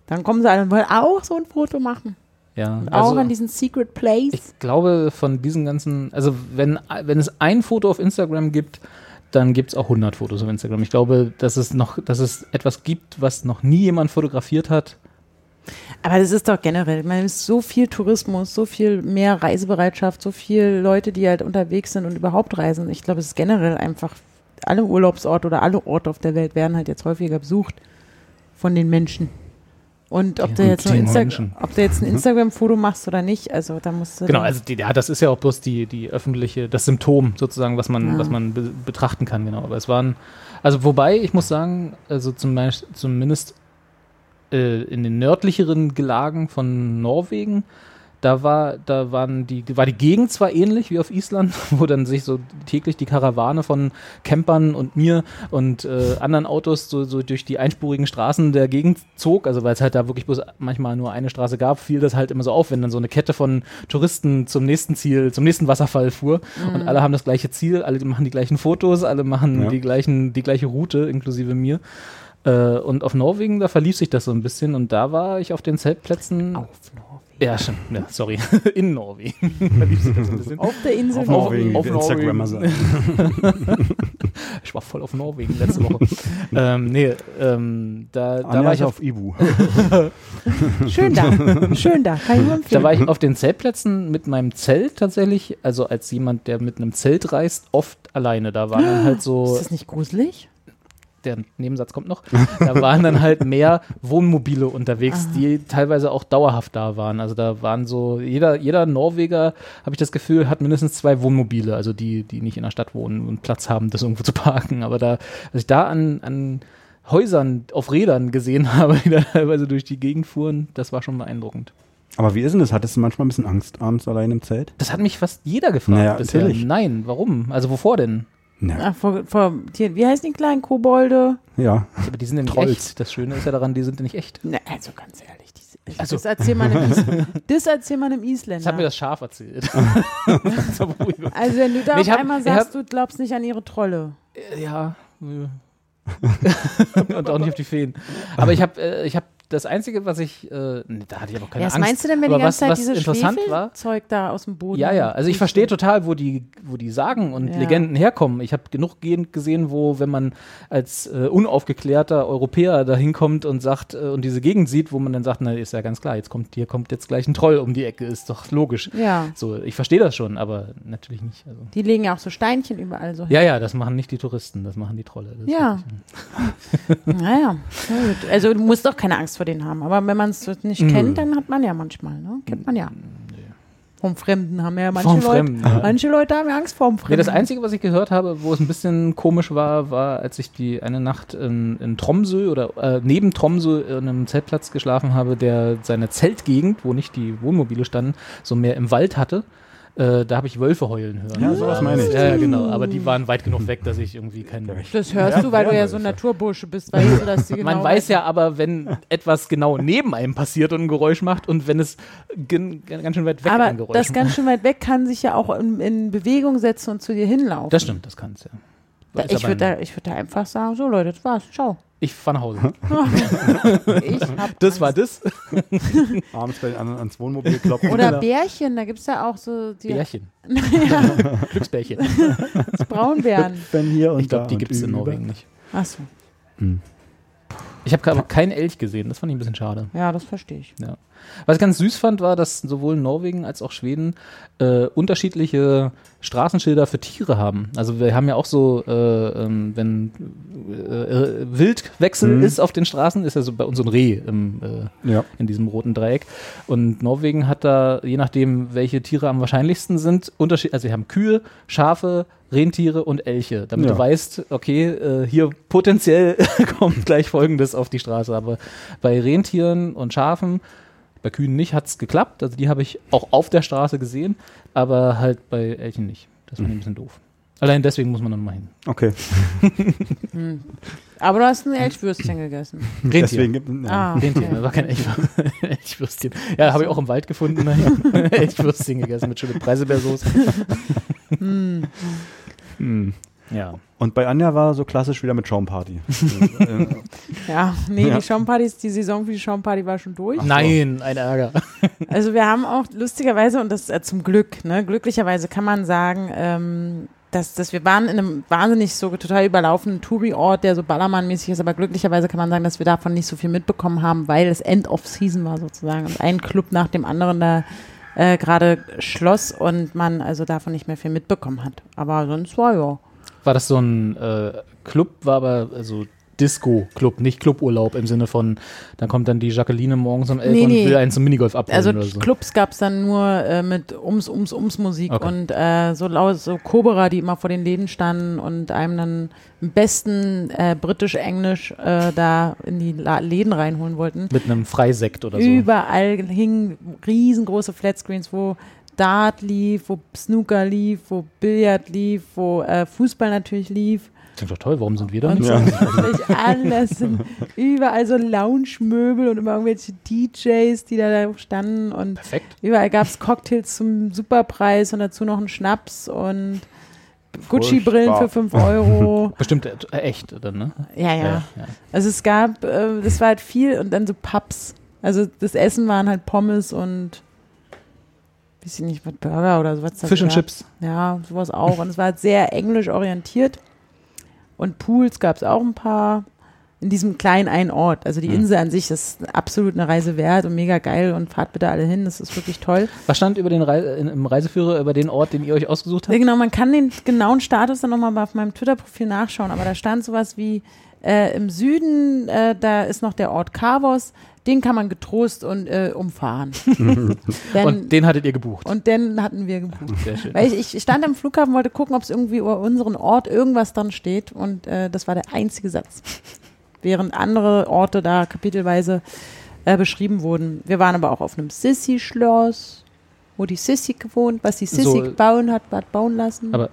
[SPEAKER 3] Dann kommen sie alle und wollen auch so ein Foto machen.
[SPEAKER 4] Ja,
[SPEAKER 3] Und auch an diesen Secret Place.
[SPEAKER 4] Ich glaube, von diesen ganzen, also wenn, wenn es ein Foto auf Instagram gibt, dann gibt es auch 100 Fotos auf Instagram. Ich glaube, dass es noch, dass es etwas gibt, was noch nie jemand fotografiert hat.
[SPEAKER 3] Aber das ist doch generell, man ist so viel Tourismus, so viel mehr Reisebereitschaft, so viele Leute, die halt unterwegs sind und überhaupt reisen. Ich glaube, es ist generell einfach, alle Urlaubsorte oder alle Orte auf der Welt werden halt jetzt häufiger besucht von den Menschen. Und ob
[SPEAKER 4] Ja,
[SPEAKER 3] du jetzt ob du jetzt ein Instagram-Foto machst oder nicht, also da musst du.
[SPEAKER 4] Genau, also die, ja, das ist ja auch bloß die, die öffentliche, das Symptom sozusagen, was man,
[SPEAKER 3] Ja.
[SPEAKER 4] was man be betrachten kann, genau. Aber es waren, also wobei, ich muss sagen, also zum Beispiel, zumindest äh, in den nördlicheren Gelagen von Norwegen, da war, da waren die, war die Gegend zwar ähnlich wie auf Island, wo dann sich so täglich die Karawane von Campern und mir und äh, anderen Autos so, so durch die einspurigen Straßen der Gegend zog, also weil es halt da wirklich bloß manchmal nur eine Straße gab, fiel das halt immer so auf, wenn dann so eine Kette von Touristen zum nächsten Ziel, zum nächsten Wasserfall fuhr und alle haben das gleiche Ziel, alle machen die gleichen Fotos, alle machen
[SPEAKER 5] Ja.
[SPEAKER 4] die gleichen, die gleiche Route, inklusive mir. Äh, und auf Norwegen, da verlief sich das so ein bisschen und da war ich auf den Zeltplätzen.
[SPEAKER 3] auf.
[SPEAKER 4] Ja, stimmt. Ja, sorry. In Norwegen.
[SPEAKER 3] Auf der Insel
[SPEAKER 5] Auf Norwegen,
[SPEAKER 4] auf Norwegen.
[SPEAKER 5] Instagrammer.
[SPEAKER 4] Ich war voll auf Norwegen letzte Woche. ähm, nee, ähm, da, da war ich auf
[SPEAKER 5] auf Ibu.
[SPEAKER 3] Schön da. Schön da. Kann ich nur
[SPEAKER 4] Da war ich auf den Zeltplätzen mit meinem Zelt tatsächlich, also als jemand, der mit einem Zelt reist, oft alleine. Da waren dann halt so,
[SPEAKER 3] ist das nicht gruselig?
[SPEAKER 4] Der Nebensatz kommt noch, da waren dann halt mehr Wohnmobile unterwegs, die teilweise auch dauerhaft da waren. Also da waren so, jeder, jeder Norweger, habe ich das Gefühl, hat mindestens zwei Wohnmobile, also die, die nicht in der Stadt wohnen und Platz haben, das irgendwo zu parken. Aber da, als ich da an, an Häusern auf Rädern gesehen habe, die da teilweise durch die Gegend fuhren, das war schon beeindruckend.
[SPEAKER 5] Aber wie ist denn das? Hattest du manchmal ein bisschen Angst abends allein im Zelt?
[SPEAKER 4] Das hat mich fast jeder gefragt
[SPEAKER 5] Naja,
[SPEAKER 4] bisher.
[SPEAKER 5] natürlich.
[SPEAKER 4] Nein, warum? Also wovor denn?
[SPEAKER 5] Na,
[SPEAKER 3] Ach, vor, vor, hier, wie heißen die kleinen Kobolde?
[SPEAKER 5] ja.
[SPEAKER 4] Aber die sind ja nicht
[SPEAKER 5] Trolls.
[SPEAKER 4] echt. Das Schöne ist ja daran, die sind ja nicht echt.
[SPEAKER 3] Na, also ganz ehrlich, die,
[SPEAKER 4] Also-
[SPEAKER 3] das erzählt man im, Is das im Isländer.
[SPEAKER 4] Das hat mir das Schaf erzählt.
[SPEAKER 3] Also wenn du da
[SPEAKER 4] Nee,
[SPEAKER 3] auf
[SPEAKER 4] hab-
[SPEAKER 3] einmal sagst,
[SPEAKER 4] hab-
[SPEAKER 3] du glaubst nicht an ihre Trolle.
[SPEAKER 4] Äh, ja. nö. Und auch nicht auf die Feen. Aber ich habe äh, ich hab das Einzige, was ich, äh, da hatte ich aber keine
[SPEAKER 3] Ja, was
[SPEAKER 4] Angst.
[SPEAKER 3] meinst du denn, wenn die ganze
[SPEAKER 4] was,
[SPEAKER 3] Zeit
[SPEAKER 4] was
[SPEAKER 3] dieses
[SPEAKER 4] interessant war,
[SPEAKER 3] Schwefelzeug da aus dem Boden
[SPEAKER 4] Ja, ja, also ich verstehe total, wo die, wo die Sagen und
[SPEAKER 3] Ja.
[SPEAKER 4] Legenden herkommen. Ich habe genug Gegend gesehen, wo, wenn man als äh, unaufgeklärter Europäer da hinkommt und sagt äh, und diese Gegend sieht, wo man dann sagt, na, ist ja ganz klar, jetzt kommt hier kommt jetzt gleich ein Troll um die Ecke, ist doch logisch.
[SPEAKER 3] Ja,
[SPEAKER 4] So, ich verstehe das schon, aber natürlich nicht. Also.
[SPEAKER 3] die legen ja auch so Steinchen überall so hin.
[SPEAKER 4] Ja, ja, das machen nicht die Touristen, das machen die Trolle. Das
[SPEAKER 3] Ja. Naja, also du musst doch keine Angst vor denen haben. Aber wenn man es nicht
[SPEAKER 4] Nö.
[SPEAKER 3] kennt, dann hat man ja manchmal, ne? Kennt man ja. Vom Fremden haben ja manche Leute.
[SPEAKER 4] Fremden, ja.
[SPEAKER 3] Manche Leute haben ja Angst vorm Fremden.
[SPEAKER 4] Nee, das Einzige, was ich gehört habe, wo es ein bisschen komisch war, war, als ich die eine Nacht in, in Tromsø oder äh, neben Tromsø in einem Zeltplatz geschlafen habe, der seine Zeltgegend, wo nicht die Wohnmobile standen, so mehr im Wald hatte. Äh, da habe ich Wölfe heulen hören.
[SPEAKER 5] Ja, sowas meine ich.
[SPEAKER 4] Ja, ja, genau. Aber die waren weit genug weg, dass ich irgendwie keinen.
[SPEAKER 3] Das hörst du, weil du ja so ein Naturbursche bist, weißt du, dass die genau
[SPEAKER 4] Man weiß ja aber, wenn etwas genau neben einem passiert und ein Geräusch macht und wenn es ganz schön weit weg
[SPEAKER 3] Aber
[SPEAKER 4] ein Geräusch
[SPEAKER 3] das
[SPEAKER 4] macht.
[SPEAKER 3] ganz schön weit weg kann sich ja auch in, in Bewegung setzen und zu dir hinlaufen.
[SPEAKER 4] Das stimmt, das kann es ja.
[SPEAKER 3] Da, ich würde da, ich würd da einfach sagen, so Leute, das war's, ciao.
[SPEAKER 4] Ich fahr nach Hause.
[SPEAKER 3] Ich hab
[SPEAKER 4] Das war das.
[SPEAKER 5] Abends bei den anderen ans Wohnmobil klopfen.
[SPEAKER 3] Oder. Bärchen, da gibt es ja auch so die
[SPEAKER 4] Bärchen.
[SPEAKER 3] ja,
[SPEAKER 4] Glücksbärchen.
[SPEAKER 3] Braunbären.
[SPEAKER 5] Wenn hier und
[SPEAKER 4] Ich glaube, die gibt es in. Norwegen nicht.
[SPEAKER 3] Achso,
[SPEAKER 4] Ich habe aber keinen Elch gesehen, das fand ich ein bisschen schade.
[SPEAKER 3] ja, das verstehe ich.
[SPEAKER 4] Was ich ganz süß fand, war, dass sowohl Norwegen als auch Schweden äh, unterschiedliche Straßenschilder für Tiere haben. Also wir haben ja auch so, äh, ähm, wenn äh, äh, Wildwechsel
[SPEAKER 5] Mhm.
[SPEAKER 4] ist auf den Straßen, ist ja so bei uns so ein Reh im, äh,
[SPEAKER 5] Ja.
[SPEAKER 4] in diesem roten Dreieck. Und Norwegen hat da, je nachdem, welche Tiere am wahrscheinlichsten sind, Unterschied, also sie haben Kühe, Schafe, Rentiere und Elche, damit
[SPEAKER 5] Ja.
[SPEAKER 4] du weißt, okay, äh, hier potenziell kommt gleich Folgendes auf die Straße. Aber bei Rentieren und Schafen, bei Kühen nicht, hat es geklappt. Also die habe ich auch auf der Straße gesehen, aber halt bei Elchen nicht. Das fand ich ein bisschen doof. Allein deswegen muss man dann mal hin.
[SPEAKER 5] Okay.
[SPEAKER 3] Aber du hast ein Elchwürstchen gegessen.
[SPEAKER 4] Rentier.
[SPEAKER 5] Deswegen gibt ja.
[SPEAKER 3] Ah,
[SPEAKER 4] Rentier,
[SPEAKER 3] okay.
[SPEAKER 4] das war kein Elch, Elchwürstchen. Ja, habe ich auch im Wald gefunden. Elchwürstchen gegessen mit schöner Preiselbeersoße.
[SPEAKER 5] Hm.
[SPEAKER 4] Ja.
[SPEAKER 5] Und bei Anja war so klassisch wieder mit Schaumparty.
[SPEAKER 3] Ja, nee,
[SPEAKER 5] Ja.
[SPEAKER 3] die Schaumpartys, die Saison für die Schaumparty war schon durch.
[SPEAKER 4] Nein, ein Ärger.
[SPEAKER 3] Also wir haben auch lustigerweise, und das äh, zum Glück, ne, glücklicherweise kann man sagen, ähm, dass, dass wir waren in einem wahnsinnig so total überlaufenen Touri-Ort, der so Ballermann-mäßig ist, aber glücklicherweise kann man sagen, dass wir davon nicht so viel mitbekommen haben, weil es End of Season war sozusagen und ein Club nach dem anderen da äh, gerade schloss und man also davon nicht mehr viel mitbekommen hat. Aber sonst war ja.
[SPEAKER 4] War das so ein äh, Club, war aber also Disco-Club, nicht Cluburlaub im Sinne von, dann kommt dann die Jacqueline morgens um 11
[SPEAKER 3] Nee,
[SPEAKER 4] und
[SPEAKER 3] nee.
[SPEAKER 4] will einen zum Minigolf abholen
[SPEAKER 3] Also
[SPEAKER 4] oder so.
[SPEAKER 3] Clubs gab es dann nur äh, mit Ums, Ums, Ums Musik
[SPEAKER 4] Okay.
[SPEAKER 3] und äh, so laut, so Cobra, die immer vor den Läden standen und einem dann im besten äh, britisch-englisch äh, da in die La Läden reinholen wollten.
[SPEAKER 4] Mit einem Freisekt oder so.
[SPEAKER 3] Überall hingen riesengroße Flatscreens, wo Dart lief, wo Snooker lief, wo Billard lief, wo äh, Fußball natürlich lief.
[SPEAKER 4] Klingt doch toll, warum sind wir da nicht?
[SPEAKER 5] Ja.
[SPEAKER 3] alles. Sind überall so Lounge-Möbel und immer irgendwelche DJs, die da, da standen. Und
[SPEAKER 4] Perfekt.
[SPEAKER 3] überall gab es Cocktails zum Superpreis und dazu noch einen Schnaps und Gucci-Brillen für
[SPEAKER 5] Furchtbar.
[SPEAKER 3] 5 Euro.
[SPEAKER 4] Bestimmt äh, echt, dann, ne?
[SPEAKER 3] Ja, ja.
[SPEAKER 4] ja.
[SPEAKER 3] Also es gab, äh, das war halt viel und dann so Pubs. Also das Essen waren halt Pommes und weiß ich nicht, was Burger oder sowas.
[SPEAKER 4] Fish and
[SPEAKER 3] gab.
[SPEAKER 4] Chips.
[SPEAKER 3] Ja, sowas auch. Und es war halt sehr englisch orientiert. Und Pools gab es auch ein paar in diesem kleinen einen Ort. Also die Insel an sich ist absolut eine Reise wert und mega geil und fahrt bitte alle hin. Das ist wirklich toll.
[SPEAKER 4] Was stand über den Rei in, im Reiseführer über den Ort, den ihr euch ausgesucht
[SPEAKER 3] Ja,
[SPEAKER 4] habt?
[SPEAKER 3] genau, man kann den genauen Status dann nochmal auf meinem Twitter-Profil nachschauen, aber da stand sowas wie äh, im Süden, äh, da ist noch der Ort Kavos, den kann man getrost und äh, umfahren. Denn,
[SPEAKER 4] Und den hattet ihr gebucht.
[SPEAKER 3] und den hatten wir gebucht.
[SPEAKER 4] Sehr schön.
[SPEAKER 3] Weil ich, ich stand am Flughafen, wollte gucken, ob es irgendwie über unseren Ort irgendwas dran steht und äh, das war der einzige Satz. Während andere Orte da kapitelweise äh, beschrieben wurden. Wir waren aber auch auf einem Sissy-Schloss, wo die Sissy gewohnt, was die Sissy
[SPEAKER 4] So-
[SPEAKER 3] bauen hat, hat bauen lassen.
[SPEAKER 4] Aber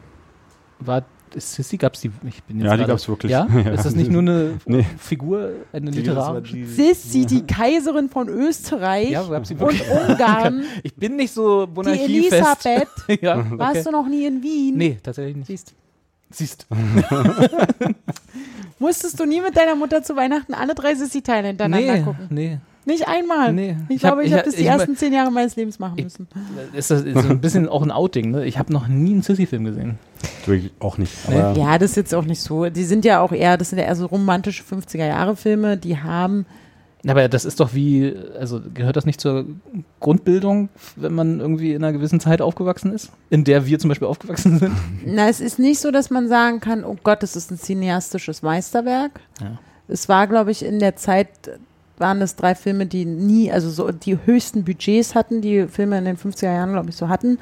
[SPEAKER 4] war ist Sissy, gab's die? Ich bin jetzt
[SPEAKER 5] Ja, die
[SPEAKER 4] gerade-
[SPEAKER 5] gab's wirklich.
[SPEAKER 4] Ja?
[SPEAKER 5] Ja.
[SPEAKER 4] Ist das nicht nur eine
[SPEAKER 5] Nee.
[SPEAKER 4] Figur, eine literarische?
[SPEAKER 3] Sissi, die Kaiserin von Österreich
[SPEAKER 4] Ja, gab's die
[SPEAKER 3] und? Ungarn,
[SPEAKER 4] Ich bin nicht so
[SPEAKER 3] die
[SPEAKER 4] monarchiefest.
[SPEAKER 3] Elisabeth.
[SPEAKER 4] ja, okay.
[SPEAKER 3] Warst du noch nie in Wien?
[SPEAKER 4] Nee, tatsächlich nicht.
[SPEAKER 3] Siehst.
[SPEAKER 4] Siehst.
[SPEAKER 3] Musstest du nie mit deiner Mutter zu Weihnachten alle drei Sissi-Teile hintereinander
[SPEAKER 4] Nee,
[SPEAKER 3] gucken?
[SPEAKER 4] nee.
[SPEAKER 3] Nicht einmal.
[SPEAKER 4] Nee.
[SPEAKER 3] Ich,
[SPEAKER 4] Ich
[SPEAKER 3] glaube,
[SPEAKER 4] hab-
[SPEAKER 3] ich
[SPEAKER 4] ich
[SPEAKER 3] habe
[SPEAKER 4] hab-
[SPEAKER 3] das die
[SPEAKER 4] ich-
[SPEAKER 3] ersten zehn Jahre meines Lebens machen müssen.
[SPEAKER 4] Ist das ist so ein bisschen auch ein Outing, ne? Ich habe noch nie einen Sissy-Film gesehen.
[SPEAKER 5] Durch auch nicht.
[SPEAKER 4] Nee.
[SPEAKER 5] Aber
[SPEAKER 3] Ja, das ist jetzt auch nicht so. Die sind ja auch eher, das sind ja eher so romantische 50er-Jahre-Filme, die haben,
[SPEAKER 4] Aber das ist doch wie, also gehört das nicht zur Grundbildung, wenn man irgendwie in einer gewissen Zeit aufgewachsen ist? In der wir zum Beispiel aufgewachsen sind?
[SPEAKER 3] na, es ist nicht so, dass man sagen kann, oh Gott, das ist ein cineastisches Meisterwerk.
[SPEAKER 4] Ja.
[SPEAKER 3] Es war, glaube ich, in der Zeit, waren es drei Filme, die nie, also so die höchsten Budgets hatten, die Filme in den 50er Jahren, glaube ich, so hatten.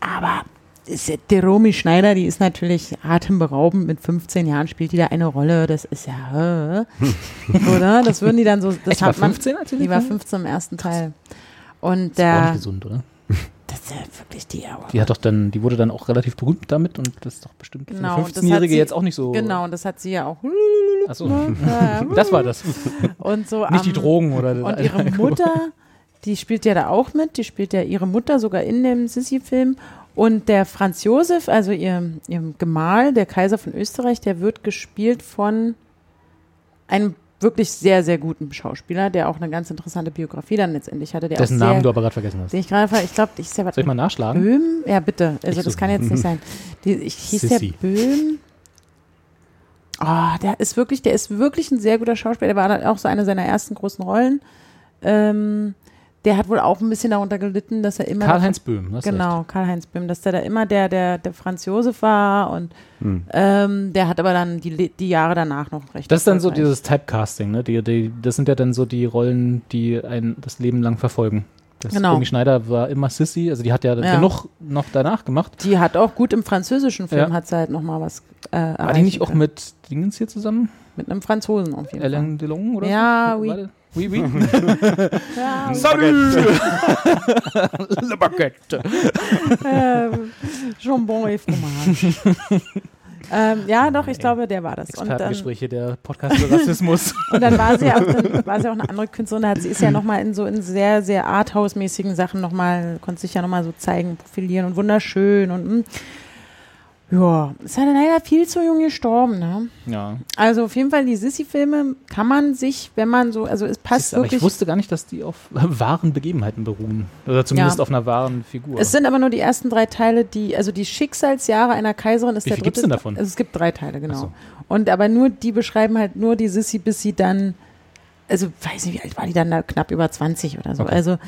[SPEAKER 3] Aber ist die Romy Schneider, die ist natürlich atemberaubend. Mit 15 Jahren spielt die da eine Rolle. Das ist ja, oder? Das würden die dann so, das
[SPEAKER 4] Echt,
[SPEAKER 3] hat man,
[SPEAKER 4] 15, als sie
[SPEAKER 3] die war
[SPEAKER 4] Film?
[SPEAKER 3] 15 im ersten Teil. Und
[SPEAKER 4] Das war auch nicht
[SPEAKER 3] der,
[SPEAKER 4] gesund, oder?
[SPEAKER 3] das ist ja wirklich die, aber
[SPEAKER 4] Die hat doch dann, die wurde dann auch relativ berühmt damit und das ist doch bestimmt für
[SPEAKER 3] Genau, hat
[SPEAKER 4] 15-Jährige
[SPEAKER 3] sie-
[SPEAKER 4] jetzt auch nicht so.
[SPEAKER 3] Genau, und das hat sie ja auch.
[SPEAKER 4] Achso,
[SPEAKER 3] Ja,
[SPEAKER 4] das war das.
[SPEAKER 3] Und so
[SPEAKER 4] Nicht die
[SPEAKER 3] am-
[SPEAKER 4] Drogen oder
[SPEAKER 3] Und ihre Mutter, die spielt ja da auch mit, die spielt ja ihre Mutter sogar in dem Sissi-Film. Und der Franz Josef, also ihr, ihr Gemahl, der Kaiser von Österreich, der wird gespielt von einem wirklich sehr, sehr guten Schauspieler, der auch eine ganz interessante Biografie dann letztendlich hatte. Der
[SPEAKER 4] Dessen
[SPEAKER 3] sehr,
[SPEAKER 4] Namen du aber gerade vergessen hast.
[SPEAKER 3] den ich gerade, ich glaube, ich sehr
[SPEAKER 4] Soll ich mal nachschlagen?
[SPEAKER 3] Böhm? Ja, bitte. Also
[SPEAKER 4] Nicht
[SPEAKER 3] das
[SPEAKER 4] so.
[SPEAKER 3] kann jetzt nicht sein. Die, ich hieß
[SPEAKER 4] Sissi.
[SPEAKER 3] der Böhm. Oh, der ist wirklich, der ist wirklich ein sehr guter Schauspieler. Der war auch so eine seiner ersten großen Rollen. Ähm, der hat wohl auch ein bisschen darunter gelitten, dass er immer
[SPEAKER 4] Karl-Heinz Böhm, das
[SPEAKER 3] genau Karl-Heinz Böhm, dass der da immer der der der Franz Josef war und
[SPEAKER 5] Hm.
[SPEAKER 3] ähm, der hat aber dann die die Jahre danach noch recht.
[SPEAKER 4] Das ist dann so dieses Typecasting, ne? Die, die, das sind ja dann so die Rollen, die einen das Leben lang verfolgen. Das
[SPEAKER 3] Genau.
[SPEAKER 4] Romy Schneider war immer Sissy, also die hat ja,
[SPEAKER 3] Ja.
[SPEAKER 4] genug noch danach gemacht.
[SPEAKER 3] Die hat auch gut im französischen Film
[SPEAKER 4] Ja.
[SPEAKER 3] hat sie halt noch mal was äh,
[SPEAKER 4] War die nicht auch
[SPEAKER 3] können.
[SPEAKER 4] mit Dingens hier zusammen?
[SPEAKER 3] mit einem Franzosen auf jeden Fall.
[SPEAKER 4] Alain Delon oder
[SPEAKER 3] Ja,
[SPEAKER 4] so?
[SPEAKER 3] oui.
[SPEAKER 4] Oui, oui.
[SPEAKER 3] Ja,
[SPEAKER 4] Salut! Le Baguette.
[SPEAKER 3] äh, Jambon et Fromage. ähm, ja, doch, ich glaube, der war das.
[SPEAKER 4] Expertengespräche der Podcast über Rassismus.
[SPEAKER 3] und dann war sie auch, dann war sie auch eine andere Künstlerin. Hat sie ist ja nochmal in so in sehr, sehr Arthouse-mäßigen Sachen nochmal, konnte sich ja nochmal so zeigen, profilieren und wunderschön und mm. Ja, ist ja leider viel zu jung gestorben, ne?
[SPEAKER 4] ja.
[SPEAKER 3] Also auf jeden Fall, die Sissy-Filme kann man sich, wenn man so, also es passt
[SPEAKER 4] Siehst, aber
[SPEAKER 3] wirklich.
[SPEAKER 4] ich wusste gar nicht, dass die auf wahren Begebenheiten beruhen. Oder zumindest
[SPEAKER 3] Ja.
[SPEAKER 4] auf einer wahren Figur.
[SPEAKER 3] Es sind aber nur die ersten drei Teile, die, also die Schicksalsjahre einer Kaiserin ist
[SPEAKER 4] Wie
[SPEAKER 3] der
[SPEAKER 4] viel
[SPEAKER 3] dritte.
[SPEAKER 4] gibt's denn davon?
[SPEAKER 3] Also es gibt drei Teile, genau.
[SPEAKER 4] So.
[SPEAKER 3] Und aber nur, die beschreiben halt nur die Sissi, bis sie dann, also weiß nicht, wie alt war die dann da, knapp über 20 oder so.
[SPEAKER 4] Okay.
[SPEAKER 3] Also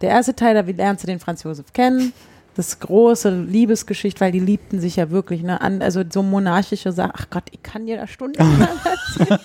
[SPEAKER 3] der erste Teil, da lernst du den Franz Josef kennen. Das große Liebesgeschichte, weil die liebten sich ja wirklich, ne? An, also so monarchische Sachen. Ach Gott, ich kann dir da stundenlang erzählen.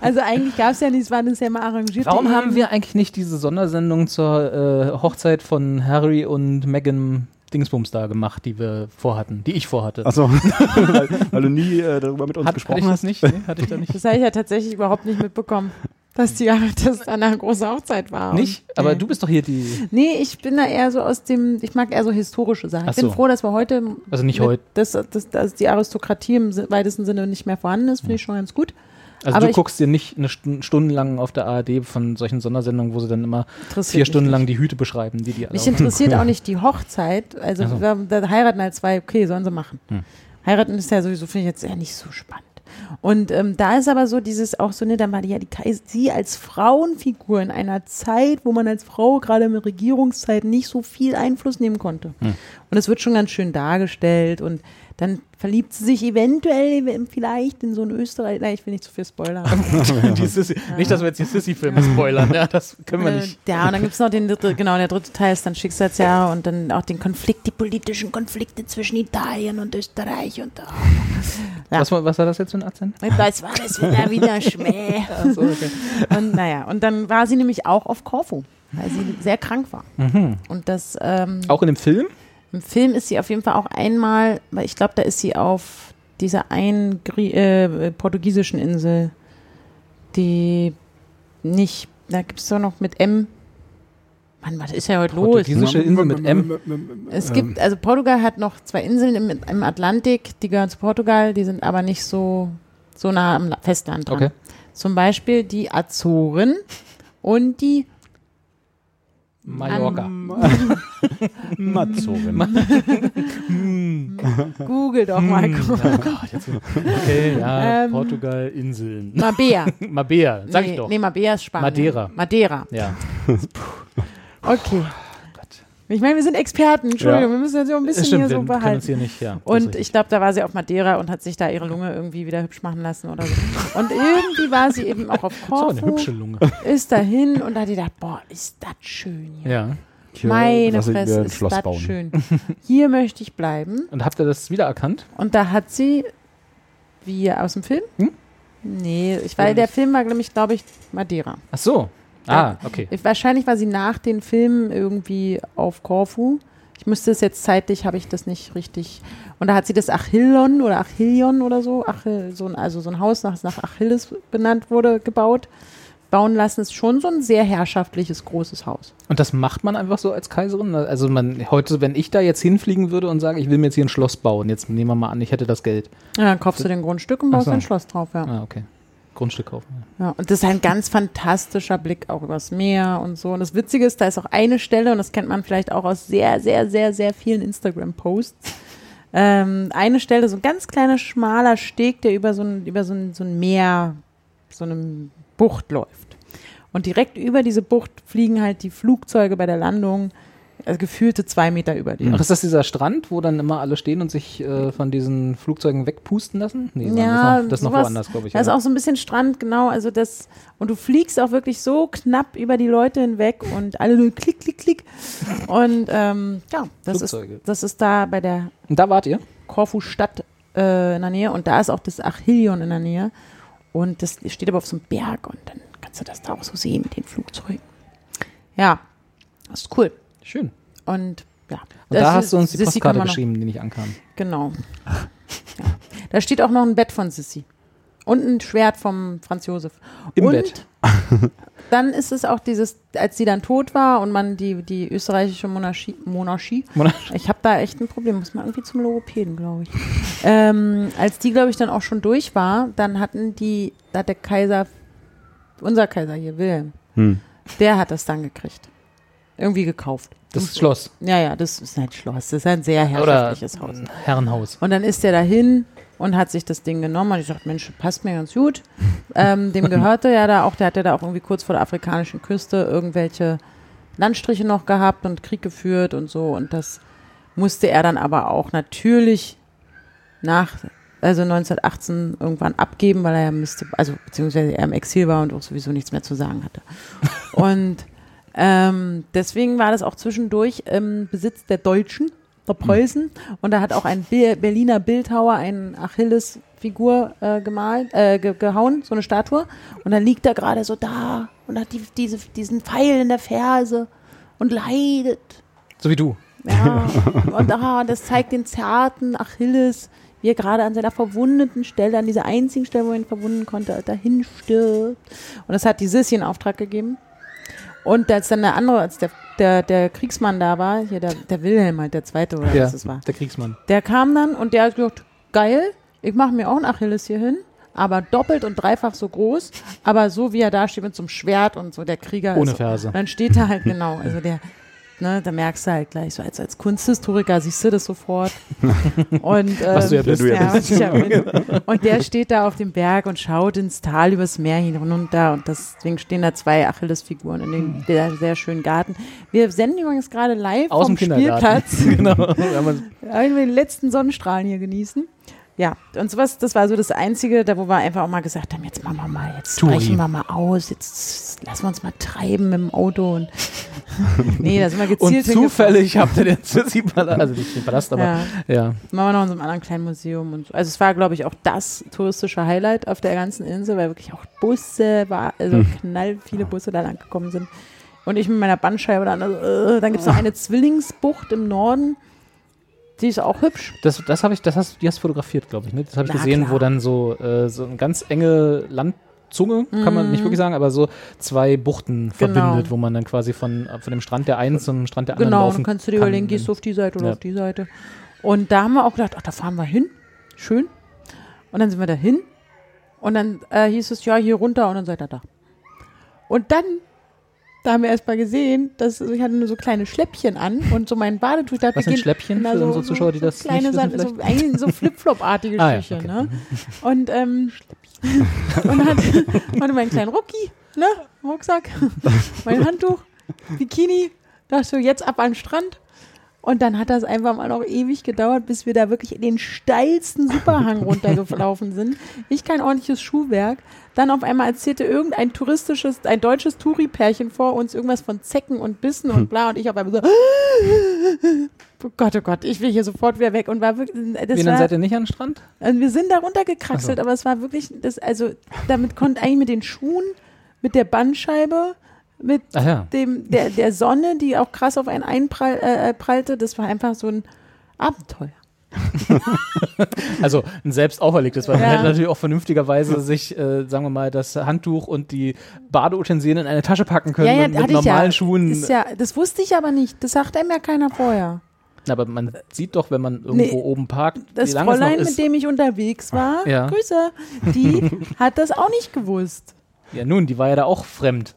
[SPEAKER 3] Also eigentlich gab es ja nichts, war das ja mal arrangiert.
[SPEAKER 4] Warum haben wir eigentlich nicht diese Sondersendung zur äh, Hochzeit von Harry und Meghan Dingsbums da gemacht, die wir vorhatten, die ich vorhatte?
[SPEAKER 5] Achso, weil, weil du nie äh, darüber mit uns
[SPEAKER 4] Hat, hatte
[SPEAKER 5] gesprochen
[SPEAKER 4] ich das
[SPEAKER 5] hast.
[SPEAKER 4] nicht? Nee, hatte ich da nicht.
[SPEAKER 3] Das habe ich ja tatsächlich überhaupt nicht mitbekommen, dass die dass da eine große Hochzeit war.
[SPEAKER 4] Nicht? Aber du bist doch hier die,
[SPEAKER 3] Nee, ich bin da eher so aus dem, ich mag eher so historische Sachen.
[SPEAKER 4] Ach
[SPEAKER 3] Ich bin
[SPEAKER 4] so.
[SPEAKER 3] froh, dass wir heute,
[SPEAKER 4] also nicht heute.
[SPEAKER 3] dass, dass, dass die Aristokratie im weitesten Sinne nicht mehr vorhanden ist, finde ich schon ganz gut.
[SPEAKER 4] Also
[SPEAKER 3] aber
[SPEAKER 4] du guckst dir nicht eine Stunde, stundenlang auf der ARD von solchen Sondersendungen, wo sie dann immer vier Stunden lang die Hüte beschreiben, die die alle
[SPEAKER 3] Mich interessiert auch nicht die Hochzeit. Also
[SPEAKER 4] Ach so.
[SPEAKER 3] da, da heiraten halt zwei, okay, sollen sie machen.
[SPEAKER 4] Hm.
[SPEAKER 3] Heiraten ist ja sowieso, finde ich jetzt eher nicht so spannend. Und ähm, da ist aber so dieses auch so, ne, dann war die ja die Kais- sie als Frauenfigur in einer Zeit, wo man als Frau gerade in der Regierungszeit nicht so viel Einfluss nehmen konnte.
[SPEAKER 4] Hm.
[SPEAKER 3] Und es wird schon ganz schön dargestellt und dann verliebt sie sich eventuell vielleicht in so einen Österreich. Nein, ich will nicht zu viel spoilern.
[SPEAKER 4] Sissi, Nicht, dass wir jetzt die Sissy-Filme spoilern, ja, das können wir
[SPEAKER 3] Äh,
[SPEAKER 4] nicht.
[SPEAKER 3] Ja, und dann gibt es noch den dritte, genau, der dritte Teil ist dann Schicksalsjahre und dann auch den Konflikt, die politischen Konflikte zwischen Italien und Österreich und da. Ja.
[SPEAKER 4] Was, war- was war das jetzt für ein Akzent?
[SPEAKER 3] Das war das wieder wieder Schmäh.
[SPEAKER 4] Achso, okay.
[SPEAKER 3] Und naja, und dann war sie nämlich auch auf Korfu, weil sie sehr krank war.
[SPEAKER 4] Mhm.
[SPEAKER 3] Und das ähm,
[SPEAKER 4] Auch in dem Film?
[SPEAKER 3] Im Film ist sie auf jeden Fall auch einmal, weil ich glaube, da ist sie auf dieser einen Grie äh, portugiesischen Insel, die nicht, da gibt es doch noch mit M. Mann, was ist ja heute los?
[SPEAKER 4] Portugiesische Insel mit M.
[SPEAKER 3] Es gibt, also Portugal hat noch zwei Inseln im, im Atlantik, die gehören zu Portugal, die sind aber nicht so, so nah am La- Festland dran.
[SPEAKER 4] Okay.
[SPEAKER 3] Zum Beispiel die Azoren und die
[SPEAKER 4] Mallorca.
[SPEAKER 5] Mazorin.
[SPEAKER 3] Google doch mal.
[SPEAKER 4] Okay, ja,
[SPEAKER 3] Ähm,
[SPEAKER 4] Portugal, Inseln.
[SPEAKER 3] Mabea.
[SPEAKER 4] Mabea, sag
[SPEAKER 3] nee,
[SPEAKER 4] ich doch.
[SPEAKER 3] Nee, Mabea ist Spanien.
[SPEAKER 4] Madeira.
[SPEAKER 3] Madeira.
[SPEAKER 4] Ja.
[SPEAKER 3] Okay. Ich meine, wir sind Experten. Entschuldigung,
[SPEAKER 4] Ja.
[SPEAKER 3] wir müssen jetzt so ein bisschen
[SPEAKER 4] Stimmt,
[SPEAKER 3] hier
[SPEAKER 4] wir
[SPEAKER 3] so behalten.
[SPEAKER 4] hier nicht, ja. das
[SPEAKER 3] Und ich glaube, da war sie auf Madeira und hat sich da ihre Lunge irgendwie wieder hübsch machen lassen oder so. Und irgendwie war sie eben auch auf
[SPEAKER 4] so eine
[SPEAKER 3] Korfu,
[SPEAKER 4] hübsche Lunge.
[SPEAKER 3] ist dahin und da hat die gedacht, boah, ist das schön hier.
[SPEAKER 4] Ja.
[SPEAKER 5] Hier
[SPEAKER 3] Meine Fresse, ist
[SPEAKER 5] Schloss
[SPEAKER 3] das
[SPEAKER 5] bauen.
[SPEAKER 3] schön. Hier möchte ich bleiben.
[SPEAKER 4] Und habt ihr das wiedererkannt?
[SPEAKER 3] Und da hat sie, wie aus dem Film?
[SPEAKER 4] Hm?
[SPEAKER 3] Nee, ich, weil der Film war nämlich, glaube ich, Madeira.
[SPEAKER 4] Ach so. Ah, okay.
[SPEAKER 3] Ich- Wahrscheinlich war sie nach den Filmen irgendwie auf Korfu. Ich müsste es jetzt zeitlich, habe ich das nicht richtig. Und da hat sie das Achillon oder Achillion oder so, Achill, so ein, also so ein Haus, das nach Achilles benannt wurde, gebaut. Bauen lassen ist schon so ein sehr herrschaftliches, großes Haus.
[SPEAKER 4] Und das macht man einfach so als Kaiserin? Also man, heute, wenn ich da jetzt hinfliegen würde und sage, ich will mir jetzt hier ein Schloss bauen, jetzt nehmen wir mal an, ich hätte das Geld.
[SPEAKER 3] Ja, dann kaufst du den Grundstück und baust
[SPEAKER 4] so.
[SPEAKER 3] ein Schloss drauf, ja.
[SPEAKER 4] Ah, okay. Grundstück kaufen.
[SPEAKER 3] Ja, und das ist ein ganz fantastischer Blick auch übers Meer und so. Und das Witzige ist, da ist auch eine Stelle, und das kennt man vielleicht auch aus sehr, sehr, sehr, sehr vielen Instagram-Posts. Ähm, eine Stelle, so ein ganz kleiner, schmaler Steg, der über so ein, über so ein, so ein Meer, so eine Bucht läuft. Und direkt über diese Bucht fliegen halt die Flugzeuge bei der Landung, also gefühlte zwei Meter über dir.
[SPEAKER 4] Ach, ist das dieser Strand, wo dann immer alle stehen und sich äh, von diesen Flugzeugen wegpusten lassen? Nee,
[SPEAKER 3] Ja,
[SPEAKER 4] das ist noch, das noch woanders, glaube ich.
[SPEAKER 3] Da ist auch so ein bisschen Strand, genau. Also das, und du fliegst auch wirklich so knapp über die Leute hinweg und alle nur klick, klick, klick. Und ähm, ja, das ist, das ist da bei der
[SPEAKER 4] und da wart ihr?
[SPEAKER 3] Korfu-Stadt äh, in der Nähe und da ist auch das Achillion in der Nähe. Und das steht aber auf so einem Berg und dann kannst du das da auch so sehen mit den Flugzeugen. Ja, das ist cool.
[SPEAKER 4] Schön.
[SPEAKER 3] Und ja.
[SPEAKER 4] Und da hast du uns die
[SPEAKER 3] Sissi
[SPEAKER 4] Postkarte geschrieben, die nicht ankam.
[SPEAKER 3] Genau. Ja. Da steht auch noch ein Bett von Sissi. Und ein Schwert vom Franz Josef.
[SPEAKER 4] Im
[SPEAKER 3] und
[SPEAKER 4] Bett.
[SPEAKER 3] Dann ist es auch dieses, als sie dann tot war und man die, die österreichische Monarchie, Monarchie
[SPEAKER 4] Monarch-
[SPEAKER 3] ich habe da echt ein Problem, muss man irgendwie zum Logopäden, glaube ich. ähm, als die, glaube ich, dann auch schon durch war, dann hatten die, da hat der Kaiser, unser Kaiser hier, Wilhelm,
[SPEAKER 5] Hm.
[SPEAKER 3] der hat das dann gekriegt. Irgendwie gekauft.
[SPEAKER 4] Das Schloss.
[SPEAKER 3] Ja, ja, das ist ein Schloss, das ist ein sehr herrschaftliches Haus.
[SPEAKER 4] Herrenhaus.
[SPEAKER 3] Und dann ist der dahin und hat sich das Ding genommen und ich dachte, Mensch, passt mir ganz gut. Ähm, dem gehörte ja da auch, der hat ja da auch irgendwie kurz vor der afrikanischen Küste irgendwelche Landstriche noch gehabt und Krieg geführt und so. Und das musste er dann aber auch natürlich nach, also 1918 irgendwann abgeben, weil er ja müsste, also beziehungsweise er im Exil war und auch sowieso nichts mehr zu sagen hatte. Und ähm, deswegen war das auch zwischendurch im Besitz der Deutschen, der Preußen. Und da hat auch ein Be Berliner Bildhauer eine Achilles-Figur äh, gemalt, äh, ge gehauen, so eine Statue. Und dann liegt er gerade so da und hat die, diese, diesen Pfeil in der Ferse und leidet.
[SPEAKER 4] So wie du.
[SPEAKER 3] Ja, und ah, das zeigt den zarten Achilles, wie er gerade an seiner verwundeten Stelle, an dieser einzigen Stelle, wo er ihn verwunden konnte, dahin stirbt. Und das hat die Sissi in Auftrag gegeben. Und als dann der andere, als der, der, der Kriegsmann da war, hier der, der Wilhelm halt, der zweite oder
[SPEAKER 4] Ja,
[SPEAKER 3] was es war,
[SPEAKER 4] der Kriegsmann.
[SPEAKER 3] der kam dann und der hat gesagt, geil, ich mache mir auch einen Achilles hier hin, aber doppelt und dreifach so groß, aber so wie er da steht mit so einem Schwert und so, der Krieger
[SPEAKER 4] Ohne
[SPEAKER 3] ist,
[SPEAKER 4] Ferse.
[SPEAKER 3] dann steht er halt genau, also der, ne, da merkst du halt gleich, so als, als Kunsthistoriker siehst du das sofort. Und, ähm,
[SPEAKER 4] Was du ja bist.
[SPEAKER 5] ja
[SPEAKER 3] ja bin. Und der steht da auf dem Berg und schaut ins Tal übers Meer hinunter und deswegen stehen da zwei Achillesfiguren in dem sehr, sehr schönen Garten. Wir senden übrigens gerade live
[SPEAKER 4] Aus
[SPEAKER 3] vom. Spielplatz.
[SPEAKER 4] genau.
[SPEAKER 3] Ja, wir den letzten Sonnenstrahlen hier genießen. Ja, und sowas, das war so das Einzige, da wo wir einfach auch mal gesagt haben, jetzt machen wir mal, jetzt
[SPEAKER 4] Touri.
[SPEAKER 3] brechen wir mal aus, jetzt lassen wir uns mal treiben mit dem Auto und nee, da sind wir gezielt
[SPEAKER 4] Und zufällig habt ihr den Sissi-Palast, also nicht den Palast, aber
[SPEAKER 3] Ja,
[SPEAKER 4] ja.
[SPEAKER 3] machen wir noch in so einem anderen kleinen Museum und so. Also es war, glaube ich, auch das touristische Highlight auf der ganzen Insel, weil wirklich auch Busse war, also
[SPEAKER 4] Hm.
[SPEAKER 3] knall viele Busse da lang gekommen sind. Und ich mit meiner Bandscheibe dann, also, äh, dann gibt es noch eine Zwillingsbucht im Norden, die ist auch hübsch.
[SPEAKER 4] Das, das habe ich, das hast, die hast du fotografiert, glaube ich, ne? Das habe ich
[SPEAKER 3] Na,
[SPEAKER 4] gesehen,
[SPEAKER 3] klar.
[SPEAKER 4] wo dann so, äh, so eine ganz enge Zunge, kann man nicht wirklich sagen, aber so zwei Buchten
[SPEAKER 3] Genau.
[SPEAKER 4] verbindet, wo man dann quasi von, von dem Strand der einen zum Strand der anderen
[SPEAKER 3] Genau,
[SPEAKER 4] laufen
[SPEAKER 3] dann kannst du dir
[SPEAKER 4] kann.
[SPEAKER 3] überlegen, gehst du auf die Seite oder
[SPEAKER 4] Ja.
[SPEAKER 3] auf die Seite. Und da haben wir auch gedacht, ach, da fahren wir hin. Schön. Und dann sind wir da hin. Und dann äh, hieß es, ja, hier runter und dann seid ihr da. Und dann, da haben wir erst mal gesehen, dass ich hatte nur so kleine Schläppchen an und so mein Badetuch. Dachte,
[SPEAKER 4] Was sind Schläppchen für unsere Zuschauer, die das
[SPEAKER 3] kleine
[SPEAKER 4] nicht wissen
[SPEAKER 3] so, eigentlich so Flip-Flop-artige
[SPEAKER 4] Ah, ja,
[SPEAKER 3] Schüche,
[SPEAKER 4] okay.
[SPEAKER 3] ne? Und, ähm, und hat, hatte meinen kleinen Rucki, ne? Rucksack, mein Handtuch, Bikini, dachte so, jetzt ab an den Strand. Und dann hat das einfach mal noch ewig gedauert, bis wir da wirklich in den steilsten Superhang runtergelaufen sind. Ich kein ordentliches Schuhwerk. Dann auf einmal erzählte irgendein touristisches, ein deutsches Touri-Pärchen vor uns irgendwas von Zecken und Bissen und bla. Und ich auf einmal so, oh Gott, oh Gott, ich will hier sofort wieder weg. Und war wirklich, das
[SPEAKER 4] Wie, dann
[SPEAKER 3] war,
[SPEAKER 4] seid ihr nicht an den Strand?
[SPEAKER 3] also wir sind da runtergekraxelt, aber es war wirklich, das, also damit konnte eigentlich mit den Schuhen, mit der Bandscheibe, mit
[SPEAKER 4] ja.
[SPEAKER 3] dem, der, der Sonne, die auch krass auf einen einprallte, äh, prallte, das war einfach so ein Abenteuer.
[SPEAKER 4] Also ein selbst auferlegtes, weil man
[SPEAKER 3] Ja.
[SPEAKER 4] hätte natürlich auch vernünftigerweise sich, äh, sagen wir mal, das Handtuch und die Badeutensilien in eine Tasche packen können und mit
[SPEAKER 3] hatte
[SPEAKER 4] normalen
[SPEAKER 3] ja.
[SPEAKER 4] Schuhen.
[SPEAKER 3] Ist ja. Das wusste ich aber nicht. Das sagt einem ja keiner vorher.
[SPEAKER 4] Aber man sieht doch, wenn man irgendwo
[SPEAKER 3] Nee.
[SPEAKER 4] oben parkt,
[SPEAKER 3] Das
[SPEAKER 4] wie lange es noch
[SPEAKER 3] Fräulein,
[SPEAKER 4] ist.
[SPEAKER 3] mit dem ich unterwegs war,
[SPEAKER 4] Ja.
[SPEAKER 3] Grüße, die hat das auch nicht gewusst.
[SPEAKER 4] ja, nun, die war ja da auch fremd.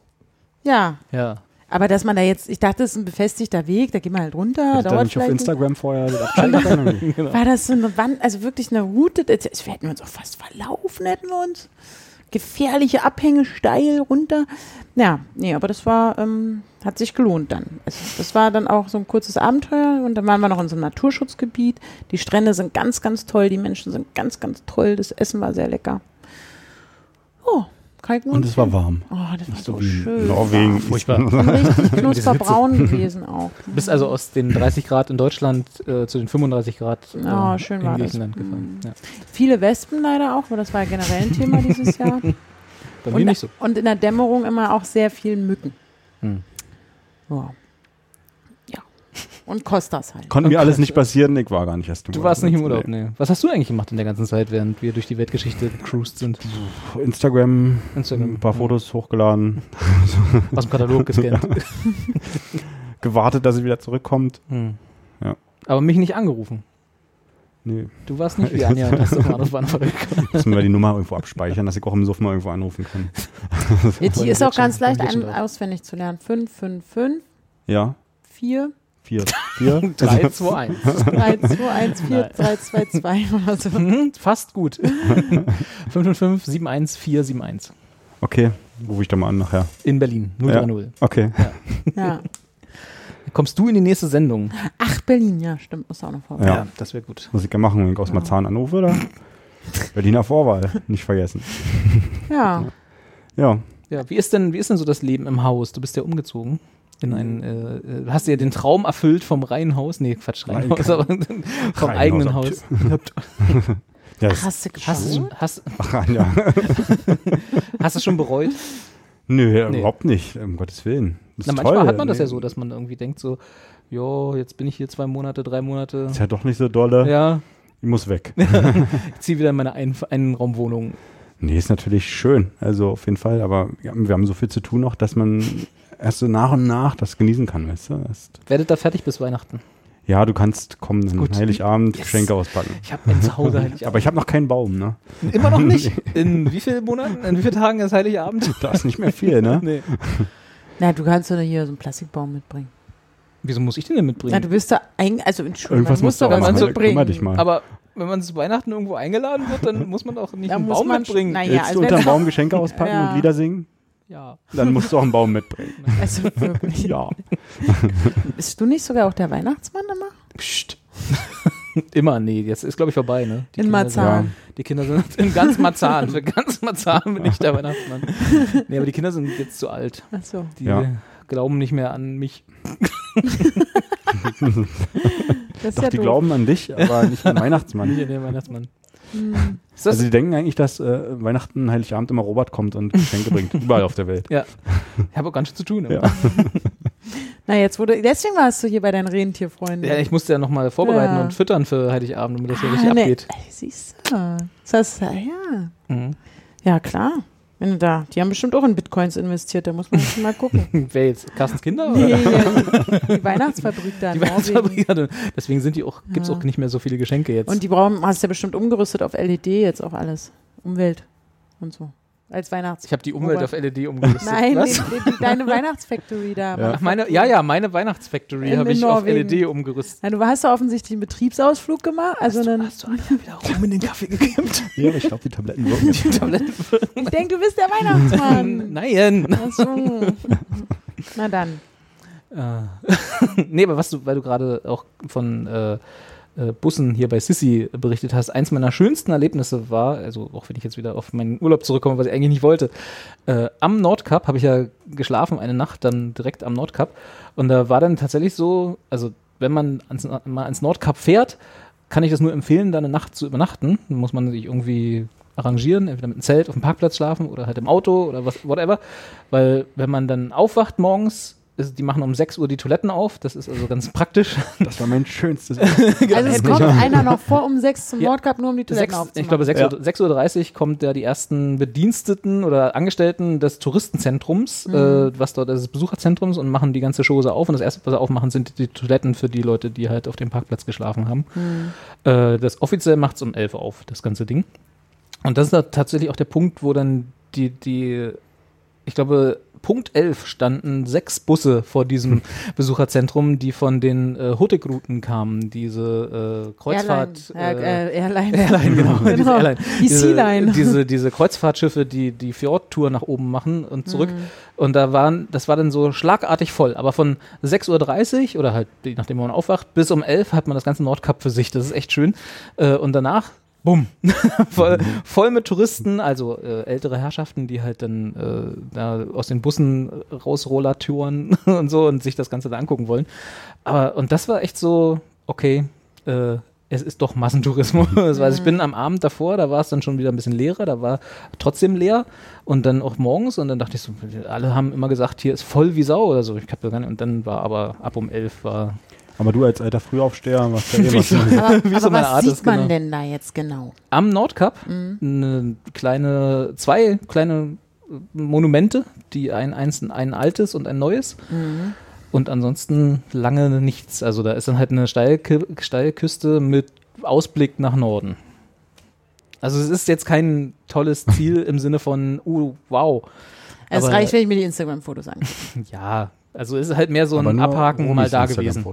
[SPEAKER 3] Ja,
[SPEAKER 4] Ja.
[SPEAKER 3] Aber dass man da jetzt, ich dachte, das ist ein befestigter Weg, da geht man halt runter,
[SPEAKER 5] da
[SPEAKER 3] dauert
[SPEAKER 5] nicht auf Instagram vorher können?
[SPEAKER 3] War das so eine Wand, also wirklich eine Route, das- wir hätten uns auch fast verlaufen, hätten wir uns. Gefährliche Abhänge, steil runter. Ja, nee, aber das war, ähm, hat sich gelohnt dann. Also das war dann auch so ein kurzes Abenteuer und dann waren wir noch in so einem Naturschutzgebiet. Die Strände sind ganz, ganz toll, die Menschen sind ganz, ganz toll, das Essen war sehr lecker. Oh, kalten
[SPEAKER 5] Und es war warm.
[SPEAKER 3] Oh, das war so, schön.
[SPEAKER 5] Norwegen.
[SPEAKER 4] Furchtbar.
[SPEAKER 3] Und richtig knusperbraun gewesen auch.
[SPEAKER 4] Bist also aus den 30 Grad in Deutschland äh, zu den 35 Grad äh,
[SPEAKER 3] Ja, schön
[SPEAKER 4] in
[SPEAKER 3] war das.
[SPEAKER 4] Griechenland gefahren. Ja.
[SPEAKER 3] Viele Wespen leider auch, weil das war ja generell ein Thema dieses Jahr.
[SPEAKER 4] Bei
[SPEAKER 3] Und,
[SPEAKER 4] mir nicht so.
[SPEAKER 3] und in der Dämmerung immer auch sehr viel Mücken.
[SPEAKER 4] Hm.
[SPEAKER 3] Ja. Ja. Und Kostas halt.
[SPEAKER 5] Konnte mir alles nicht passieren, ich war gar nicht erst im
[SPEAKER 4] Du warst nicht im. Urlaub, nee. Was hast du eigentlich gemacht in der ganzen Zeit, während wir durch die Weltgeschichte gecruised sind?
[SPEAKER 5] Instagram,
[SPEAKER 4] Instagram.
[SPEAKER 5] ein paar Fotos hochgeladen,
[SPEAKER 4] Aus dem Katalog gescannt.
[SPEAKER 5] gewartet, dass sie wieder zurückkommt.
[SPEAKER 4] Hm.
[SPEAKER 5] Ja.
[SPEAKER 4] Aber mich nicht angerufen.
[SPEAKER 5] Nee,
[SPEAKER 4] Du warst nicht wie Anja Anrufbahn verrückt.
[SPEAKER 5] müssen wir die Nummer irgendwo abspeichern, dass ich auch im Suff mal irgendwo anrufen kann.
[SPEAKER 3] Die ist auch ganz leicht auswendig zu lernen. 5, 5, 5,
[SPEAKER 5] Ja,
[SPEAKER 3] 4,
[SPEAKER 5] vier. Vier?
[SPEAKER 4] 3, 2, 1.
[SPEAKER 3] 3, 2, 1, 4,
[SPEAKER 4] Nein.
[SPEAKER 3] 3, 2, 2 oder so.
[SPEAKER 4] Fast gut. 555 71471
[SPEAKER 5] Okay, rufe ich da mal an nachher.
[SPEAKER 4] in Berlin. 030.
[SPEAKER 5] Okay.
[SPEAKER 3] Ja.
[SPEAKER 4] Kommst du in die nächste Sendung?
[SPEAKER 3] Ach, Berlin, ja, stimmt, muss auch noch vorbei.
[SPEAKER 5] Ja.
[SPEAKER 4] das wäre gut.
[SPEAKER 5] Muss ich ja machen, wenn ich aus Marzahn anrufe, oder? Berliner Vorwahl, nicht vergessen.
[SPEAKER 3] Ja.
[SPEAKER 5] Ja,
[SPEAKER 4] Ja, wie ist denn, wie ist denn so das Leben im Haus? Du bist ja umgezogen. In ein, äh, äh, hast dir den Traum erfüllt vom Reihenhaus? Nee, Quatsch, Reihenhaus, aber vom
[SPEAKER 5] Reihenhaus,
[SPEAKER 4] eigenen Haus.
[SPEAKER 5] ja das,
[SPEAKER 3] Hast du
[SPEAKER 4] Hast, du- hast,
[SPEAKER 5] ach, ja.
[SPEAKER 4] hast du es schon bereut?
[SPEAKER 5] Nö,
[SPEAKER 4] Nee.
[SPEAKER 5] überhaupt nicht, um Gottes Willen. Das
[SPEAKER 4] Na,
[SPEAKER 5] ist
[SPEAKER 4] manchmal
[SPEAKER 5] toll.
[SPEAKER 4] hat man das ja
[SPEAKER 5] Nee,
[SPEAKER 4] so, dass man irgendwie denkt so, jo, jetzt bin ich hier zwei Monate, drei Monate.
[SPEAKER 5] Ist ja doch nicht so dolle.
[SPEAKER 4] Ja,
[SPEAKER 5] Ich muss weg.
[SPEAKER 4] ich ziehe wieder in meine Ein Einraumwohnung.
[SPEAKER 5] Nee, ist natürlich schön. Also auf jeden Fall. Aber ja, wir haben so viel zu tun noch, dass man erst so nach und nach das genießen kann, weißt du? Das,
[SPEAKER 4] Werdet da fertig bis Weihnachten.
[SPEAKER 5] ja, du kannst kommen,
[SPEAKER 4] Gut.
[SPEAKER 5] Heiligabend
[SPEAKER 4] Yes.
[SPEAKER 5] Geschenke auspacken.
[SPEAKER 4] Ich habe ein Zuhause Heiligabend.
[SPEAKER 5] Aber ich habe noch keinen Baum, ne?
[SPEAKER 4] Immer noch nicht? In wie vielen Monaten, in wie vielen Tagen ist Heiligabend?
[SPEAKER 5] Da ist nicht mehr viel, ne?
[SPEAKER 4] Nee.
[SPEAKER 3] Na, du kannst doch hier so einen Plastikbaum mitbringen.
[SPEAKER 4] Wieso muss ich den denn mitbringen?
[SPEAKER 3] Na, du bist da eigentlich, also Entschuldigung,
[SPEAKER 5] Irgendwas
[SPEAKER 3] man muss
[SPEAKER 5] musst du
[SPEAKER 3] was
[SPEAKER 4] machen.
[SPEAKER 3] mitbringen.
[SPEAKER 5] Kümmer dich mal.
[SPEAKER 4] Aber wenn man zu Weihnachten irgendwo eingeladen wird, dann muss man doch nicht
[SPEAKER 3] Da
[SPEAKER 4] einen Baum mitbringen.
[SPEAKER 3] schon- na ja,
[SPEAKER 5] Willst
[SPEAKER 3] als
[SPEAKER 5] du unterm
[SPEAKER 3] wenn's-
[SPEAKER 5] Baum Geschenke auspacken
[SPEAKER 3] Ja.
[SPEAKER 5] und Lieder singen?
[SPEAKER 4] Ja.
[SPEAKER 5] Dann musst du auch einen Baum mitbringen.
[SPEAKER 3] Also wirklich.
[SPEAKER 5] Ja.
[SPEAKER 3] Bist du nicht sogar auch der Weihnachtsmann immer?
[SPEAKER 4] Psst. Immer, nee, jetzt ist glaube ich vorbei, ne? Die
[SPEAKER 3] In
[SPEAKER 4] Kinder
[SPEAKER 3] Marzahn.
[SPEAKER 4] Sind, die Kinder sind in ganz Marzahn. Für ganz Marzahn bin ich der Weihnachtsmann. Nee, aber die Kinder sind jetzt zu alt.
[SPEAKER 3] Achso.
[SPEAKER 4] Die
[SPEAKER 5] Ja.
[SPEAKER 4] glauben nicht mehr an mich.
[SPEAKER 5] Doch,
[SPEAKER 3] ja
[SPEAKER 5] die
[SPEAKER 3] doof.
[SPEAKER 5] glauben an dich, aber nicht an den Weihnachtsmann.
[SPEAKER 4] Nicht an den Weihnachtsmann.
[SPEAKER 3] Hm.
[SPEAKER 4] Das,
[SPEAKER 5] Also die denken eigentlich, dass äh, Weihnachten, Heiligabend immer Robert kommt und Geschenke bringt. Überall auf der Welt.
[SPEAKER 4] ja. Ich habe auch ganz schön zu tun.
[SPEAKER 5] Ja.
[SPEAKER 3] Na, jetzt wurde, deswegen warst du hier bei deinen Rentierfreunden.
[SPEAKER 4] Ja, ich musste ja nochmal vorbereiten
[SPEAKER 3] Ja.
[SPEAKER 4] und füttern für Heiligabend, damit das hier
[SPEAKER 3] ah,
[SPEAKER 4] richtig
[SPEAKER 3] nee.
[SPEAKER 4] abgeht.
[SPEAKER 3] Ey, siehst du. Das heißt, ja.
[SPEAKER 4] Mhm.
[SPEAKER 3] Ja, klar. Wenn du da, die haben bestimmt auch in Bitcoins investiert, da muss man mal gucken.
[SPEAKER 4] Wer jetzt? Carstens Kinder?
[SPEAKER 3] Nee,
[SPEAKER 4] Oder?
[SPEAKER 3] die, die Weihnachtsfabrik da
[SPEAKER 4] Die. Weihnachtsfabrik hatte. Deswegen sind die auch, gibt's
[SPEAKER 3] Ja.
[SPEAKER 4] auch nicht mehr so viele Geschenke jetzt.
[SPEAKER 3] Und die brauchen, hast ja bestimmt umgerüstet auf LED jetzt auch alles. Umwelt und so. Als Weihnachts.
[SPEAKER 4] ich habe die Umwelt
[SPEAKER 3] Wobei-
[SPEAKER 4] auf LED umgerüstet.
[SPEAKER 3] Nein,
[SPEAKER 4] Was?
[SPEAKER 3] die, die, deine Weihnachtsfactory da.
[SPEAKER 5] Ja.
[SPEAKER 4] Meine, ja, ja, meine Weihnachtsfactory habe ich auf
[SPEAKER 3] Norwegen.
[SPEAKER 4] LED umgerüstet.
[SPEAKER 3] Na, du hast ja offensichtlich einen Betriebsausflug gemacht. Also einen,
[SPEAKER 4] Hast du Anja wieder Rum in den Kaffee gekippt?
[SPEAKER 5] Ja, aber ich glaube, die Tabletten wirken nicht.
[SPEAKER 4] Die Tabletten.
[SPEAKER 3] ich denke, du bist der Weihnachtsmann.
[SPEAKER 4] Nein.
[SPEAKER 3] Ach so. Na dann.
[SPEAKER 4] Äh, nee, aber was du, weil du gerade auch von äh, äh, Bussen hier bei Sissy berichtet hast, eins meiner schönsten Erlebnisse war, also auch wenn ich jetzt wieder auf meinen Urlaub zurückkomme, was ich eigentlich nicht wollte, äh, am Nordkap habe ich ja geschlafen, eine Nacht dann direkt am Nordkap und da war dann tatsächlich so, also wenn man ans, mal ans Nordkap fährt, kann ich das nur empfehlen, da eine Nacht zu übernachten. Dann muss man sich irgendwie arrangieren, entweder mit einem Zelt auf dem Parkplatz schlafen oder halt im Auto oder was, whatever. Weil wenn man dann aufwacht morgens, ist, die machen um 6 Uhr die Toiletten auf, das ist also ganz praktisch.
[SPEAKER 5] Das war mein schönstes.
[SPEAKER 3] Also es kommt einer noch vor um sechs zum
[SPEAKER 4] Ja.
[SPEAKER 3] Nordkap, nur um die Toiletten
[SPEAKER 4] Sechs,
[SPEAKER 3] aufzumachen.
[SPEAKER 4] ich glaube, 6
[SPEAKER 5] Ja.
[SPEAKER 4] Uhr, 6 Uhr 30 kommt ja die ersten Bediensteten oder Angestellten des Touristenzentrums, äh, was dort ist, des Besucherzentrums und machen die ganze Chose auf. Und das erste, was sie aufmachen, sind die Toiletten für die Leute, die halt auf dem Parkplatz geschlafen haben. Äh, das offiziell macht es um 11 Uhr auf, das ganze Ding. Und das ist da tatsächlich auch der Punkt, wo dann die, die, ich glaube, Punkt 11 standen sechs Busse vor diesem Besucherzentrum, die von den äh, Hotek-Routen kamen, diese äh, Kreuzfahrt.
[SPEAKER 3] Airline,
[SPEAKER 4] äh,
[SPEAKER 3] äh, Airline.
[SPEAKER 4] Airline, genau. Diese,
[SPEAKER 3] Genau.
[SPEAKER 4] Airline.
[SPEAKER 3] Die
[SPEAKER 4] diese, diese, diese Kreuzfahrtschiffe, die die Fjordtour nach oben machen und zurück.
[SPEAKER 3] Mhm.
[SPEAKER 4] Und da waren, das war dann so schlagartig voll. Aber von 6.30 Uhr oder halt, je nachdem man aufwacht, bis um 11 hat man das ganze Nordkap für sich. Das ist echt schön. Äh, und danach, bumm, voll, voll mit Touristen, also äh, ältere Herrschaften, die halt dann äh, da aus den Bussen rausrollatouren und so und sich das Ganze da angucken wollen. Aber, und das war echt so, okay, äh, es ist doch Massentourismus. Also ich bin am Abend davor, da war es dann schon wieder ein bisschen leerer, da war trotzdem leer und dann auch morgens und dann dachte ich so, alle haben immer gesagt, hier ist voll wie Sau oder so. Ich hab da gar nicht, und dann war aber ab um elf war
[SPEAKER 5] Aber du als alter Frühaufsteher, was ja eh was.
[SPEAKER 3] Aber,
[SPEAKER 4] Wie so
[SPEAKER 3] aber
[SPEAKER 4] meine
[SPEAKER 3] was
[SPEAKER 4] Art
[SPEAKER 3] sieht
[SPEAKER 4] ist,
[SPEAKER 3] man
[SPEAKER 4] genau.
[SPEAKER 3] denn da jetzt genau?
[SPEAKER 4] am Nordkap
[SPEAKER 3] Mhm.
[SPEAKER 4] eine kleine, zwei kleine Monumente, die ein, eins, ein altes und ein neues.
[SPEAKER 3] Mhm.
[SPEAKER 4] Und ansonsten lange nichts. Also da ist dann halt eine Steilkü Steilküste mit Ausblick nach Norden. Also es ist jetzt kein tolles Ziel im Sinne von, uh, wow.
[SPEAKER 3] Es
[SPEAKER 4] Aber-
[SPEAKER 3] reicht, wenn ich mir die Instagram-Fotos angucke.
[SPEAKER 4] Ja, also es ist halt mehr so ein Abhaken mal da gewesen.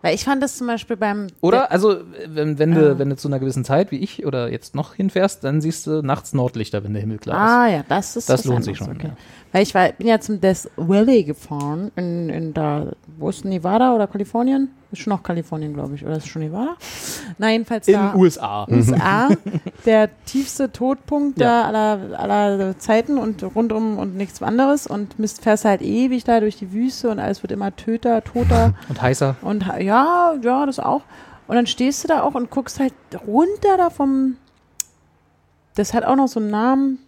[SPEAKER 3] Weil ich fand das zum Beispiel beim.
[SPEAKER 4] Oder? Also, wenn, wenn,
[SPEAKER 3] Ah.
[SPEAKER 4] du, wenn du zu einer gewissen Zeit, wie ich, oder jetzt noch hinfährst, dann siehst du nachts Nordlichter, wenn der Himmel klar ist.
[SPEAKER 3] Ah ja, das ist
[SPEAKER 4] Das lohnt sich schon,
[SPEAKER 3] Okay.
[SPEAKER 4] ja.
[SPEAKER 3] Weil ich war, bin ja zum Death Valley gefahren in, in da, wo ist Nevada oder Kalifornien? Ist schon noch Kalifornien, glaube ich. Oder ist es schon Nevada? Na, jedenfalls
[SPEAKER 4] In
[SPEAKER 3] da.
[SPEAKER 4] USA.
[SPEAKER 3] USA, der tiefste Todpunkt
[SPEAKER 4] Ja.
[SPEAKER 3] da aller, aller Zeiten und rundum und nichts anderes und Mist fährst halt ewig da durch die Wüste und alles wird immer töter, toter
[SPEAKER 4] Und heißer.
[SPEAKER 3] und ha- ja, ja, das auch. Und dann stehst du da auch und guckst halt runter da vom, das hat auch noch so einen Namen,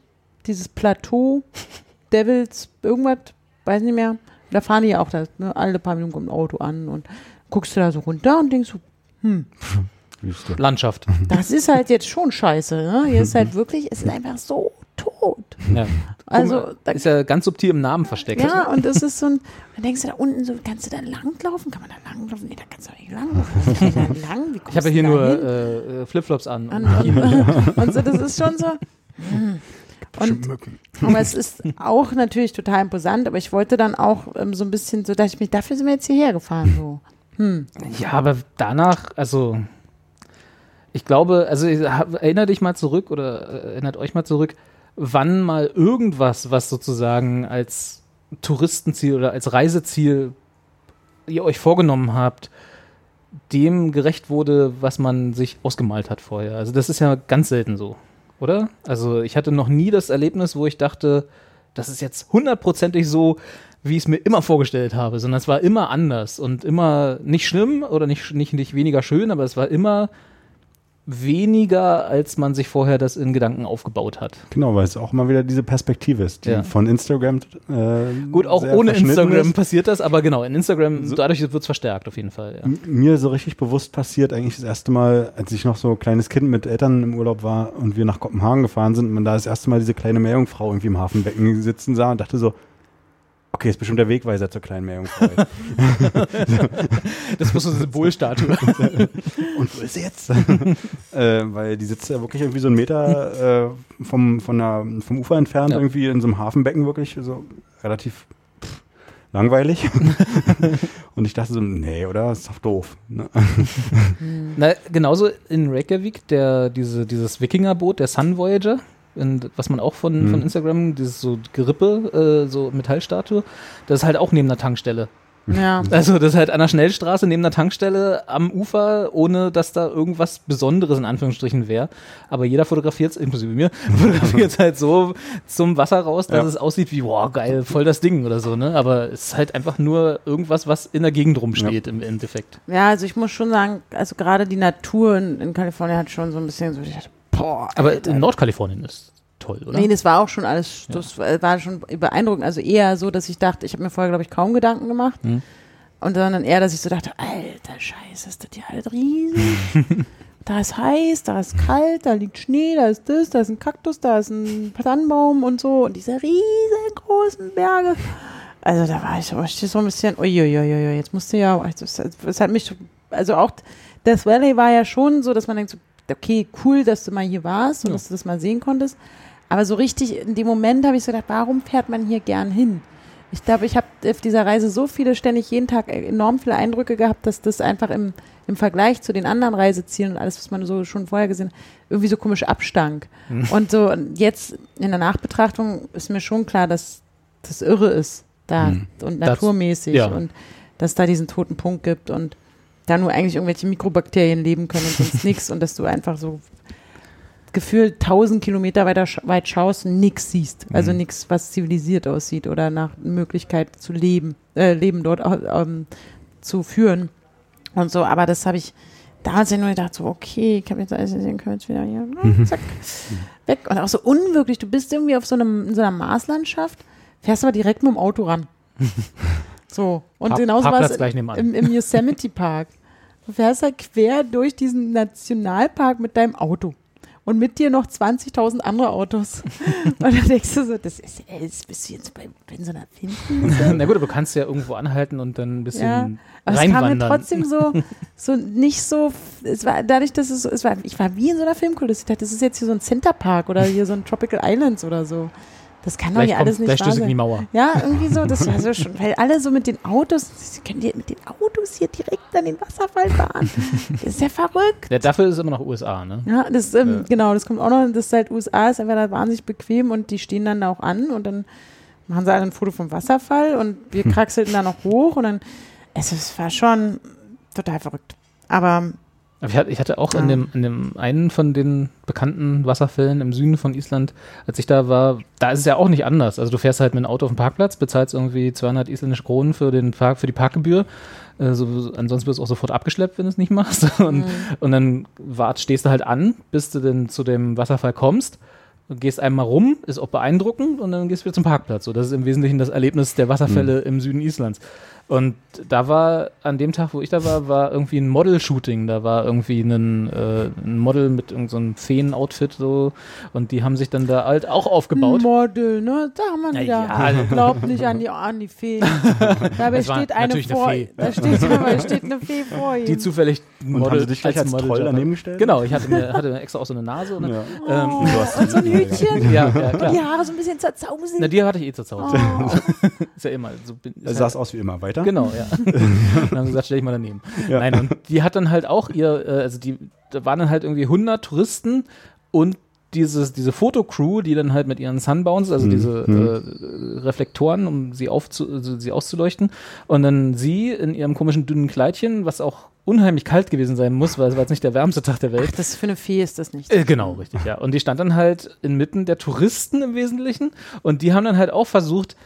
[SPEAKER 3] dieses Plateau, Devils, irgendwas, weiß nicht mehr. Da fahren die ja auch da, ne, alle paar Minuten kommt ein Auto an und guckst du da so runter und denkst so,
[SPEAKER 5] Wüste.
[SPEAKER 4] Landschaft.
[SPEAKER 3] das ist halt jetzt schon scheiße. Ne? Hier ist halt wirklich, es ist einfach so tot.
[SPEAKER 4] Ja.
[SPEAKER 3] Also, da,
[SPEAKER 4] Ist ja ganz subtil im Namen versteckt.
[SPEAKER 3] ja, und das ist so ein, dann denkst du da unten so, kannst du da langlaufen? Kann man da langlaufen? Nee, da kannst du auch nicht langlaufen. Da lang? Wie
[SPEAKER 4] Ich habe ja hier nur äh, Flipflops an.
[SPEAKER 3] An,
[SPEAKER 4] Und
[SPEAKER 3] und, so, das ist schon so. hm. Und, aber es ist auch natürlich total imposant, aber ich wollte dann auch ähm, so ein bisschen, so dachte ich mir, dafür sind wir jetzt hierher gefahren. So. Hm.
[SPEAKER 4] Ja, aber danach, also ich glaube, also erinnert dich mal zurück oder äh, erinnert euch mal zurück, wann mal irgendwas, was sozusagen als Touristenziel oder als Reiseziel ihr euch vorgenommen habt, dem gerecht wurde, was man sich ausgemalt hat vorher. Also das ist ja ganz selten so, oder? Also ich hatte noch nie das Erlebnis, wo ich dachte, das ist jetzt hundertprozentig so, wie ich es mir immer vorgestellt habe, sondern es war immer anders und immer nicht schlimm oder nicht, nicht, nicht weniger schön, aber es war immer weniger, als man sich vorher das in Gedanken aufgebaut hat.
[SPEAKER 5] Genau, weil es auch mal wieder diese Perspektive ist, die
[SPEAKER 4] Ja.
[SPEAKER 5] von Instagram äh,
[SPEAKER 4] Gut, auch ohne Instagram
[SPEAKER 5] ist.
[SPEAKER 4] passiert das, aber genau, in Instagram,
[SPEAKER 5] So-
[SPEAKER 4] dadurch wird es verstärkt auf jeden Fall. Ja.
[SPEAKER 5] Mir so richtig bewusst passiert eigentlich das erste Mal, als ich noch so kleines Kind mit Eltern im Urlaub war und wir nach Kopenhagen gefahren sind und man da das erste Mal diese kleine Meerjungfrau irgendwie im Hafenbecken sitzen sah und dachte so, okay, ist bestimmt der Wegweiser zur kleinen Meerjungfrau.
[SPEAKER 4] Das muss so eine Symbolstatue.
[SPEAKER 5] und wo ist sie jetzt? äh, weil die sitzt ja wirklich irgendwie so einen Meter äh, vom, von der, vom Ufer entfernt,
[SPEAKER 4] Ja.
[SPEAKER 5] irgendwie in so einem Hafenbecken wirklich so relativ pff, langweilig. und ich dachte so, nee, oder? Das ist doch doof. Ne?
[SPEAKER 4] Na, genauso in Reykjavik, der, diese, dieses Wikingerboot, der Sun Voyager, in, was man auch von,
[SPEAKER 5] Mhm.
[SPEAKER 4] von Instagram, dieses so Gerippe, äh, so Metallstatue, das ist halt auch neben einer Tankstelle.
[SPEAKER 3] Ja.
[SPEAKER 4] Also das ist halt an der Schnellstraße neben einer Tankstelle am Ufer, ohne dass da irgendwas Besonderes in Anführungsstrichen wäre. Aber jeder fotografiert es, inklusive mir, fotografiert es halt so zum Wasser raus, dass
[SPEAKER 5] Ja.
[SPEAKER 4] es aussieht wie, wow, geil, voll das Ding oder so, ne? Aber es ist halt einfach nur irgendwas, was in der Gegend rumsteht im Endeffekt.
[SPEAKER 3] ja, also ich muss schon sagen, also gerade die Natur in, in Kalifornien hat schon so ein bisschen so, ich dachte, boah,
[SPEAKER 4] Aber
[SPEAKER 3] Alter.
[SPEAKER 4] in Nordkalifornien ist toll, oder?
[SPEAKER 3] Nee, das war auch schon alles, das war schon beeindruckend. Also eher so, dass ich dachte, ich habe mir vorher, glaube ich, kaum Gedanken gemacht.
[SPEAKER 4] Hm.
[SPEAKER 3] Und dann eher, dass ich so dachte, alter Scheiße, ist das hier halt riesig. da ist heiß, da ist kalt, da liegt Schnee, da ist das, da ist ein Kaktus, da ist ein Tannenbaum und so. Und diese riesengroßen Berge. Also da war ich so, ich so ein bisschen, uiuiuiui, jetzt musste ja, also es, es hat mich, also auch Death Valley war ja schon so, dass man denkt so, okay, cool, dass du mal hier warst und
[SPEAKER 4] Ja.
[SPEAKER 3] dass du das mal sehen konntest. Aber so richtig in dem Moment habe ich so gedacht, warum fährt man hier gern hin? Ich glaube, ich habe auf dieser Reise so viele, ständig jeden Tag enorm viele Eindrücke gehabt, dass das einfach im, im Vergleich zu den anderen Reisezielen und alles, was man so schon vorher gesehen hat, irgendwie so komisch abstank. Und so und jetzt in der Nachbetrachtung ist mir schon klar, dass das irre ist da
[SPEAKER 5] Mhm.
[SPEAKER 3] und
[SPEAKER 4] Das-
[SPEAKER 3] naturmäßig
[SPEAKER 4] ja.
[SPEAKER 3] und dass da diesen toten Punkt gibt und da nur eigentlich irgendwelche Mikrobakterien leben können und sonst nichts und dass du einfach so gefühlt tausend Kilometer weiter weit schaust und nichts siehst. Also
[SPEAKER 5] Mhm.
[SPEAKER 3] nichts, was zivilisiert aussieht oder nach Möglichkeit zu leben, äh, Leben dort ähm, zu führen und so. Aber das habe ich damals ja nur gedacht, so, okay, ich habe jetzt alles gesehen, können wir jetzt wieder hier,
[SPEAKER 5] Mhm.
[SPEAKER 3] zack, weg. Und auch so unwirklich, du bist irgendwie auf so einem, in so einer Marslandschaft, fährst aber direkt mit dem Auto ran. So. Und
[SPEAKER 4] Park-
[SPEAKER 3] genauso war es im, im Yosemite Park. Du fährst halt quer durch diesen Nationalpark mit deinem Auto. Und mit dir noch 20.000 andere Autos. Und dann denkst du so, das ist, ey, das bist du jetzt bei, in so einer Filmkulisse?
[SPEAKER 4] Na gut, aber du kannst ja irgendwo anhalten und dann ein bisschen
[SPEAKER 3] Ja, Aber es kam mir
[SPEAKER 4] reinwandern.
[SPEAKER 3] trotzdem so, so nicht so, es war dadurch, dass es, so- es war, ich war wie in so einer Filmkulisse. Ich dachte, das ist jetzt hier so ein Centerpark oder hier so ein Tropical Islands oder so. Das kann doch
[SPEAKER 4] kommt,
[SPEAKER 3] alles nicht
[SPEAKER 4] gleich
[SPEAKER 3] wahr sein.
[SPEAKER 4] die Mauer.
[SPEAKER 3] Ja, irgendwie so, das war so schon, weil alle so mit den Autos, sie können die mit den Autos hier direkt an den Wasserfall fahren. Das ist ja verrückt.
[SPEAKER 4] Ja, dafür ist es immer noch USA, ne?
[SPEAKER 3] Ja, das, ähm,
[SPEAKER 4] Ja.
[SPEAKER 3] genau, das kommt auch noch, das ist halt USA, ist einfach da wahnsinnig bequem und die stehen dann da auch an und dann machen sie alle ein Foto vom Wasserfall und wir kraxelten da noch hoch und dann, es, es war schon total verrückt. Aber
[SPEAKER 4] ich hatte, auch in, dem, in dem einen von den bekannten Wasserfällen im Süden von Island, als ich da war, da ist es ja auch nicht anders. Also du fährst halt mit dem Auto auf den Parkplatz, bezahlst irgendwie 200 isländische Kronen für den Park, für die Parkgebühr. Äh, so, ansonsten wirst du auch sofort abgeschleppt, wenn du es nicht machst. Und, und dann wart, stehst du halt an, bis du dann zu dem Wasserfall kommst. Gehst einmal rum, ist auch beeindruckend und dann gehst du wieder zum Parkplatz. So, das ist im Wesentlichen das Erlebnis der Wasserfälle im Süden Islands. Und da war, an dem Tag, wo ich da war, war irgendwie ein Model-Shooting. Da war irgendwie ein, äh, ein Model mit irgendeinem so einem Feen-Outfit so. Und die haben sich dann da halt auch aufgebaut.
[SPEAKER 3] Model, ne? Da haben wir
[SPEAKER 4] Na
[SPEAKER 3] wieder.
[SPEAKER 4] ja.
[SPEAKER 3] Glaubt nicht an die, an die Fee. Dabei
[SPEAKER 4] Es
[SPEAKER 3] steht eine
[SPEAKER 4] eine
[SPEAKER 3] vor.
[SPEAKER 4] Fee.
[SPEAKER 3] Da steht, dabei steht eine Fee vor ihm.
[SPEAKER 4] Die zufällig ein
[SPEAKER 5] Und haben sie dich gleich als
[SPEAKER 4] Model
[SPEAKER 5] Troll daneben gestellt?
[SPEAKER 4] Genau, ich hatte, mir, hatte extra auch so eine Nase. Und,
[SPEAKER 5] Ja.
[SPEAKER 4] ähm,
[SPEAKER 3] oh, und so ein Hütchen.
[SPEAKER 4] ja, ja,
[SPEAKER 3] Und
[SPEAKER 4] klar.
[SPEAKER 3] die Haare so ein bisschen zerzausen.
[SPEAKER 4] Na, die hatte ich eh zur Zaun.
[SPEAKER 3] oh.
[SPEAKER 4] Ist ja immer so. bin-
[SPEAKER 5] Er
[SPEAKER 4] Ist
[SPEAKER 5] sah
[SPEAKER 4] halt,
[SPEAKER 5] aus wie immer. Weiter?
[SPEAKER 4] Genau, ja. und haben gesagt, stell dich mal daneben.
[SPEAKER 5] Ja.
[SPEAKER 4] Nein, und die hat dann halt auch ihr, äh, also die, da waren dann halt irgendwie 100 Touristen und dieses, diese Fotocrew, die dann halt mit ihren Sunbounds, also
[SPEAKER 5] Mhm.
[SPEAKER 4] diese
[SPEAKER 5] Mhm.
[SPEAKER 4] äh, Reflektoren, um sie, aufzu, also sie auszuleuchten, und dann sie in ihrem komischen dünnen Kleidchen, was auch unheimlich kalt gewesen sein muss, weil es war jetzt nicht der wärmste Tag der Welt.
[SPEAKER 3] Das für eine Fee ist das nicht.
[SPEAKER 4] Äh, genau, richtig, ja. Und die stand dann halt inmitten der Touristen im Wesentlichen und die haben dann halt auch versucht,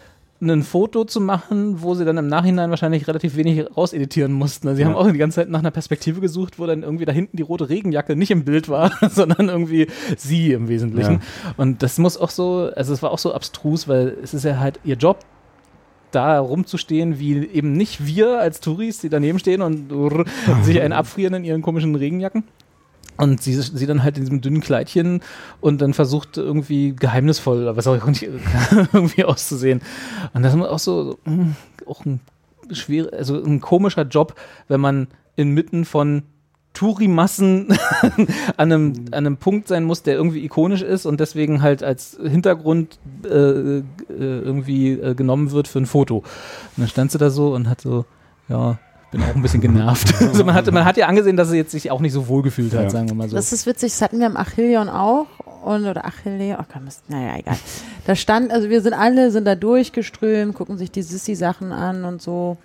[SPEAKER 4] ein Foto zu machen, wo sie dann im Nachhinein wahrscheinlich relativ wenig rauseditieren mussten. Also sie haben auch die ganze Zeit nach einer Perspektive gesucht, wo dann irgendwie da hinten die rote Regenjacke nicht im Bild war, sondern irgendwie sie im Wesentlichen. Und das muss auch so, also es war auch so abstrus, weil es ist ja halt ihr Job, da rumzustehen, wie eben nicht wir als Touris, die daneben stehen und sich einen abfrieren in ihren komischen Regenjacken. Und sie, sie dann halt in diesem dünnen Kleidchen und dann versucht irgendwie geheimnisvoll oder was auch nicht irgendwie auszusehen. Und das ist auch so, mh, auch ein schwer, also ein komischer Job, wenn man inmitten von Touri-Massen an, einem, an einem Punkt sein muss, der irgendwie ikonisch ist und deswegen halt als Hintergrund äh, äh, irgendwie äh, genommen wird für ein Foto. Und dann stand sie da so und hat so, ja, bin auch ein bisschen genervt. also man, hat, man hat ja angesehen, dass sie jetzt sich auch nicht so wohl gefühlt hat,
[SPEAKER 5] Ja.
[SPEAKER 4] sagen wir mal so.
[SPEAKER 3] Das ist witzig, das hatten wir am Achillion auch. Und, oder Achilleon, oh Gott, naja, egal. Da stand, also wir sind alle, sind da durchgeströmt, gucken sich die Sissi-Sachen an und so.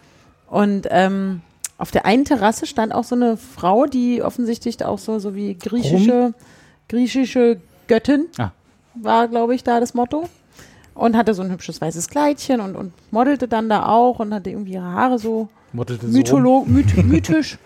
[SPEAKER 3] Und ähm, auf der einen Terrasse stand auch so eine Frau, die offensichtlich auch so, so wie griechische, griechische Göttin
[SPEAKER 4] Ah.
[SPEAKER 3] war, glaube ich, da das Motto. Und hatte so ein hübsches weißes Kleidchen und, und modelte dann da auch und hatte irgendwie ihre Haare so. Mytholo myth mythisch.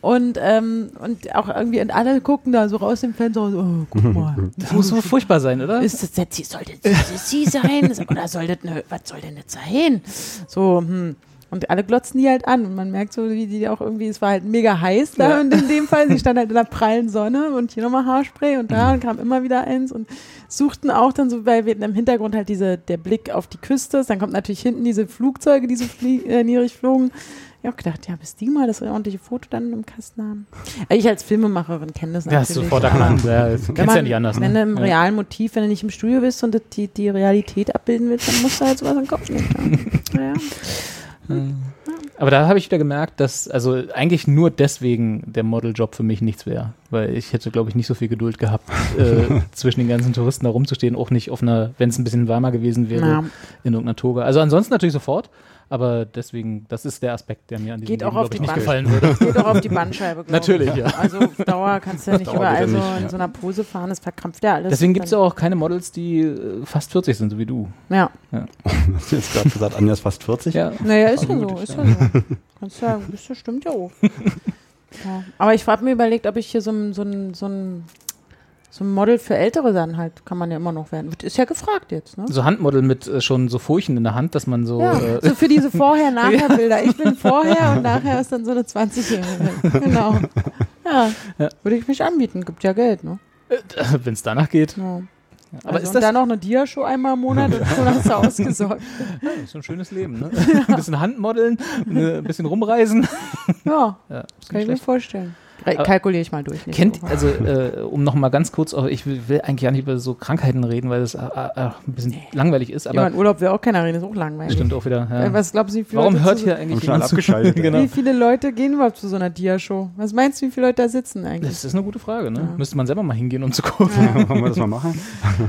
[SPEAKER 3] Und, ähm, und auch irgendwie, und alle gucken da so raus dem Fenster und so, oh, guck mal.
[SPEAKER 4] Das muss so furchtbar sein, oder?
[SPEAKER 3] Ist das jetzt, sie- soll das sie sein? Oder soll das, ne, was soll denn das sein? So, hm. Und alle glotzen die halt an und man merkt so, wie die auch irgendwie, es war halt mega heiß da
[SPEAKER 4] Ja.
[SPEAKER 3] und in dem Fall, sie stand halt in der prallen Sonne und hier nochmal Haarspray und da kam immer wieder eins und suchten auch dann so, weil wir im Hintergrund halt diese, der Blick auf die Küste, dann kommt natürlich hinten diese Flugzeuge, die so flie äh, niedrig flogen. Ich habe gedacht, ja, bis die mal das ordentliche Foto dann im Kasten haben. Äh, Ich als Filmemacherin kenne das
[SPEAKER 4] ja,
[SPEAKER 3] natürlich.
[SPEAKER 4] ist sofort erkannt. Ja, kennst
[SPEAKER 3] man,
[SPEAKER 4] ja nicht anders.
[SPEAKER 3] Wenn du
[SPEAKER 4] Ne?
[SPEAKER 3] im
[SPEAKER 4] Ja.
[SPEAKER 3] realen Motiv, wenn du nicht im Studio bist und die, die Realität abbilden willst, dann musst du halt sowas in den Kopf nehmen. Ja. Naja.
[SPEAKER 4] Aber da habe ich wieder gemerkt, dass also eigentlich nur deswegen der Modeljob für mich nichts wäre. Weil ich hätte, glaube ich, nicht so viel Geduld gehabt, äh, zwischen den ganzen Touristen da rumzustehen. Auch nicht auf einer, wenn es ein bisschen warmer gewesen wäre,
[SPEAKER 3] Ja.
[SPEAKER 4] in irgendeiner Toga. Also ansonsten natürlich sofort. Aber deswegen, das ist der Aspekt, der mir an diesem
[SPEAKER 3] Geht auch
[SPEAKER 4] Leben,
[SPEAKER 3] auf
[SPEAKER 4] glaub ich,
[SPEAKER 3] die
[SPEAKER 4] nicht gefallen würde.
[SPEAKER 3] Geht auch auf die Bandscheibe,
[SPEAKER 4] Natürlich,
[SPEAKER 3] ich.
[SPEAKER 4] ja.
[SPEAKER 3] Also auf Dauer kannst du ja nicht
[SPEAKER 5] Dauer
[SPEAKER 3] überall so
[SPEAKER 5] ja nicht,
[SPEAKER 3] in
[SPEAKER 5] ja.
[SPEAKER 3] so einer Pose fahren, das verkrampft ja alles.
[SPEAKER 4] Deswegen gibt es ja auch keine Models, die äh, fast 40 sind, so wie du.
[SPEAKER 3] Ja,
[SPEAKER 5] Hast du jetzt gerade gesagt, Anja ist fast 40?
[SPEAKER 4] Ja.
[SPEAKER 3] naja, ist ja so, ist ja so. Kannst ja, das das stimmt ja auch. Ja. Aber ich habe mir überlegt, ob ich hier so ein, so ein, so ein, so ein Model für Ältere dann halt, kann man ja immer noch werden. Ist ja gefragt jetzt, ne?
[SPEAKER 4] So Handmodel mit äh, schon so Furchen in der Hand, dass man so.
[SPEAKER 3] Ja,
[SPEAKER 4] Äh,
[SPEAKER 3] so für diese Vorher-Nachher-Bilder. Ich bin vorher und nachher ist dann so eine 20-Jährige. Genau. Ja,
[SPEAKER 4] Ja.
[SPEAKER 3] würde ich mich anbieten. Gibt ja Geld, ne?
[SPEAKER 4] wenn es danach geht.
[SPEAKER 3] Ja.
[SPEAKER 4] Aber
[SPEAKER 3] also
[SPEAKER 4] ist das-
[SPEAKER 3] dann noch eine Dia-Show einmal im Monat und schon hast du ausgesorgt.
[SPEAKER 4] Ja, ist so ein schönes Leben, ne? Ein bisschen Handmodeln, ein bisschen rumreisen.
[SPEAKER 3] Ja,
[SPEAKER 4] Ja,
[SPEAKER 3] kann ich mir vorstellen. Re-
[SPEAKER 4] Aber-
[SPEAKER 3] Kalkuliere ich mal durch.
[SPEAKER 4] Kennt, also äh, um noch mal ganz kurz, auch, ich will, will eigentlich gar nicht über so Krankheiten reden, weil das äh, äh, ein bisschen langweilig ist, aber
[SPEAKER 3] den Urlaub will auch keiner reden, ist auch langweilig.
[SPEAKER 4] stimmt auch wieder.
[SPEAKER 3] Äh,
[SPEAKER 4] Ja.
[SPEAKER 3] Was glaubst du, wie viele
[SPEAKER 4] Warum
[SPEAKER 3] Leute
[SPEAKER 4] hört hier eigentlich jemand
[SPEAKER 5] abgeschaltet, ja.
[SPEAKER 4] genau.
[SPEAKER 3] Wie viele Leute gehen überhaupt zu so einer Dia-Show? Was meinst du, wie viele Leute da sitzen eigentlich?
[SPEAKER 4] Das ist eine gute Frage, ne?
[SPEAKER 3] Ja.
[SPEAKER 4] Müsste man selber mal hingehen, um zu gucken.
[SPEAKER 5] Wollen wir das mal machen?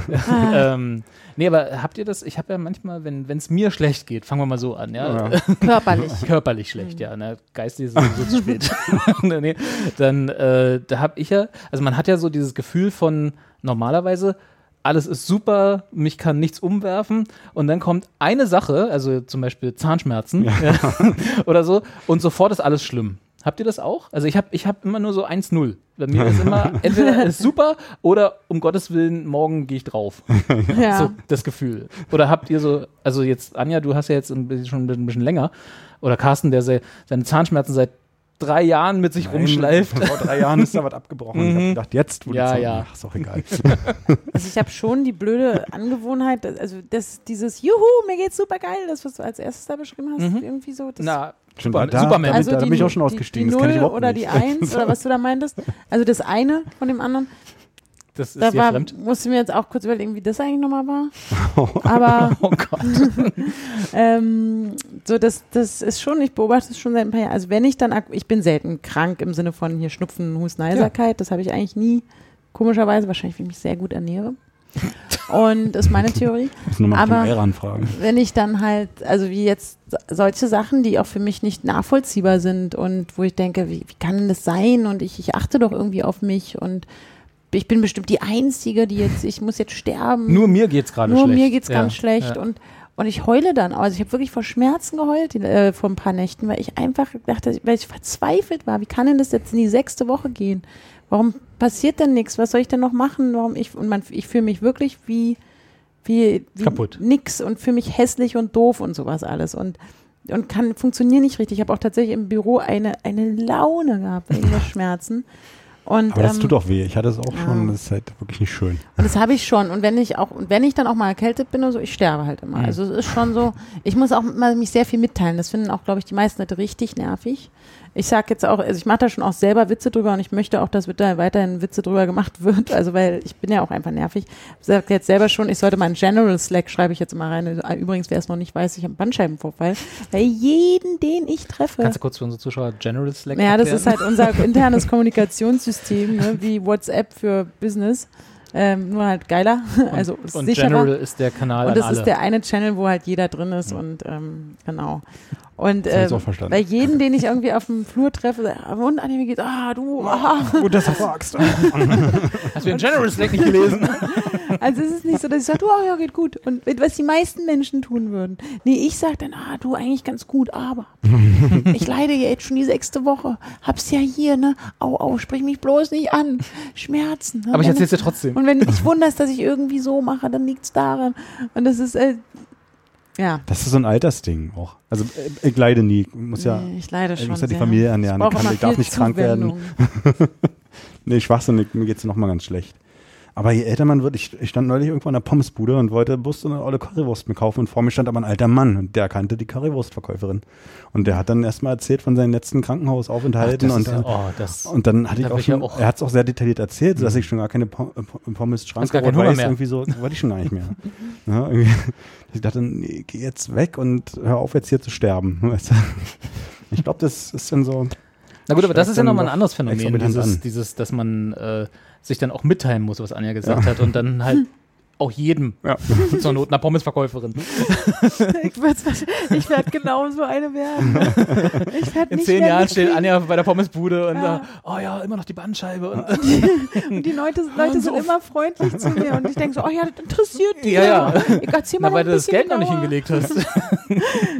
[SPEAKER 4] ähm, nee, aber habt ihr das? Ich habe ja manchmal, wenn es mir schlecht geht, fangen wir mal so an, ja.
[SPEAKER 5] Ja.
[SPEAKER 3] Körperlich.
[SPEAKER 4] Körperlich schlecht, ja. Ne? Geistig ist es sowieso zu spät. nee. Dann, äh, da habe ich ja, also man hat ja so dieses Gefühl von normalerweise, alles ist super, mich kann nichts umwerfen und dann kommt eine Sache, also zum Beispiel Zahnschmerzen ja. oder so und sofort ist alles schlimm. Habt ihr das auch? Also ich habe ich hab immer nur so 1-0. Bei mir ist immer entweder ist super oder um Gottes Willen, morgen gehe ich drauf.
[SPEAKER 3] Ja.
[SPEAKER 4] So das Gefühl. Oder habt ihr so, also jetzt, Anja, du hast ja jetzt ein bisschen, schon ein bisschen länger, oder Carsten, der se, seine Zahnschmerzen seit drei Jahren mit sich rumschleift.
[SPEAKER 5] Vor drei Jahren ist da was abgebrochen. Ich habe gedacht, jetzt, wo die
[SPEAKER 4] Ja,
[SPEAKER 5] Zeit-
[SPEAKER 4] ja.
[SPEAKER 5] Ach, ist auch egal.
[SPEAKER 3] Also ich habe schon die blöde Angewohnheit, dass- also das, dieses Juhu, mir geht's super geil, das, was du als erstes da beschrieben hast,
[SPEAKER 4] Mhm.
[SPEAKER 3] irgendwie so. Das,
[SPEAKER 4] Na,
[SPEAKER 5] Schon
[SPEAKER 4] Super-
[SPEAKER 5] da,
[SPEAKER 4] Superman.
[SPEAKER 5] Da,
[SPEAKER 3] also
[SPEAKER 5] da,
[SPEAKER 3] die,
[SPEAKER 5] bin ich auch schon
[SPEAKER 3] die-
[SPEAKER 5] ausgestiegen.
[SPEAKER 3] Die
[SPEAKER 5] das kann ich
[SPEAKER 3] Null
[SPEAKER 5] überhaupt
[SPEAKER 3] oder
[SPEAKER 5] nicht.
[SPEAKER 3] die Eins oder was du da meintest. Also das eine von dem anderen.
[SPEAKER 4] das ist
[SPEAKER 3] Da war,
[SPEAKER 4] fremd.
[SPEAKER 3] musste mir jetzt auch kurz überlegen, wie das eigentlich nochmal war. Aber
[SPEAKER 4] Oh Gott.
[SPEAKER 3] ähm, so das, das ist schon, ich beobachte es schon seit ein paar Jahren. Also wenn ich dann, ich bin selten krank im Sinne von hier Schnupfen, Husten, Heiserkeit. Das habe ich eigentlich nie. Komischerweise, wahrscheinlich, weil ich mich sehr gut ernähre. Und das ist meine Theorie.
[SPEAKER 5] muss nur mal
[SPEAKER 3] aber- wenn ich dann halt, also wie jetzt solche Sachen, die auch für mich nicht nachvollziehbar sind und wo ich denke, wie, wie kann denn das sein? Und ich, ich achte doch irgendwie auf mich und ich bin bestimmt die Einzige, die jetzt, ich muss jetzt sterben.
[SPEAKER 4] Nur mir geht's gerade
[SPEAKER 3] Nur
[SPEAKER 4] schlecht.
[SPEAKER 3] mir geht's
[SPEAKER 4] Ja,
[SPEAKER 3] ganz schlecht
[SPEAKER 4] ja.
[SPEAKER 3] und Und ich heule dann. Also ich habe wirklich vor Schmerzen geheult äh, vor ein paar Nächten, weil ich einfach dachte, weil ich verzweifelt war. Wie kann denn das jetzt in die sechste Woche gehen? Warum passiert denn nichts? Was soll ich denn noch machen? Warum ich und man, ich fühle mich wirklich wie wie, wie
[SPEAKER 4] Kaputt.
[SPEAKER 3] nix und fühle mich hässlich und doof und sowas alles und und kann funktionieren nicht richtig. Ich habe auch tatsächlich im Büro eine eine Laune gehabt wegen der Schmerzen. Und,
[SPEAKER 5] Aber das
[SPEAKER 3] ähm,
[SPEAKER 5] tut auch weh. Ich hatte es auch
[SPEAKER 3] ja.
[SPEAKER 5] schon. Das ist halt wirklich nicht schön.
[SPEAKER 3] und das habe ich schon. Und wenn ich auch, und wenn ich dann auch mal erkältet bin oder so, ich sterbe halt immer.
[SPEAKER 4] Mhm.
[SPEAKER 3] Also es ist schon so, ich muss auch mal mich sehr viel mitteilen. Das finden auch, glaube ich, die meisten Leute richtig nervig. Ich sage jetzt auch, also ich mache da schon auch selber Witze drüber und ich möchte auch, dass da weiterhin Witze drüber gemacht wird. Also weil ich bin ja auch einfach nervig. Ich sage jetzt selber schon, ich sollte mal einen General Slack schreibe ich jetzt immer rein. Übrigens, wer es noch nicht weiß, ich habe einen Bandscheibenvorfall. Weil jeden, den ich treffe.
[SPEAKER 4] Kannst du kurz für unsere Zuschauer General Slack
[SPEAKER 3] Ja, das ist halt unser internes Kommunikationssystem, ne, wie WhatsApp für Business. Ähm, nur halt geiler, also ist
[SPEAKER 4] Und
[SPEAKER 3] sicherer.
[SPEAKER 4] General ist der Kanal
[SPEAKER 3] und das ist der eine Channel, wo halt jeder drin ist und ähm, genau. Und
[SPEAKER 5] Das
[SPEAKER 3] ähm,
[SPEAKER 5] auch verstanden.
[SPEAKER 3] bei jedem, den ich irgendwie auf dem Flur treffe, ah, und an mir geht, ah, du, ah.
[SPEAKER 5] Gut, dass du fragst.
[SPEAKER 4] Hast du den General Slack nicht gelesen?
[SPEAKER 3] Also es ist nicht so, dass ich sage, du, ah, ja, geht gut. Und was die meisten Menschen tun würden. Nee, ich sage dann, ah, du, eigentlich ganz gut, aber ich leide ja jetzt schon die sechste Woche. Hab's ja hier, ne? Au, au, sprich mich bloß nicht an. Schmerzen. Ne?
[SPEAKER 4] Aber ich erzähl's dir trotzdem.
[SPEAKER 3] Und wenn dich wunderst, dass ich irgendwie so mache, dann liegt's daran. Und das ist, äh, ja.
[SPEAKER 5] Das ist so ein Altersding auch. Also äh, ich leide nie. Muss ja,
[SPEAKER 3] Nee, ich leide
[SPEAKER 5] ich
[SPEAKER 3] schon
[SPEAKER 5] muss ja die. Familie ernähren.
[SPEAKER 3] Ich,
[SPEAKER 5] Ich, ich darf nicht krank werden.
[SPEAKER 3] Zuwendung.
[SPEAKER 5] Nee, schwachsinnig, mir geht's noch mal ganz schlecht. Aber je älter man wird, ich, ich stand neulich irgendwo an der Pommesbude und wollte bloß so eine olle Currywurst mir kaufen und vor mir stand aber ein alter Mann und der kannte die Currywurstverkäuferin. Und der hat dann erstmal erzählt von seinen letzten Krankenhausaufenthalten
[SPEAKER 4] das
[SPEAKER 5] und,
[SPEAKER 4] ja, oh, das,
[SPEAKER 5] und dann hatte
[SPEAKER 4] da
[SPEAKER 5] ich auch schon,
[SPEAKER 4] auch-
[SPEAKER 5] er hat es auch sehr detailliert erzählt, sodass ich schon gar keine Pom- Pom- Pommes Schrank
[SPEAKER 4] gar Hunger mehr.
[SPEAKER 5] irgendwie so, wollte ich schon gar nicht mehr. Ja, ich dachte, nee, geh jetzt weg und hör auf jetzt hier zu sterben. Weißt du? Ich glaube, das ist dann so,
[SPEAKER 4] Na gut, aber das ist ja nochmal ein anderes Phänomen, dieses, dieses, dass man äh, sich dann auch mitteilen muss, was Anja gesagt hat und dann halt auch jedem
[SPEAKER 5] ja.
[SPEAKER 4] zur Not einer Pommesverkäuferin.
[SPEAKER 3] ich ich werde genauso eine werden. Ich werd
[SPEAKER 4] In
[SPEAKER 3] nicht
[SPEAKER 4] zehn Jahren steht. Anja bei der Pommesbude und
[SPEAKER 3] Ja.
[SPEAKER 4] sagt, oh ja, immer noch die Bandscheibe. Und,
[SPEAKER 3] Und die Leute, Leute sind immer freundlich zu mir und ich denke so, oh ja, das interessiert die.
[SPEAKER 4] Ja, ja.
[SPEAKER 3] Ich erzähl mal
[SPEAKER 4] na, weil du das Geld noch nicht
[SPEAKER 3] genauer.
[SPEAKER 4] hingelegt hast.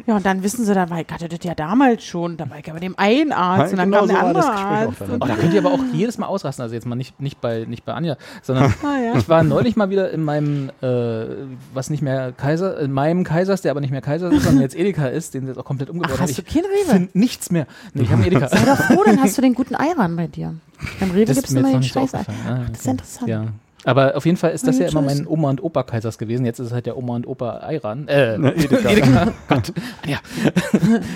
[SPEAKER 3] Ja, und dann wissen sie dann, weil ich hatte das ja damals schon, da war ich ja bei dem einen Arzt und dann
[SPEAKER 5] Genau
[SPEAKER 3] kam der
[SPEAKER 5] so war
[SPEAKER 3] andere Arzt.
[SPEAKER 5] dann.
[SPEAKER 3] Und,
[SPEAKER 4] Oh, da könnt ihr aber auch jedes Mal ausrasten. Also jetzt mal nicht, nicht, bei, nicht bei Anja, sondern
[SPEAKER 3] ah, ja.
[SPEAKER 4] ich war neulich mal wieder in meinem, äh, was nicht mehr Kaiser, in meinem Kaisers, der aber nicht mehr Kaiser ist, sondern jetzt Edeka ist, den sie jetzt auch komplett umgebaut haben.
[SPEAKER 3] hast du keinen Rewe?
[SPEAKER 4] finde nichts mehr. Nee, ich habe Edeka.
[SPEAKER 3] Sei doch froh, dann hast du den guten Eiran bei dir. Beim Rewe
[SPEAKER 4] ist mir
[SPEAKER 3] immer den
[SPEAKER 4] so
[SPEAKER 3] Scheiß.
[SPEAKER 4] Ah,
[SPEAKER 3] Das ist
[SPEAKER 4] okay.
[SPEAKER 3] interessant.
[SPEAKER 4] Ja. Aber auf jeden Fall ist das ja immer mein Oma und Opa Kaisers gewesen. Jetzt ist es halt der Oma und Opa Ayran. Äh,
[SPEAKER 5] Edeka.
[SPEAKER 4] Edeka. Gott. Ja.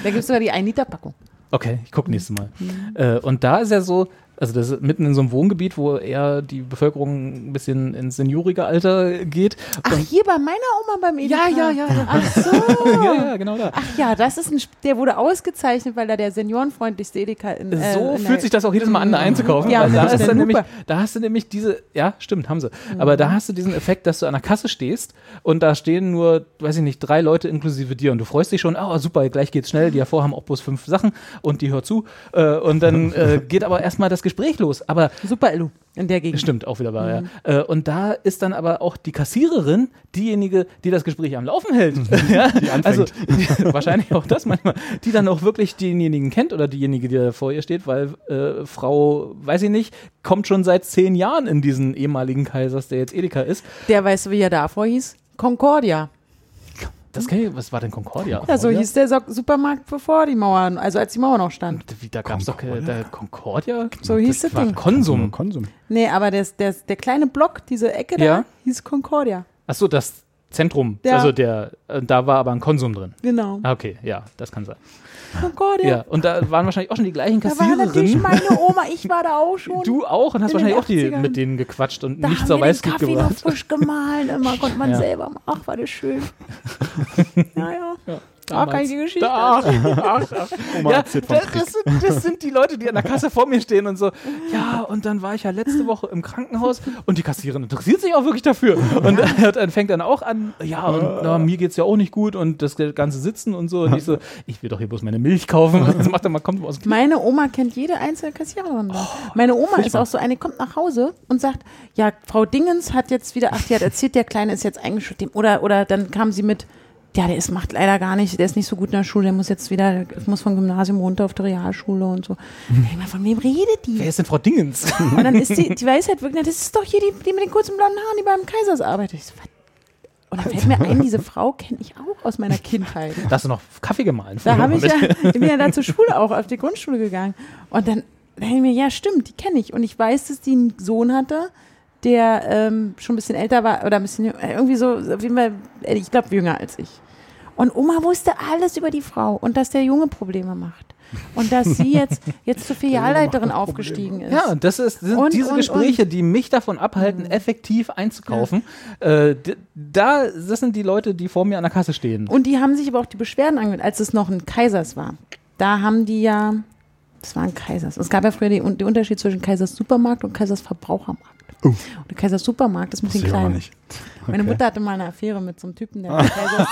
[SPEAKER 3] Da gibt es sogar die 1-Liter-Packung.
[SPEAKER 4] Okay, ich gucke nächstes Mal.
[SPEAKER 3] Mhm.
[SPEAKER 4] Äh, und da ist ja so, also das ist mitten in so einem Wohngebiet, wo eher die Bevölkerung ein bisschen ins seniorige Alter geht.
[SPEAKER 3] Ach,
[SPEAKER 4] Und-
[SPEAKER 3] hier bei meiner Oma beim Edeka?
[SPEAKER 4] ja, ja, ja.
[SPEAKER 3] Ach so.
[SPEAKER 4] ja, ja, genau da.
[SPEAKER 3] Ach ja, das ist ein, der wurde ausgezeichnet, weil da der seniorenfreundlichste Edeka in äh,
[SPEAKER 4] so
[SPEAKER 3] in
[SPEAKER 4] fühlt sich das auch jedes Mal an, da einzukaufen.
[SPEAKER 3] Ja, und
[SPEAKER 4] da, ist dann nämlich, da hast du nämlich diese, ja, stimmt, haben sie. Aber da hast du diesen Effekt, dass du an der Kasse stehst und da stehen nur, weiß ich nicht, drei Leute inklusive dir und du freust dich schon, oh super, gleich geht's schnell, die davor haben auch bloß fünf Sachen und die hört zu. Äh, und dann äh, geht aber erstmal das Gespräch los. Aber
[SPEAKER 3] Super Elu in der Gegend.
[SPEAKER 4] Stimmt, auch wieder wahr, ja. Äh, und da ist dann aber auch die Kassiererin diejenige, die das Gespräch am Laufen hält. ja? Also wahrscheinlich auch das manchmal, die dann auch wirklich denjenigen kennt oder diejenige, die da vor ihr steht, weil äh, Frau, weiß ich nicht, kommt schon seit zehn Jahren in diesen ehemaligen Kaisers, der jetzt Edeka ist.
[SPEAKER 3] Der weißt du, wie er davor hieß? Concordia.
[SPEAKER 4] Das kenn ich, was war denn Concordia?
[SPEAKER 3] Ja, so hieß der so Supermarkt bevor die Mauer, also als die Mauer noch stand.
[SPEAKER 4] Wie, Da gab es doch da, Concordia?
[SPEAKER 3] So hieß das
[SPEAKER 4] war
[SPEAKER 3] Ding.
[SPEAKER 4] Konsum.
[SPEAKER 5] Konsum.
[SPEAKER 3] Nee, aber der, der, der kleine Block, diese Ecke da,
[SPEAKER 4] Ja.
[SPEAKER 3] hieß Concordia.
[SPEAKER 4] Achso, das Zentrum.
[SPEAKER 3] Ja.
[SPEAKER 4] Also der, äh, da war aber ein Konsum drin.
[SPEAKER 3] Genau.
[SPEAKER 4] Ah, Okay, ja, das kann sein.
[SPEAKER 3] Concordia.
[SPEAKER 4] Ja, und da waren wahrscheinlich auch schon die gleichen
[SPEAKER 3] Da war natürlich
[SPEAKER 4] Kassiererinnen.
[SPEAKER 3] meine Oma, ich war da auch schon.
[SPEAKER 4] Du auch und hast wahrscheinlich auch die
[SPEAKER 3] 80ern.
[SPEAKER 4] mit denen gequatscht und
[SPEAKER 3] da
[SPEAKER 4] nichts
[SPEAKER 3] haben
[SPEAKER 4] auf
[SPEAKER 3] wir den Kaffee noch
[SPEAKER 4] gebracht.
[SPEAKER 3] frisch gemahlen, immer konnte man
[SPEAKER 4] Ja.
[SPEAKER 3] selber machen. Ach, war das schön. ja, ja.
[SPEAKER 4] Damals.
[SPEAKER 3] kann ich die Geschichte
[SPEAKER 4] Da, ach, ach, ach. Ja, das, das, sind, das sind die Leute, die an der Kasse vor mir stehen und so, ja, und dann war ich ja letzte Woche im Krankenhaus und die Kassiererin interessiert sich auch wirklich dafür. Und er dann fängt dann auch an, ja, und na, mir geht's ja auch nicht gut und das ganze Sitzen und so. Und ich so, ich will doch hier bloß meine Milch kaufen. Das macht er mal, kommt aus dem
[SPEAKER 3] Meine Oma kennt jede einzelne Kassiererin. da. Meine Oma ist auch so eine, kommt nach Hause und sagt, ja, Frau Dingens hat jetzt wieder, ach, die hat erzählt, der Kleine ist jetzt eingeschult. Dem- Oder, oder dann kam sie mit, ja, der ist, macht leider gar nicht, der ist nicht so gut in der Schule, der muss jetzt wieder, muss vom Gymnasium runter auf die Realschule und so.
[SPEAKER 4] Mhm.
[SPEAKER 3] Ich meine, von wem redet die?
[SPEAKER 4] Wer ist denn Frau Dingens?
[SPEAKER 3] Und dann ist die, die weiß halt wirklich, das ist doch hier die, die mit den kurzen blonden Haaren, die beim Kaisers arbeitet. Ich so, was? Und dann fällt mir ein, diese Frau kenne ich auch aus meiner Kindheit.
[SPEAKER 4] Da hast du noch Kaffee gemahlen.
[SPEAKER 3] Da habe ich ja, ich bin ja da zur Schule auch, auf die Grundschule gegangen. Und dann denke ich mir, ja, stimmt, die kenne ich. Und ich weiß, dass die einen Sohn hatte, der ähm, schon ein bisschen älter war oder ein bisschen irgendwie so, auf jeden Fall, äh, ich glaube, jünger als ich. Und Oma wusste alles über die Frau und dass der Junge Probleme macht. Und dass sie jetzt, jetzt zur Filialleiterin aufgestiegen ist.
[SPEAKER 4] Ja, und das, ist, sind
[SPEAKER 3] Und-
[SPEAKER 4] diese
[SPEAKER 3] und-
[SPEAKER 4] Gespräche, die mich davon abhalten, effektiv einzukaufen. Äh, d- da, das sind die Leute, die vor mir an der Kasse stehen.
[SPEAKER 3] Und die haben sich aber auch die Beschwerden angehört, als es noch ein Kaisers war. Da haben die ja, das war ein Kaisers. Es gab ja früher den, den Unterschied zwischen Kaisers Supermarkt und Kaisers Verbrauchermarkt. Und der Kaisers Supermarkt ist ein bisschen kleiner.
[SPEAKER 5] nicht.
[SPEAKER 3] Meine
[SPEAKER 5] Okay.
[SPEAKER 3] Mutter hatte mal eine Affäre mit so einem Typen, der Kaisers.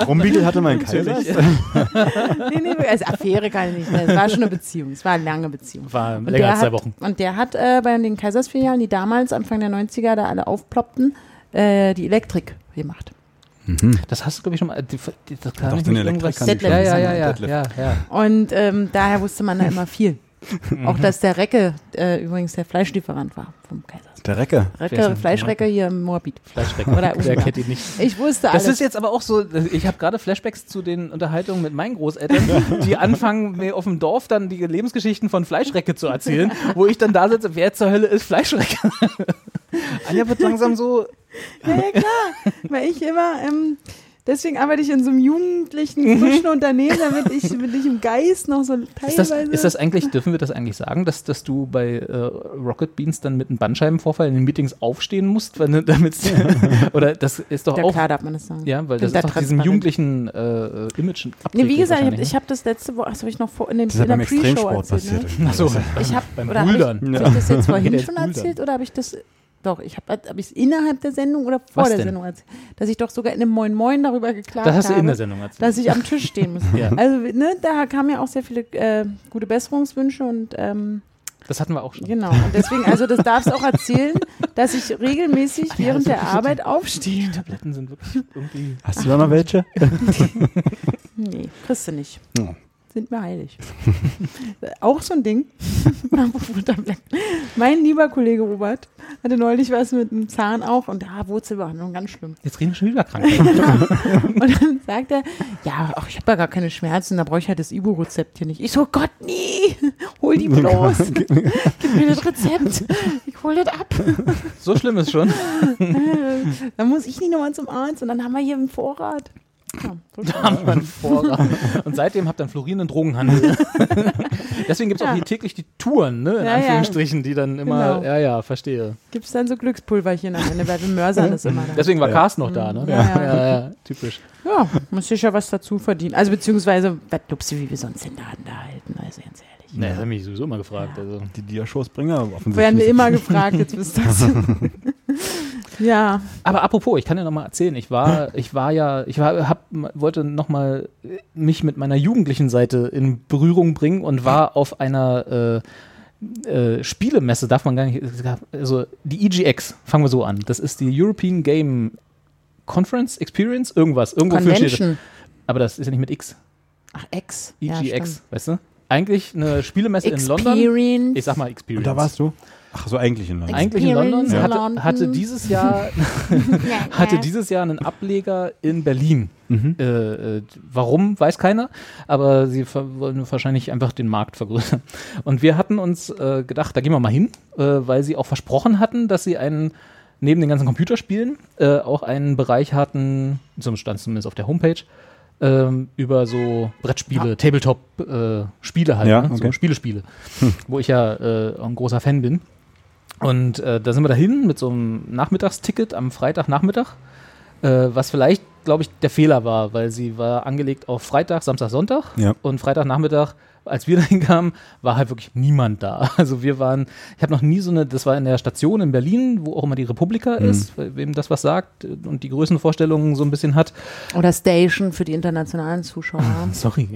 [SPEAKER 5] Rumbiegel hatte mal einen Kaiser.
[SPEAKER 3] nee, nee, also Affäre kann ich nicht. mehr. Es war schon eine Beziehung. Es war eine lange Beziehung.
[SPEAKER 4] War
[SPEAKER 3] Und
[SPEAKER 4] länger
[SPEAKER 3] der
[SPEAKER 4] als zwei
[SPEAKER 3] hat,
[SPEAKER 4] Wochen.
[SPEAKER 3] Und der hat äh, bei den Kaisersfilialen, die damals Anfang der 90er da alle aufploppten, äh, die Elektrik gemacht.
[SPEAKER 4] Das hast du, glaube ich, schon mal. Die, die, das kann
[SPEAKER 5] Doch,
[SPEAKER 4] ich
[SPEAKER 5] den
[SPEAKER 4] nicht irgendwas.
[SPEAKER 5] Elektriker
[SPEAKER 3] nicht
[SPEAKER 4] Ja, ja, ja, ja, ja, ja.
[SPEAKER 3] Und ähm, daher wusste man da immer viel. Auch dass der Recke äh, übrigens der Fleischlieferant war vom Kaisers.
[SPEAKER 5] Der Recke.
[SPEAKER 3] Recke, Fleischrecke hier im Moabit.
[SPEAKER 4] Fleischschrecken.
[SPEAKER 3] Oder
[SPEAKER 4] Wer kennt ihn nicht?
[SPEAKER 3] Ich wusste
[SPEAKER 4] Das
[SPEAKER 3] alles.
[SPEAKER 4] ist jetzt aber auch so, ich habe gerade Flashbacks zu den Unterhaltungen mit meinen Großeltern, die anfangen, mir auf dem Dorf dann die Lebensgeschichten von Fleischrecke zu erzählen, wo ich dann da sitze, wer zur Hölle ist Fleischrecke? Anja wird langsam so,
[SPEAKER 3] ja, ja, klar. Weil ich immer, ähm, deswegen arbeite ich in so einem jugendlichen, frischen Unternehmen, damit ich, damit ich im Geist noch so
[SPEAKER 4] ist das,
[SPEAKER 3] teilweise.
[SPEAKER 4] ist das eigentlich, dürfen wir das eigentlich sagen, dass, dass du bei äh, Rocket Beans dann mit einem Bandscheibenvorfall in den Meetings aufstehen musst, wenn damit, oder das ist doch
[SPEAKER 3] ja,
[SPEAKER 4] auch,
[SPEAKER 3] klar darf man das sagen.
[SPEAKER 4] ja, weil das
[SPEAKER 3] Da
[SPEAKER 4] ist doch diesem jugendlichen äh, Image
[SPEAKER 3] Nee, wie gesagt, ich habe
[SPEAKER 4] wahrscheinlich,
[SPEAKER 3] hab das letzte Woche, das habe ich noch vor, in, dem,
[SPEAKER 5] Das ist ja
[SPEAKER 3] in der Pre-Show erzählt.
[SPEAKER 5] passiert.
[SPEAKER 3] Ne?
[SPEAKER 4] Ach so.
[SPEAKER 3] Ich habe, oder habe ich,
[SPEAKER 4] Bouldern.
[SPEAKER 3] hab ich das jetzt vorhin schon erzählt oder habe ich das, doch, ich habe hab ich es innerhalb der Sendung oder vor
[SPEAKER 4] Was
[SPEAKER 3] der
[SPEAKER 4] denn?
[SPEAKER 3] Sendung erzählt, dass ich doch sogar in einem Moin Moin darüber geklagt
[SPEAKER 4] Das hast du
[SPEAKER 3] habe.
[SPEAKER 4] in der Sendung erzählt.
[SPEAKER 3] dass ich am Tisch stehen muss.
[SPEAKER 4] Ja.
[SPEAKER 3] Also, ne, da kamen ja auch sehr viele äh, gute Besserungswünsche und ähm,
[SPEAKER 4] Das hatten wir auch schon.
[SPEAKER 3] genau. Und deswegen, also das darfst du auch erzählen, dass ich regelmäßig
[SPEAKER 4] ja,
[SPEAKER 3] während der Arbeit aufstehe.
[SPEAKER 4] Tabletten sind wirklich irgendwie.
[SPEAKER 5] Hast du da noch welche?
[SPEAKER 3] Nee, kriegst du nicht.
[SPEAKER 5] Ja.
[SPEAKER 3] Sind mir heilig. auch so ein Ding. Mein lieber Kollege Robert hatte neulich was mit dem Zahn auch und da Wurzelbehandlung, ganz schlimm.
[SPEAKER 4] Jetzt reden wir schon wieder krank.
[SPEAKER 3] Und dann sagt er, ja, ach, ich habe ja gar keine Schmerzen, da brauche ich halt das Ibu-Rezept hier nicht. Ich so, Gott, nee, hol die bloß. Gib mir das Rezept. Ich hol das ab.
[SPEAKER 4] so schlimm ist schon.
[SPEAKER 3] Dann muss ich nicht nochmal zum Arzt und dann haben wir hier einen Vorrat. Ja,
[SPEAKER 4] Da haben wir einen Vorrat. Und seitdem habt ihr einen florierenden Drogenhandel. Deswegen gibt es auch
[SPEAKER 3] Ja.
[SPEAKER 4] hier täglich die Touren, ne? In
[SPEAKER 3] Ja, ja.
[SPEAKER 4] Anführungsstrichen, die dann immer.
[SPEAKER 3] Genau.
[SPEAKER 4] Ja, ja, verstehe.
[SPEAKER 3] Gibt es dann so Glückspulverchen am Ende, weil wir mörsern das immer. Da.
[SPEAKER 4] Deswegen war Carsten noch da, ne?
[SPEAKER 3] Ja, ja.
[SPEAKER 4] ja, ja, typisch.
[SPEAKER 3] Ja, muss ich ja was dazu verdienen. Also beziehungsweise, was glaubst du, wie wir sonst den Laden da halten? Also ganz ehrlich.
[SPEAKER 4] Ne, das hat mich sowieso immer gefragt. Also.
[SPEAKER 5] Die Dia-Shows-Bringer offensichtlich.
[SPEAKER 3] Werden wir immer gefragt, jetzt wisst ihr das. Ja,
[SPEAKER 4] Aber apropos, ich kann dir noch mal erzählen, ich war, ich war ja, ich war, hab, wollte noch mal mich mit meiner jugendlichen Seite in Berührung bringen und war auf einer äh, äh, Spielemesse, darf man gar nicht, also die EGX, fangen wir so an. Das ist die European Game Conference Experience, irgendwas, irgendwo steht das. Aber das ist ja nicht mit X,
[SPEAKER 3] Ach, X. Ja,
[SPEAKER 4] EGX,
[SPEAKER 3] stimmt.
[SPEAKER 4] weißt du? Eigentlich eine Spielemesse in London.
[SPEAKER 3] Experience.
[SPEAKER 4] Ich sag mal Experience.
[SPEAKER 5] Und da warst du? Ach so, eigentlich in London.
[SPEAKER 4] eigentlich in London,
[SPEAKER 3] Experience
[SPEAKER 4] hatte, hatte dieses Jahr hatte dieses Jahr einen Ableger in Berlin. Äh, äh, warum, weiß keiner, aber sie wollen wahrscheinlich einfach den Markt vergrößern. Und wir hatten uns äh, gedacht, da gehen wir mal hin, äh, weil sie auch versprochen hatten, dass sie einen, neben den ganzen Computerspielen, äh, auch einen Bereich hatten, zum stand zumindest auf der Homepage, ähm, über so Brettspiele, Tabletop-Spiele halt,
[SPEAKER 5] Ja,
[SPEAKER 4] ne? so
[SPEAKER 5] okay.
[SPEAKER 4] Spiele-Spiele, wo ich ja äh, ein großer Fan bin. Und äh, da sind wir dahin mit so einem Nachmittagsticket am Freitagnachmittag, äh, was vielleicht, glaube ich, der Fehler war, weil sie war angelegt auf Freitag, Samstag, Sonntag
[SPEAKER 5] Ja.
[SPEAKER 4] und Freitagnachmittag als wir dahin kamen, war halt wirklich niemand da. Also wir waren, ich habe noch nie so eine, das war in der Station in Berlin, wo auch immer die Republika ist, wem das was sagt und die Größenvorstellungen so ein bisschen hat.
[SPEAKER 3] Oder Station für die internationalen Zuschauer.
[SPEAKER 4] Sorry,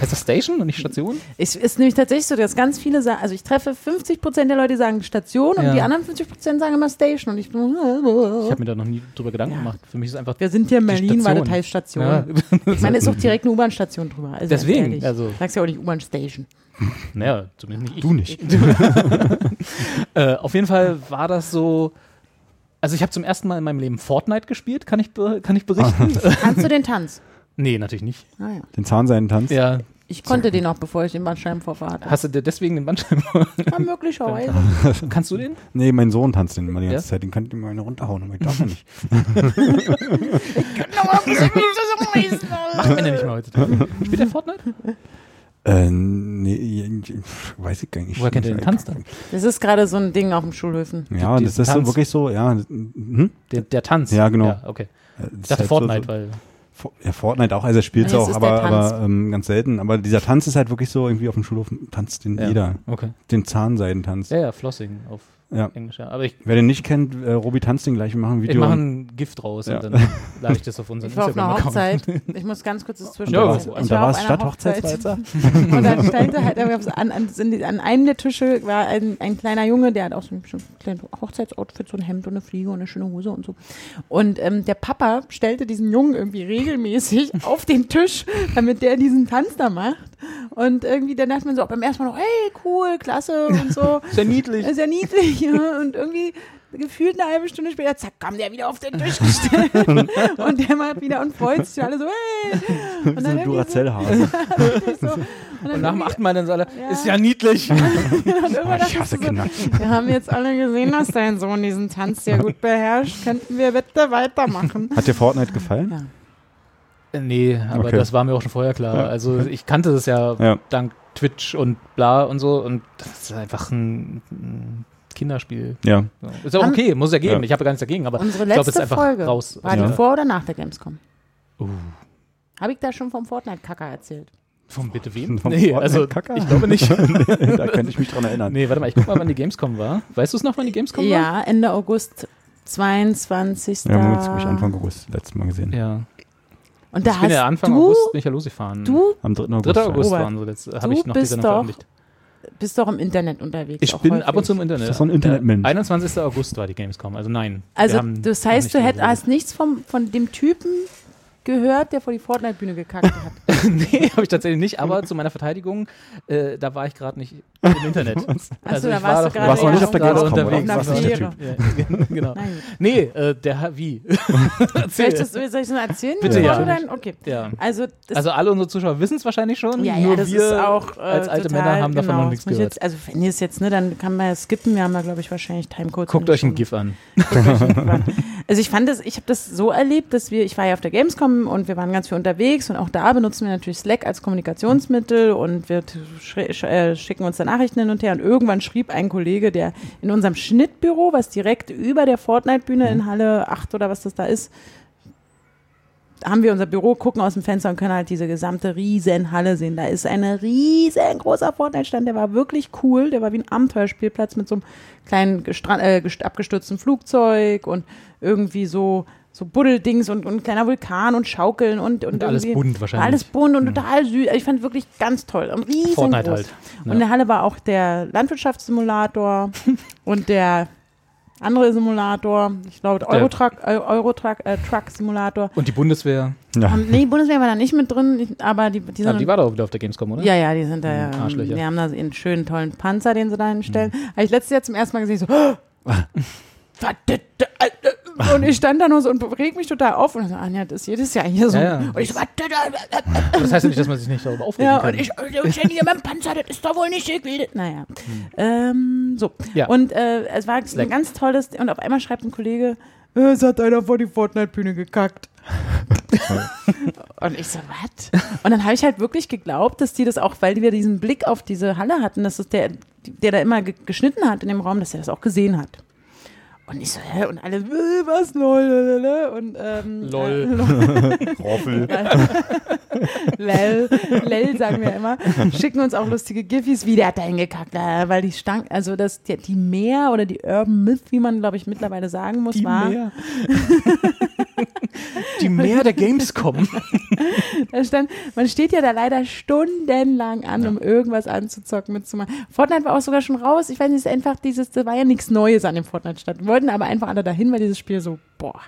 [SPEAKER 4] heißt das Station und nicht Station?
[SPEAKER 3] Es ist nämlich tatsächlich so, dass ganz viele sagen, also ich treffe 50 Prozent der Leute, die sagen Station und
[SPEAKER 4] Ja.
[SPEAKER 3] die anderen 50 Prozent sagen immer Station. Und ich,
[SPEAKER 4] Ich habe mir da noch nie drüber Gedanken
[SPEAKER 3] Ja.
[SPEAKER 4] gemacht. Für mich ist einfach
[SPEAKER 3] wir sind hier in Berlin, weil das
[SPEAKER 4] Station.
[SPEAKER 3] heißt Station.
[SPEAKER 4] Ja.
[SPEAKER 3] Ich meine, es ist auch direkt eine U-Bahn-Station drüber. Also
[SPEAKER 4] Deswegen, also-
[SPEAKER 3] Sagst ja auch nicht U-Bahn-Station.
[SPEAKER 4] Naja, zumindest nicht ich.
[SPEAKER 5] Du nicht.
[SPEAKER 4] Äh, auf jeden Fall war das so. Also ich habe zum ersten Mal in meinem Leben Fortnite gespielt, kann ich, kann ich berichten?
[SPEAKER 3] Kannst du den Tanz?
[SPEAKER 4] nee, natürlich nicht.
[SPEAKER 3] Ah, ja.
[SPEAKER 5] Den Zahnseidentanz.
[SPEAKER 4] Ja,
[SPEAKER 3] Ich konnte den auch, bevor ich den Bandscheibenvorfall hatte.
[SPEAKER 4] hast du dir deswegen den Bandscheiben?
[SPEAKER 3] Ja, möglicherweise.
[SPEAKER 4] Kannst du den?
[SPEAKER 5] Nee, mein Sohn tanzt den immer die ganze
[SPEAKER 4] Ja?
[SPEAKER 5] Zeit. Den kann ich immer eine runterhauen, aber ich darf ja nicht.
[SPEAKER 4] Macht man ja nicht mehr heutzutage. Spielt der Fortnite?
[SPEAKER 5] Äh, nee, weiß ich gar nicht.
[SPEAKER 4] Woher kennt ihr den Tanz dann?
[SPEAKER 3] Das ist gerade so ein Ding auf den Schulhöfen.
[SPEAKER 5] Ja,
[SPEAKER 4] Die-
[SPEAKER 5] das ist so
[SPEAKER 4] Tanz.
[SPEAKER 5] wirklich so, ja. Hm?
[SPEAKER 4] Der, der Tanz?
[SPEAKER 5] Ja, genau.
[SPEAKER 4] Ja, okay.
[SPEAKER 5] Das
[SPEAKER 4] Ich
[SPEAKER 5] ist
[SPEAKER 4] dachte
[SPEAKER 5] halt
[SPEAKER 4] Fortnite,
[SPEAKER 5] so,
[SPEAKER 4] weil
[SPEAKER 5] Ja, Fortnite auch, also er spielt es auch, aber, aber ähm, ganz selten. Aber dieser Tanz ist halt wirklich so, irgendwie auf dem Schulhof tanzt den
[SPEAKER 4] Ja.
[SPEAKER 5] jeder.
[SPEAKER 4] Okay.
[SPEAKER 5] Den Zahnseidentanz.
[SPEAKER 4] Ja, ja, Flossing auf
[SPEAKER 5] Ja.
[SPEAKER 4] Englisch. Ja. Aber ich,
[SPEAKER 5] Wer den nicht kennt, äh, Robi tanzt den gleich, wir machen ein
[SPEAKER 4] ich
[SPEAKER 5] Video.
[SPEAKER 4] mache
[SPEAKER 5] und,
[SPEAKER 4] ein Gift draus
[SPEAKER 5] Ja.
[SPEAKER 4] und dann lade ich das auf unseren
[SPEAKER 3] Ich war auf einer. Hochzeit. Ich muss ganz kurz das zwischen.
[SPEAKER 4] Ja,
[SPEAKER 5] und da
[SPEAKER 3] war
[SPEAKER 5] es
[SPEAKER 3] einer
[SPEAKER 5] Stadthochzeitsfeier.
[SPEAKER 3] Und dann stellte halt, an, an, an einem der Tische war ein, ein kleiner Junge, der hat auch so ein kleines Hochzeitsoutfit, so ein Hemd und eine Fliege und eine schöne Hose und so. Und ähm, der Papa stellte diesen Jungen irgendwie regelmäßig auf den Tisch, damit der diesen Tanz da macht. Und irgendwie, dann dachte man so, beim ersten Mal noch, hey, cool, klasse und so.
[SPEAKER 4] Sehr niedlich.
[SPEAKER 3] Ja niedlich. Ja. Und irgendwie gefühlt eine halbe Stunde später, zack, kam der wieder auf den Tisch gestellt. und der macht wieder und freut sich alle so, hey. Und
[SPEAKER 5] Wie so
[SPEAKER 3] irgendwie
[SPEAKER 5] Duracell-Hase.
[SPEAKER 3] so, und dann
[SPEAKER 4] Und nach dem achten Mal dann so alle,
[SPEAKER 3] Ja.
[SPEAKER 4] ist ja niedlich.
[SPEAKER 3] irgendwann
[SPEAKER 5] Ich hasse
[SPEAKER 3] so,
[SPEAKER 5] Kinder.
[SPEAKER 3] wir haben jetzt alle gesehen, dass dein Sohn diesen Tanz sehr gut beherrscht. Könnten wir bitte weitermachen?
[SPEAKER 5] Hat dir Fortnite gefallen?
[SPEAKER 3] Ja.
[SPEAKER 4] Äh, Nee, aber
[SPEAKER 5] Okay.
[SPEAKER 4] das war mir auch schon vorher klar. Also ich kannte das ja,
[SPEAKER 5] Ja.
[SPEAKER 4] dank Twitch und bla und so und das ist einfach ein, ein Kinderspiel.
[SPEAKER 5] Ja.
[SPEAKER 4] So. Ist auch
[SPEAKER 3] Haben-
[SPEAKER 4] okay, muss ja geben.
[SPEAKER 5] Ja.
[SPEAKER 4] Ich habe gar nichts dagegen, aber
[SPEAKER 3] Unsere
[SPEAKER 4] ich glaube, es ist
[SPEAKER 3] letzte
[SPEAKER 4] einfach
[SPEAKER 3] Folge
[SPEAKER 4] raus.
[SPEAKER 3] war
[SPEAKER 5] Ja.
[SPEAKER 3] die vor oder nach der Gamescom?
[SPEAKER 4] Uh.
[SPEAKER 3] Habe ich da schon vom Fortnite-Kacker erzählt?
[SPEAKER 4] Von bitte wem?
[SPEAKER 5] Vom
[SPEAKER 4] nee, also
[SPEAKER 5] Fortnite-Kacker?
[SPEAKER 4] ich glaube nicht.
[SPEAKER 5] da könnte ich mich dran erinnern.
[SPEAKER 4] nee, warte mal, ich guck mal, wann die Gamescom war. Weißt du es noch, wann die Gamescom war?
[SPEAKER 3] Ja, Ende August 22.
[SPEAKER 5] Wir haben uns, glaube ich, Anfang August letztes Mal gesehen.
[SPEAKER 4] Ja.
[SPEAKER 3] Und da
[SPEAKER 4] ich bin
[SPEAKER 3] hast
[SPEAKER 4] ja Anfang
[SPEAKER 3] du,
[SPEAKER 4] August bin ich ja losgefahren.
[SPEAKER 3] du
[SPEAKER 5] Am 3. August.
[SPEAKER 4] 3. August waren so letzte,
[SPEAKER 3] du
[SPEAKER 4] habe ich noch
[SPEAKER 3] bist
[SPEAKER 4] diese veröffentlicht.
[SPEAKER 3] Bist doch im Internet unterwegs.
[SPEAKER 4] Ich
[SPEAKER 3] auch
[SPEAKER 4] bin
[SPEAKER 3] häufig.
[SPEAKER 4] ab und zu im Internet.
[SPEAKER 5] Ist das so ein Internetmensch?
[SPEAKER 4] Äh, 21. August war die Gamescom, also nein.
[SPEAKER 3] Also das heißt, du hätt, hast nichts vom, von dem Typen gehört, der vor die Fortnite-Bühne gekackt hat.
[SPEAKER 4] nee, habe ich tatsächlich nicht, aber zu meiner Verteidigung, äh, da war ich gerade nicht im Internet.
[SPEAKER 3] Achso, da
[SPEAKER 4] ich
[SPEAKER 3] warst
[SPEAKER 4] war
[SPEAKER 3] du
[SPEAKER 4] doch
[SPEAKER 3] gerade
[SPEAKER 5] warst noch nicht auf der Gamescom,
[SPEAKER 4] unterwegs.
[SPEAKER 3] Auf
[SPEAKER 5] der.
[SPEAKER 4] Ja, genau.
[SPEAKER 3] Nein.
[SPEAKER 4] Nee, äh, der wie?
[SPEAKER 3] Soll ich das, soll ich das mal erzählen?
[SPEAKER 4] Bitte, ja.
[SPEAKER 3] okay.
[SPEAKER 4] Ja.
[SPEAKER 3] Also, das,
[SPEAKER 4] Also alle unsere Zuschauer wissen es wahrscheinlich schon,
[SPEAKER 3] ja,
[SPEAKER 4] nur
[SPEAKER 3] ja, das
[SPEAKER 4] wir
[SPEAKER 3] ist auch äh,
[SPEAKER 4] als alte
[SPEAKER 3] total,
[SPEAKER 4] Männer haben davon
[SPEAKER 3] genau,
[SPEAKER 4] noch nichts
[SPEAKER 3] das muss ich
[SPEAKER 4] gehört.
[SPEAKER 3] Jetzt, also wenn ihr es jetzt, ne, dann kann man ja skippen. Wir haben ja, glaube ich, wahrscheinlich Timecodes.
[SPEAKER 4] Guckt euch ein GIF an.
[SPEAKER 3] Also ich fand das, ich habe das so erlebt, dass wir, ich war ja auf der Gamescom und wir waren ganz viel unterwegs und auch da benutzen wir natürlich Slack als Kommunikationsmittel und wir äh, schicken uns da Nachrichten hin und her und irgendwann schrieb ein Kollege, der in unserem Schnittbüro, was direkt über der Fortnite-Bühne in Halle 8 oder was das da ist, haben wir unser Büro, gucken aus dem Fenster und können halt diese gesamte riesen Halle sehen. Da ist ein riesengroßer Fortnite-Stand, der war wirklich cool. Der war wie ein Abenteuerspielplatz mit so einem kleinen äh, gest- abgestürzten Flugzeug und irgendwie so, so Buddeldings und, und ein kleiner Vulkan und Schaukeln und, und,
[SPEAKER 4] Und alles bunt wahrscheinlich.
[SPEAKER 3] Alles bunt und total süß. Also Ich fand wirklich ganz toll. Und riesengroß.
[SPEAKER 4] Fortnite halt.
[SPEAKER 3] Und in der Halle war auch der Landwirtschaftssimulator und der andere Simulator, ich glaube Eurotruck, äh, Eurotruck äh, Truck Simulator.
[SPEAKER 4] Und die Bundeswehr,
[SPEAKER 5] Ja.
[SPEAKER 3] Und, nee, die Bundeswehr war da nicht mit drin, ich- aber die, die
[SPEAKER 4] ah,
[SPEAKER 3] sind
[SPEAKER 4] die war doch auch wieder auf der Gamescom, oder?
[SPEAKER 3] ja, ja, die sind da ja.
[SPEAKER 4] Hm, Arschlöcher.
[SPEAKER 3] Die haben da einen schönen, tollen Panzer, den sie da hinstellen. Habe ich letztes Jahr zum ersten Mal gesehen, so, "Oh, verdammte Alte." Und ich stand da nur so und reg mich total auf und so, Anja, das ist jedes Jahr hier so.
[SPEAKER 4] Ja, ja.
[SPEAKER 3] Und ich so, "Verdammte
[SPEAKER 4] Aber Das heißt ja nicht, dass man sich nicht darüber aufregen
[SPEAKER 3] ja,
[SPEAKER 4] kann.
[SPEAKER 3] und ich, ich stehe hier mit dem Panzer, das ist doch wohl nicht gebildet. Naja. Ähm, so.
[SPEAKER 4] Ja.
[SPEAKER 3] Und äh, es war
[SPEAKER 4] Slack.
[SPEAKER 3] ein ganz tolles, und auf einmal schreibt ein Kollege, "Äh, es hat einer vor die Fortnite-Bühne gekackt. und ich so, was? Und dann habe ich halt wirklich geglaubt, dass die das auch, weil wir diesen Blick auf diese Halle hatten, dass es der, der da immer ge geschnitten hat in dem Raum, dass er das auch gesehen hat. Und ich so, hä? Und alle, äh, was, lol, lol, lol. Und, ähm,
[SPEAKER 4] Lol.
[SPEAKER 3] Äh,
[SPEAKER 5] Roffel.
[SPEAKER 3] Lel, Lel sagen wir immer, schicken uns auch lustige Giffys, wie der hat da hingekackt, äh, weil die Stank, also das, die, die Meer oder die Urban Myth, wie man glaube ich mittlerweile sagen muss, war,
[SPEAKER 4] Mehr. die Mehr der Gamescom.
[SPEAKER 3] da stand, man steht ja da leider stundenlang an, um irgendwas anzuzocken, mitzumachen. Fortnite war auch sogar schon raus, ich weiß nicht, es ist einfach dieses, da war ja nichts Neues an dem Fortnite statt, Wir wollten aber einfach alle dahin, weil dieses Spiel so, boah.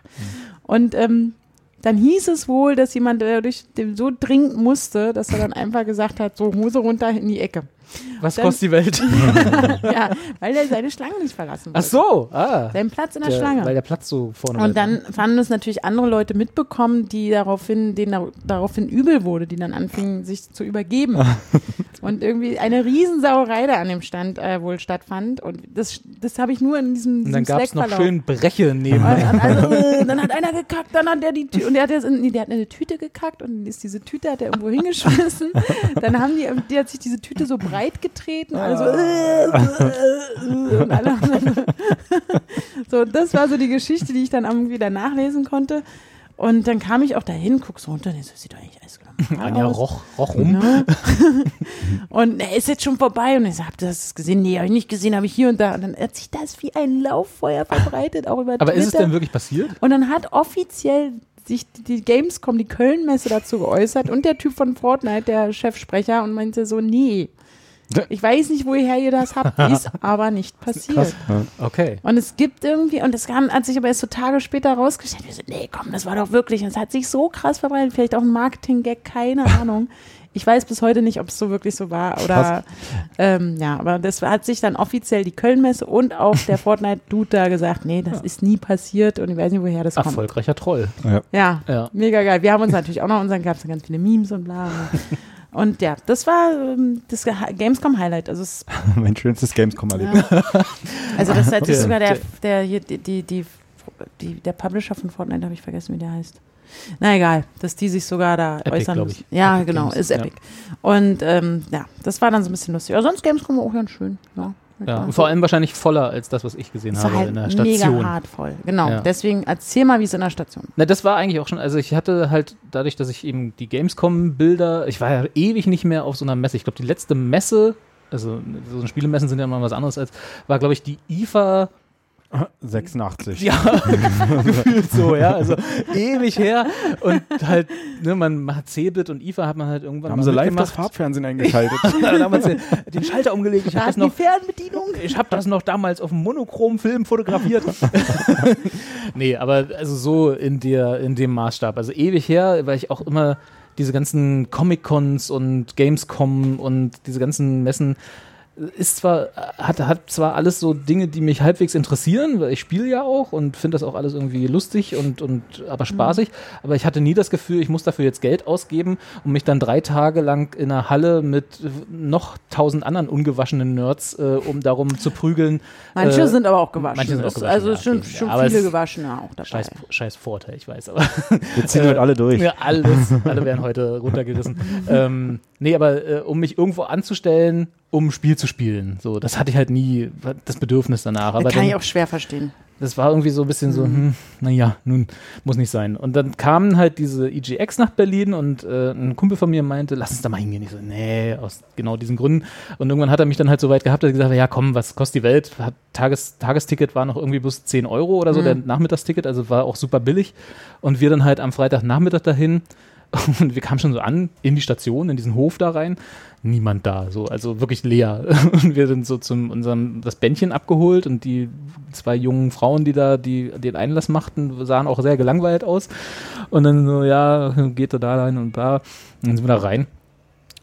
[SPEAKER 3] Und ähm, dann hieß es wohl, dass jemand äh, durch dem so dringend musste, dass er dann einfach gesagt hat, so Hose runter in die Ecke.
[SPEAKER 4] Was
[SPEAKER 3] Dann-
[SPEAKER 4] kostet die Welt?
[SPEAKER 3] ja, weil er seine Schlange nicht verlassen wollte.
[SPEAKER 4] Ach so, ah.
[SPEAKER 3] Seinen Platz in der,
[SPEAKER 4] Der,
[SPEAKER 3] Schlange.
[SPEAKER 4] weil der Platz so vorne war.
[SPEAKER 3] und dann fanden es natürlich andere Leute mitbekommen, die daraufhin, denen dar- daraufhin übel wurde, die dann anfingen, sich zu übergeben. und irgendwie eine Riesensauerei da an dem Stand äh, wohl stattfand. Und das, das habe ich nur in diesem,
[SPEAKER 4] Und
[SPEAKER 3] diesem
[SPEAKER 4] dann gab es noch schön Breche neben.
[SPEAKER 3] Und, und also, äh, dann hat einer gekackt, dann hat der die Tüte, und der hat, jetzt in, nee, der hat eine Tüte gekackt und ist diese Tüte, hat er irgendwo hingeschmissen. Dann haben die, die hat sich diese Tüte so breit getreten, also äh, äh, äh, und alle haben dann, so, das war so die Geschichte, die ich dann irgendwie da nachlesen konnte. Und dann kam ich auch dahin, guck so runter, und so, sieht doch eigentlich alles genau
[SPEAKER 4] Anja
[SPEAKER 3] aus.
[SPEAKER 4] roch, roch rum.
[SPEAKER 3] Ne? und er ist jetzt schon vorbei und ich so, habt ihr das gesehen? Nee, habe ich nicht gesehen, habe ich hier und da. Und dann hat sich das wie ein Lauffeuer verbreitet, auch über
[SPEAKER 4] Aber
[SPEAKER 3] Twitter.
[SPEAKER 4] ist es denn wirklich passiert?
[SPEAKER 3] Und dann hat offiziell sich die Gamescom, die Köln-Messe dazu geäußert und der Typ von Fortnite, der Chefsprecher, und meinte so, nee, ich weiß nicht, woher ihr das habt, ist aber nicht passiert.
[SPEAKER 4] Okay.
[SPEAKER 3] Und es gibt irgendwie, und es kam, hat sich aber erst so Tage später rausgestellt, wir so, nee, komm, das war doch wirklich, und es hat sich so krass verbreitet, vielleicht auch ein Marketing-Gag, keine Ahnung. Ich weiß bis heute nicht, ob es so wirklich so war oder, ähm, ja, aber das hat sich dann offiziell die Köln-Messe und auch der Fortnite-Dude da gesagt, nee, das ist nie passiert und ich weiß nicht, woher das kommt.
[SPEAKER 4] Erfolgreicher Troll.
[SPEAKER 3] Ja,
[SPEAKER 4] Ja.
[SPEAKER 3] mega geil. Wir haben uns natürlich auch noch unseren, gab es ganz viele Memes und bla. Und ja, das war ähm, das Gamescom-Highlight. Also, es,
[SPEAKER 5] mein schönstes Gamescom-Erlebnis.
[SPEAKER 3] also das hat sich
[SPEAKER 4] Der-
[SPEAKER 3] sogar der,
[SPEAKER 4] der-
[SPEAKER 3] hier, die, die, die, die, der Publisher von Fortnite, habe ich vergessen, wie der heißt. Na egal, dass die sich sogar da
[SPEAKER 4] Epic,
[SPEAKER 3] äußern. müssen.
[SPEAKER 4] ich.
[SPEAKER 3] Ja,
[SPEAKER 4] Epic
[SPEAKER 3] genau,
[SPEAKER 4] Games,
[SPEAKER 3] ist
[SPEAKER 4] ja.
[SPEAKER 3] Epic. Und ähm, ja, das war dann so ein bisschen lustig. Aber sonst Gamescom war auch ganz schön. Ja,
[SPEAKER 4] Ja, und vor allem wahrscheinlich voller als das, was ich gesehen
[SPEAKER 3] es war
[SPEAKER 4] habe
[SPEAKER 3] halt
[SPEAKER 4] in der
[SPEAKER 3] mega
[SPEAKER 4] Station.
[SPEAKER 3] hart voll. Genau,
[SPEAKER 4] Ja.
[SPEAKER 3] deswegen erzähl mal, wie es in der Station
[SPEAKER 4] Na, das war eigentlich auch schon, also ich hatte halt dadurch, dass ich eben die Gamescom-Bilder, ich war ja ewig nicht mehr auf so einer Messe. Ich glaube, die letzte Messe, also so Spielemessen sind ja immer was anderes als, war glaube ich die IFA
[SPEAKER 5] 86.
[SPEAKER 4] Ja, gefühlt so, ja. Also ewig her. Und halt, ne, man hat Cebit und IFA hat man halt irgendwann
[SPEAKER 5] Haben
[SPEAKER 4] mal
[SPEAKER 5] sie live das Farbfernsehen eingeschaltet?
[SPEAKER 4] Dann haben wir den, den Schalter umgelegt. Ich
[SPEAKER 3] Da
[SPEAKER 4] habe das
[SPEAKER 3] die
[SPEAKER 4] noch.
[SPEAKER 3] Fernbedienung.
[SPEAKER 4] Ich habe das noch damals auf dem Monochrom-Film fotografiert. nee, aber also so in der, in dem Maßstab. Also ewig her, weil ich auch immer diese ganzen Comic-Cons und Gamescom und diese ganzen Messen ist zwar, hat, hat zwar alles so Dinge, die mich halbwegs interessieren, weil ich spiele ja auch und finde das auch alles irgendwie lustig und, und aber spaßig, aber ich hatte nie das Gefühl, ich muss dafür jetzt Geld ausgeben und mich dann drei Tage lang in einer Halle mit noch tausend anderen ungewaschenen Nerds, äh, um darum zu prügeln.
[SPEAKER 3] Manche
[SPEAKER 4] äh,
[SPEAKER 3] sind aber auch gewaschen.
[SPEAKER 4] manche sind auch gewaschen,
[SPEAKER 3] Also
[SPEAKER 4] ja,
[SPEAKER 3] schon,
[SPEAKER 4] okay.
[SPEAKER 3] schon
[SPEAKER 4] Ja,
[SPEAKER 3] viele gewaschene auch dabei.
[SPEAKER 4] Scheiß, scheiß Vorteil, ich weiß, aber
[SPEAKER 5] Wir ziehen heute alle durch.
[SPEAKER 4] ja, alles, alle werden heute runtergerissen. ähm, nee, aber äh, um mich irgendwo anzustellen, um ein Spiel zu spielen, so, das hatte ich halt nie das Bedürfnis danach. Aber
[SPEAKER 3] das kann
[SPEAKER 4] dann,
[SPEAKER 3] ich auch schwer verstehen.
[SPEAKER 4] das war irgendwie so ein bisschen so, hm, naja, nun muss nicht sein. Und dann kamen halt diese EGX nach Berlin und äh, ein Kumpel von mir meinte, lass uns da mal hingehen. Ich so, nee, aus genau diesen Gründen. Und irgendwann hat er mich dann halt so weit gehabt, dass er gesagt hat, ja komm, was kostet die Welt? Hat Tages, Tagesticket war noch irgendwie bloß 10 Euro oder so,
[SPEAKER 3] Mhm.
[SPEAKER 4] der Nachmittagsticket, also war auch super billig. Und wir dann halt am Freitagnachmittag dahin. Und wir kamen schon so an in die Station, in diesen Hof da rein. Niemand da, so, also wirklich leer. Und wir sind so zum unserem das Bändchen abgeholt und die zwei jungen Frauen, die da die den Einlass machten, sahen auch sehr gelangweilt aus. Und dann so, ja, geht er da rein und da. Und dann sind wir da rein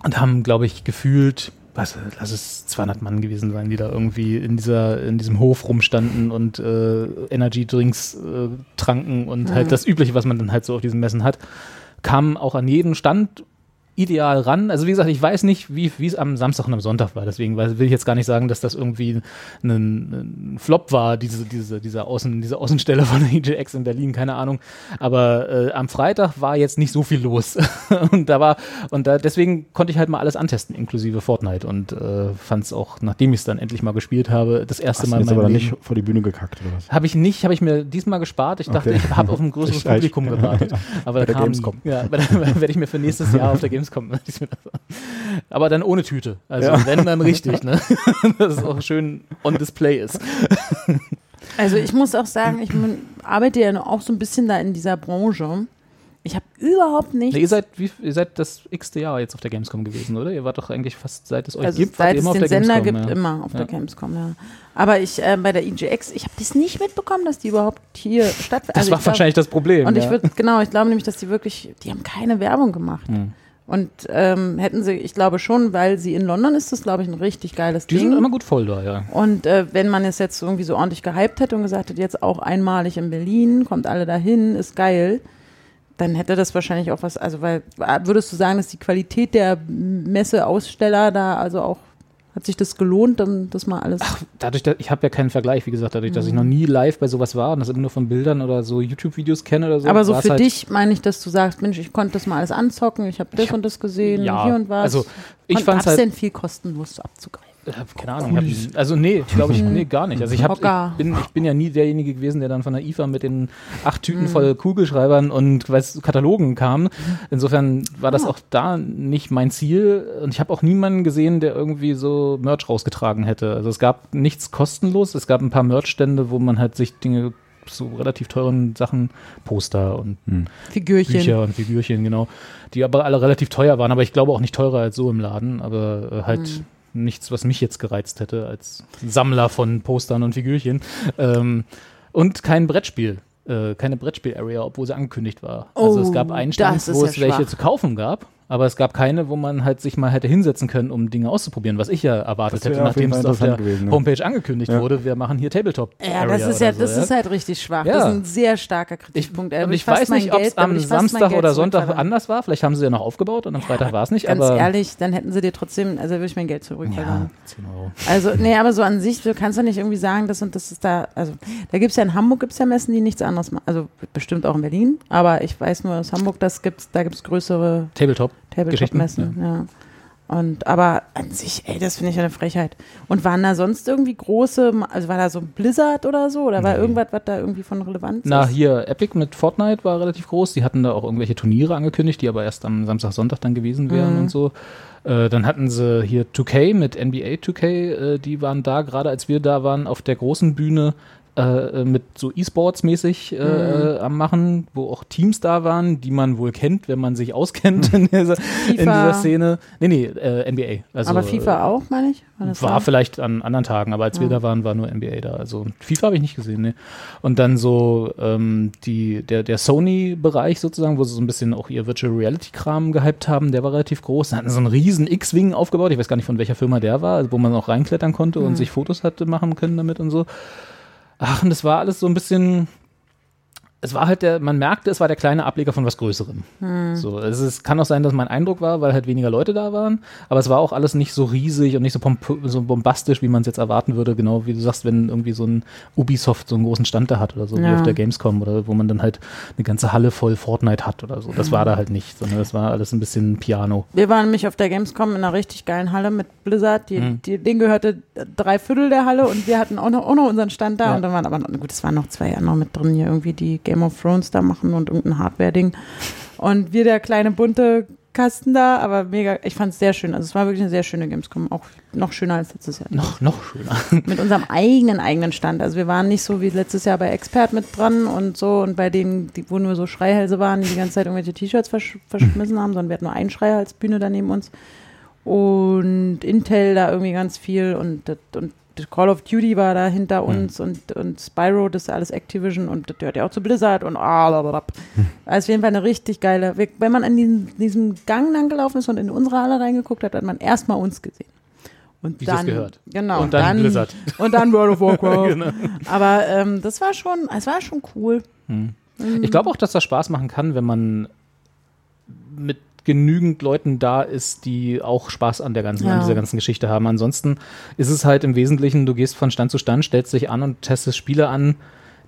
[SPEAKER 4] und haben, glaube ich, gefühlt, was, lass es 200 Mann gewesen sein, die da irgendwie in dieser in diesem Hof rumstanden und äh, Energy Drinks äh, tranken und halt das Übliche, was man dann halt so auf diesen Messen hat, kamen auch an jeden Stand ideal ran. Also wie gesagt, ich weiß nicht, wie es am Samstag und am Sonntag war. Deswegen will ich jetzt gar nicht sagen, dass das irgendwie ein, ein Flop war, diese, diese, diese, Außen, diese Außenstelle von der EJX in Berlin, keine Ahnung. Aber äh, am Freitag war jetzt nicht so viel los. und da war, und da, deswegen konnte ich halt mal alles antesten, inklusive Fortnite. Und äh, fand es auch, nachdem ich es dann endlich mal gespielt habe, das erste
[SPEAKER 5] Hast
[SPEAKER 4] Mal
[SPEAKER 5] du jetzt
[SPEAKER 4] meinem
[SPEAKER 5] aber
[SPEAKER 4] Leben.
[SPEAKER 5] nicht vor die Bühne gekackt oder was?
[SPEAKER 4] Habe ich nicht, habe ich mir diesmal gespart. Ich dachte,
[SPEAKER 5] Okay.
[SPEAKER 4] ich habe auf ein größeres Publikum gewartet. Aber da kam. Ja, werde ich mir für nächstes Jahr auf der Gamescom. Mir das- aber dann ohne Tüte. Also
[SPEAKER 5] Ja.
[SPEAKER 4] wenn, dann richtig, ne? Dass es auch schön on display ist.
[SPEAKER 3] Also ich muss auch sagen, ich bin, arbeite ja auch so ein bisschen da in dieser Branche. Ich habe überhaupt nichts.
[SPEAKER 4] Ne, ihr, seid, wie, ihr seid das x-te Jahr jetzt auf der Gamescom gewesen, oder? Ihr wart doch eigentlich fast, seit es euch
[SPEAKER 3] also
[SPEAKER 4] gibt,
[SPEAKER 3] seit es
[SPEAKER 4] immer auf
[SPEAKER 3] den
[SPEAKER 4] der
[SPEAKER 3] Sender
[SPEAKER 4] Gamescom.
[SPEAKER 3] gibt,
[SPEAKER 4] ja.
[SPEAKER 3] immer auf
[SPEAKER 4] Ja.
[SPEAKER 3] der Gamescom, ja. Aber ich äh, bei der EGX, ich habe das nicht mitbekommen, dass die überhaupt hier stattfindet.
[SPEAKER 4] Das war wahrscheinlich das Problem.
[SPEAKER 3] Und ich
[SPEAKER 4] ja.
[SPEAKER 3] würde, genau, ich glaube nämlich, dass die wirklich, die haben keine Werbung gemacht.
[SPEAKER 4] Hm.
[SPEAKER 3] Und ähm, hätten sie, ich glaube schon, weil sie in London ist, das glaube ich ein richtig geiles
[SPEAKER 4] Die
[SPEAKER 3] Ding.
[SPEAKER 4] sind immer gut voll da, ja.
[SPEAKER 3] Und äh, wenn man es jetzt irgendwie so ordentlich gehypt hätte und gesagt hätte, jetzt auch einmalig in Berlin, kommt alle dahin, ist geil, dann hätte das wahrscheinlich auch was, also weil, würdest du sagen, dass die Qualität der Messeaussteller da also auch, hat sich das gelohnt, dann das mal alles.
[SPEAKER 4] dadurch, dass ich habe ja keinen Vergleich, wie gesagt, dadurch, dass ich noch nie live bei sowas war und das immer nur von Bildern oder so YouTube-Videos kenne oder so.
[SPEAKER 3] aber so für
[SPEAKER 4] halt,
[SPEAKER 3] dich meine ich, dass du sagst, Mensch, ich konnte das mal alles anzocken, ich habe das und das gesehen,
[SPEAKER 4] ja,
[SPEAKER 3] hier und was.
[SPEAKER 4] also ich fand's
[SPEAKER 3] gab's
[SPEAKER 4] halt-
[SPEAKER 3] denn viel kostenlos abzugreifen?
[SPEAKER 4] Keine Ahnung, ich hab, also nee, glaube ich, nee, gar nicht. Also ich, hab, ich, bin, ich bin ja nie derjenige gewesen, der dann von der IFA mit den acht Tüten
[SPEAKER 3] Mhm.
[SPEAKER 4] voll Kugelschreibern und weiß, Katalogen kam. Insofern war das auch da nicht mein Ziel und ich habe auch niemanden gesehen, der irgendwie so Merch rausgetragen hätte. Also es gab nichts kostenlos, es gab ein paar Merch-Stände, wo man halt sich Dinge so relativ teuren Sachen, Poster und
[SPEAKER 3] Figürchen.
[SPEAKER 4] Bücher und Figürchen, genau. Die aber alle relativ teuer waren, aber ich glaube auch nicht teurer als so im Laden, aber äh, halt
[SPEAKER 3] Mhm.
[SPEAKER 4] Nichts, was mich jetzt gereizt hätte als Sammler von Postern und Figürchen. Ähm, und kein Brettspiel. Äh, keine Brettspiel-Area, obwohl sie angekündigt war. also es
[SPEAKER 3] Oh,
[SPEAKER 4] gab einen Stand, wo
[SPEAKER 3] ja
[SPEAKER 4] es welche
[SPEAKER 3] schwach.
[SPEAKER 4] zu kaufen gab, aber es gab keine, wo man halt sich mal hätte hinsetzen können, um Dinge auszuprobieren, was ich ja erwartet hätte, nachdem es auf der
[SPEAKER 5] gewesen, ne?
[SPEAKER 4] Homepage angekündigt
[SPEAKER 5] Ja.
[SPEAKER 4] wurde, wir machen hier Tabletop.
[SPEAKER 3] Ja, das ist ja, das ist halt richtig schwach.
[SPEAKER 4] Ja.
[SPEAKER 3] Das ist ein sehr starker
[SPEAKER 4] Ich,
[SPEAKER 3] Kritikpunkt. Da
[SPEAKER 4] und
[SPEAKER 3] würd
[SPEAKER 4] ich
[SPEAKER 3] fast
[SPEAKER 4] weiß nicht, ob es am
[SPEAKER 3] ich
[SPEAKER 4] Samstag oder Sonntag anders war. Vielleicht haben sie ja noch aufgebaut und am Freitag war es nicht.
[SPEAKER 3] Ganz
[SPEAKER 4] aber
[SPEAKER 3] ehrlich, dann hätten sie dir trotzdem, also würde ich mein Geld zurückverlangen.
[SPEAKER 4] ja, 10 Euro.
[SPEAKER 3] Also, nee, aber so an sich, du kannst doch nicht irgendwie sagen, das und das ist da, also da gibt es ja in Hamburg gibt's ja Messen, die nichts anderes machen. Also bestimmt auch in Berlin, aber ich weiß nur aus Hamburg, das gibt's, da gibt es größere
[SPEAKER 4] Tabletop.
[SPEAKER 3] Tabletop-Messen. Ja. Und aber an sich, ey, das finde ich eine Frechheit. Und waren da sonst irgendwie große, also war da so ein Blizzard oder so? Oder war
[SPEAKER 4] Nee.
[SPEAKER 3] irgendwas, was da irgendwie von Relevanz
[SPEAKER 4] Na,
[SPEAKER 3] ist?
[SPEAKER 4] hier Epic mit Fortnite war relativ groß. Die hatten da auch irgendwelche Turniere angekündigt, die aber erst am Samstag, Sonntag dann gewesen wären
[SPEAKER 3] Mhm.
[SPEAKER 4] und so. Äh, dann hatten sie hier 2K mit NBA 2K, äh, die waren da, gerade als wir da waren, auf der großen Bühne äh, mit so E-Sports-mäßig äh,
[SPEAKER 3] Mhm.
[SPEAKER 4] äh, am Machen, wo auch Teams da waren, die man wohl kennt, wenn man sich auskennt in, dieser, in dieser Szene. Nee, nee, äh, NBA. Also,
[SPEAKER 3] aber FIFA auch, meine ich?
[SPEAKER 4] War
[SPEAKER 3] da?
[SPEAKER 4] vielleicht an anderen Tagen, aber als wir
[SPEAKER 3] Ja.
[SPEAKER 4] da waren, war nur NBA da. Also FIFA habe ich nicht gesehen, ne. Und dann so ähm, die, der, der Sony-Bereich sozusagen, wo sie so ein bisschen auch ihr Virtual Reality-Kram gehypt haben, der war relativ groß. Da hatten sie so einen riesen X-Wing aufgebaut. Ich weiß gar nicht, von welcher Firma der war, wo man auch reinklettern konnte und sich Fotos hatte machen können damit und so. Ach, und das war alles so ein bisschen. Es war halt der, man merkte, es war der kleine Ableger von was Größerem. So, es ist, kann auch sein, dass mein Eindruck war, weil halt weniger Leute da waren, aber es war auch alles nicht so riesig und nicht so, so bombastisch, wie man es jetzt erwarten würde, genau wie du sagst, wenn irgendwie so ein Ubisoft so einen großen Stand da hat oder so, wie
[SPEAKER 3] Ja.
[SPEAKER 4] auf der Gamescom oder wo man dann halt eine ganze Halle voll Fortnite hat oder so. Das war da halt nicht, sondern das war alles ein bisschen Piano.
[SPEAKER 3] Wir waren nämlich auf der Gamescom in einer richtig geilen Halle mit Blizzard. Die,
[SPEAKER 4] Mhm.
[SPEAKER 3] die, denen gehörte drei Viertel der Halle und wir hatten auch noch, auch noch unseren Stand da.
[SPEAKER 4] Ja.
[SPEAKER 3] Und dann waren aber noch, gut, es waren noch zwei andere mit drin, hier irgendwie die Game of Thrones da machen und irgendein Hardware-Ding. Und wir der kleine bunte Kasten da, aber mega, ich fand es sehr schön. Also es war wirklich eine sehr schöne Gamescom, auch noch schöner als letztes Jahr.
[SPEAKER 4] Noch, noch schöner.
[SPEAKER 3] Mit unserem eigenen, eigenen Stand. Also wir waren nicht so wie letztes Jahr bei Expert mit dran und so und bei denen, die, wo nur so Schreihälse waren, die die ganze Zeit irgendwelche T-Shirts versch verschmissen haben, sondern wir hatten nur einen Schreihalsbühne da neben uns. Und Intel da irgendwie ganz viel und, und Call of Duty war da hinter uns und, und Spyro, das ist alles Activision und das gehört ja auch zu Blizzard und ah, blablabla. Also auf jeden Fall eine richtig geile. Wenn man an diesen, diesem Gang lang gelaufen ist und in unsere Halle reingeguckt hat, hat man erstmal uns gesehen. Und
[SPEAKER 4] Wie
[SPEAKER 3] dann,
[SPEAKER 4] sich's gehört.
[SPEAKER 3] Genau.
[SPEAKER 4] Und dann Blizzard.
[SPEAKER 3] Und dann World of Warcraft.
[SPEAKER 4] Genau.
[SPEAKER 3] Aber ähm, das war schon, es war schon cool.
[SPEAKER 4] Ich glaube auch, dass das Spaß machen kann, wenn man mit genügend Leuten da ist, die auch Spaß an der ganzen,
[SPEAKER 3] Ja.
[SPEAKER 4] an dieser ganzen Geschichte haben. Ansonsten ist es halt im Wesentlichen, du gehst von Stand zu Stand, stellst dich an und testest Spiele an,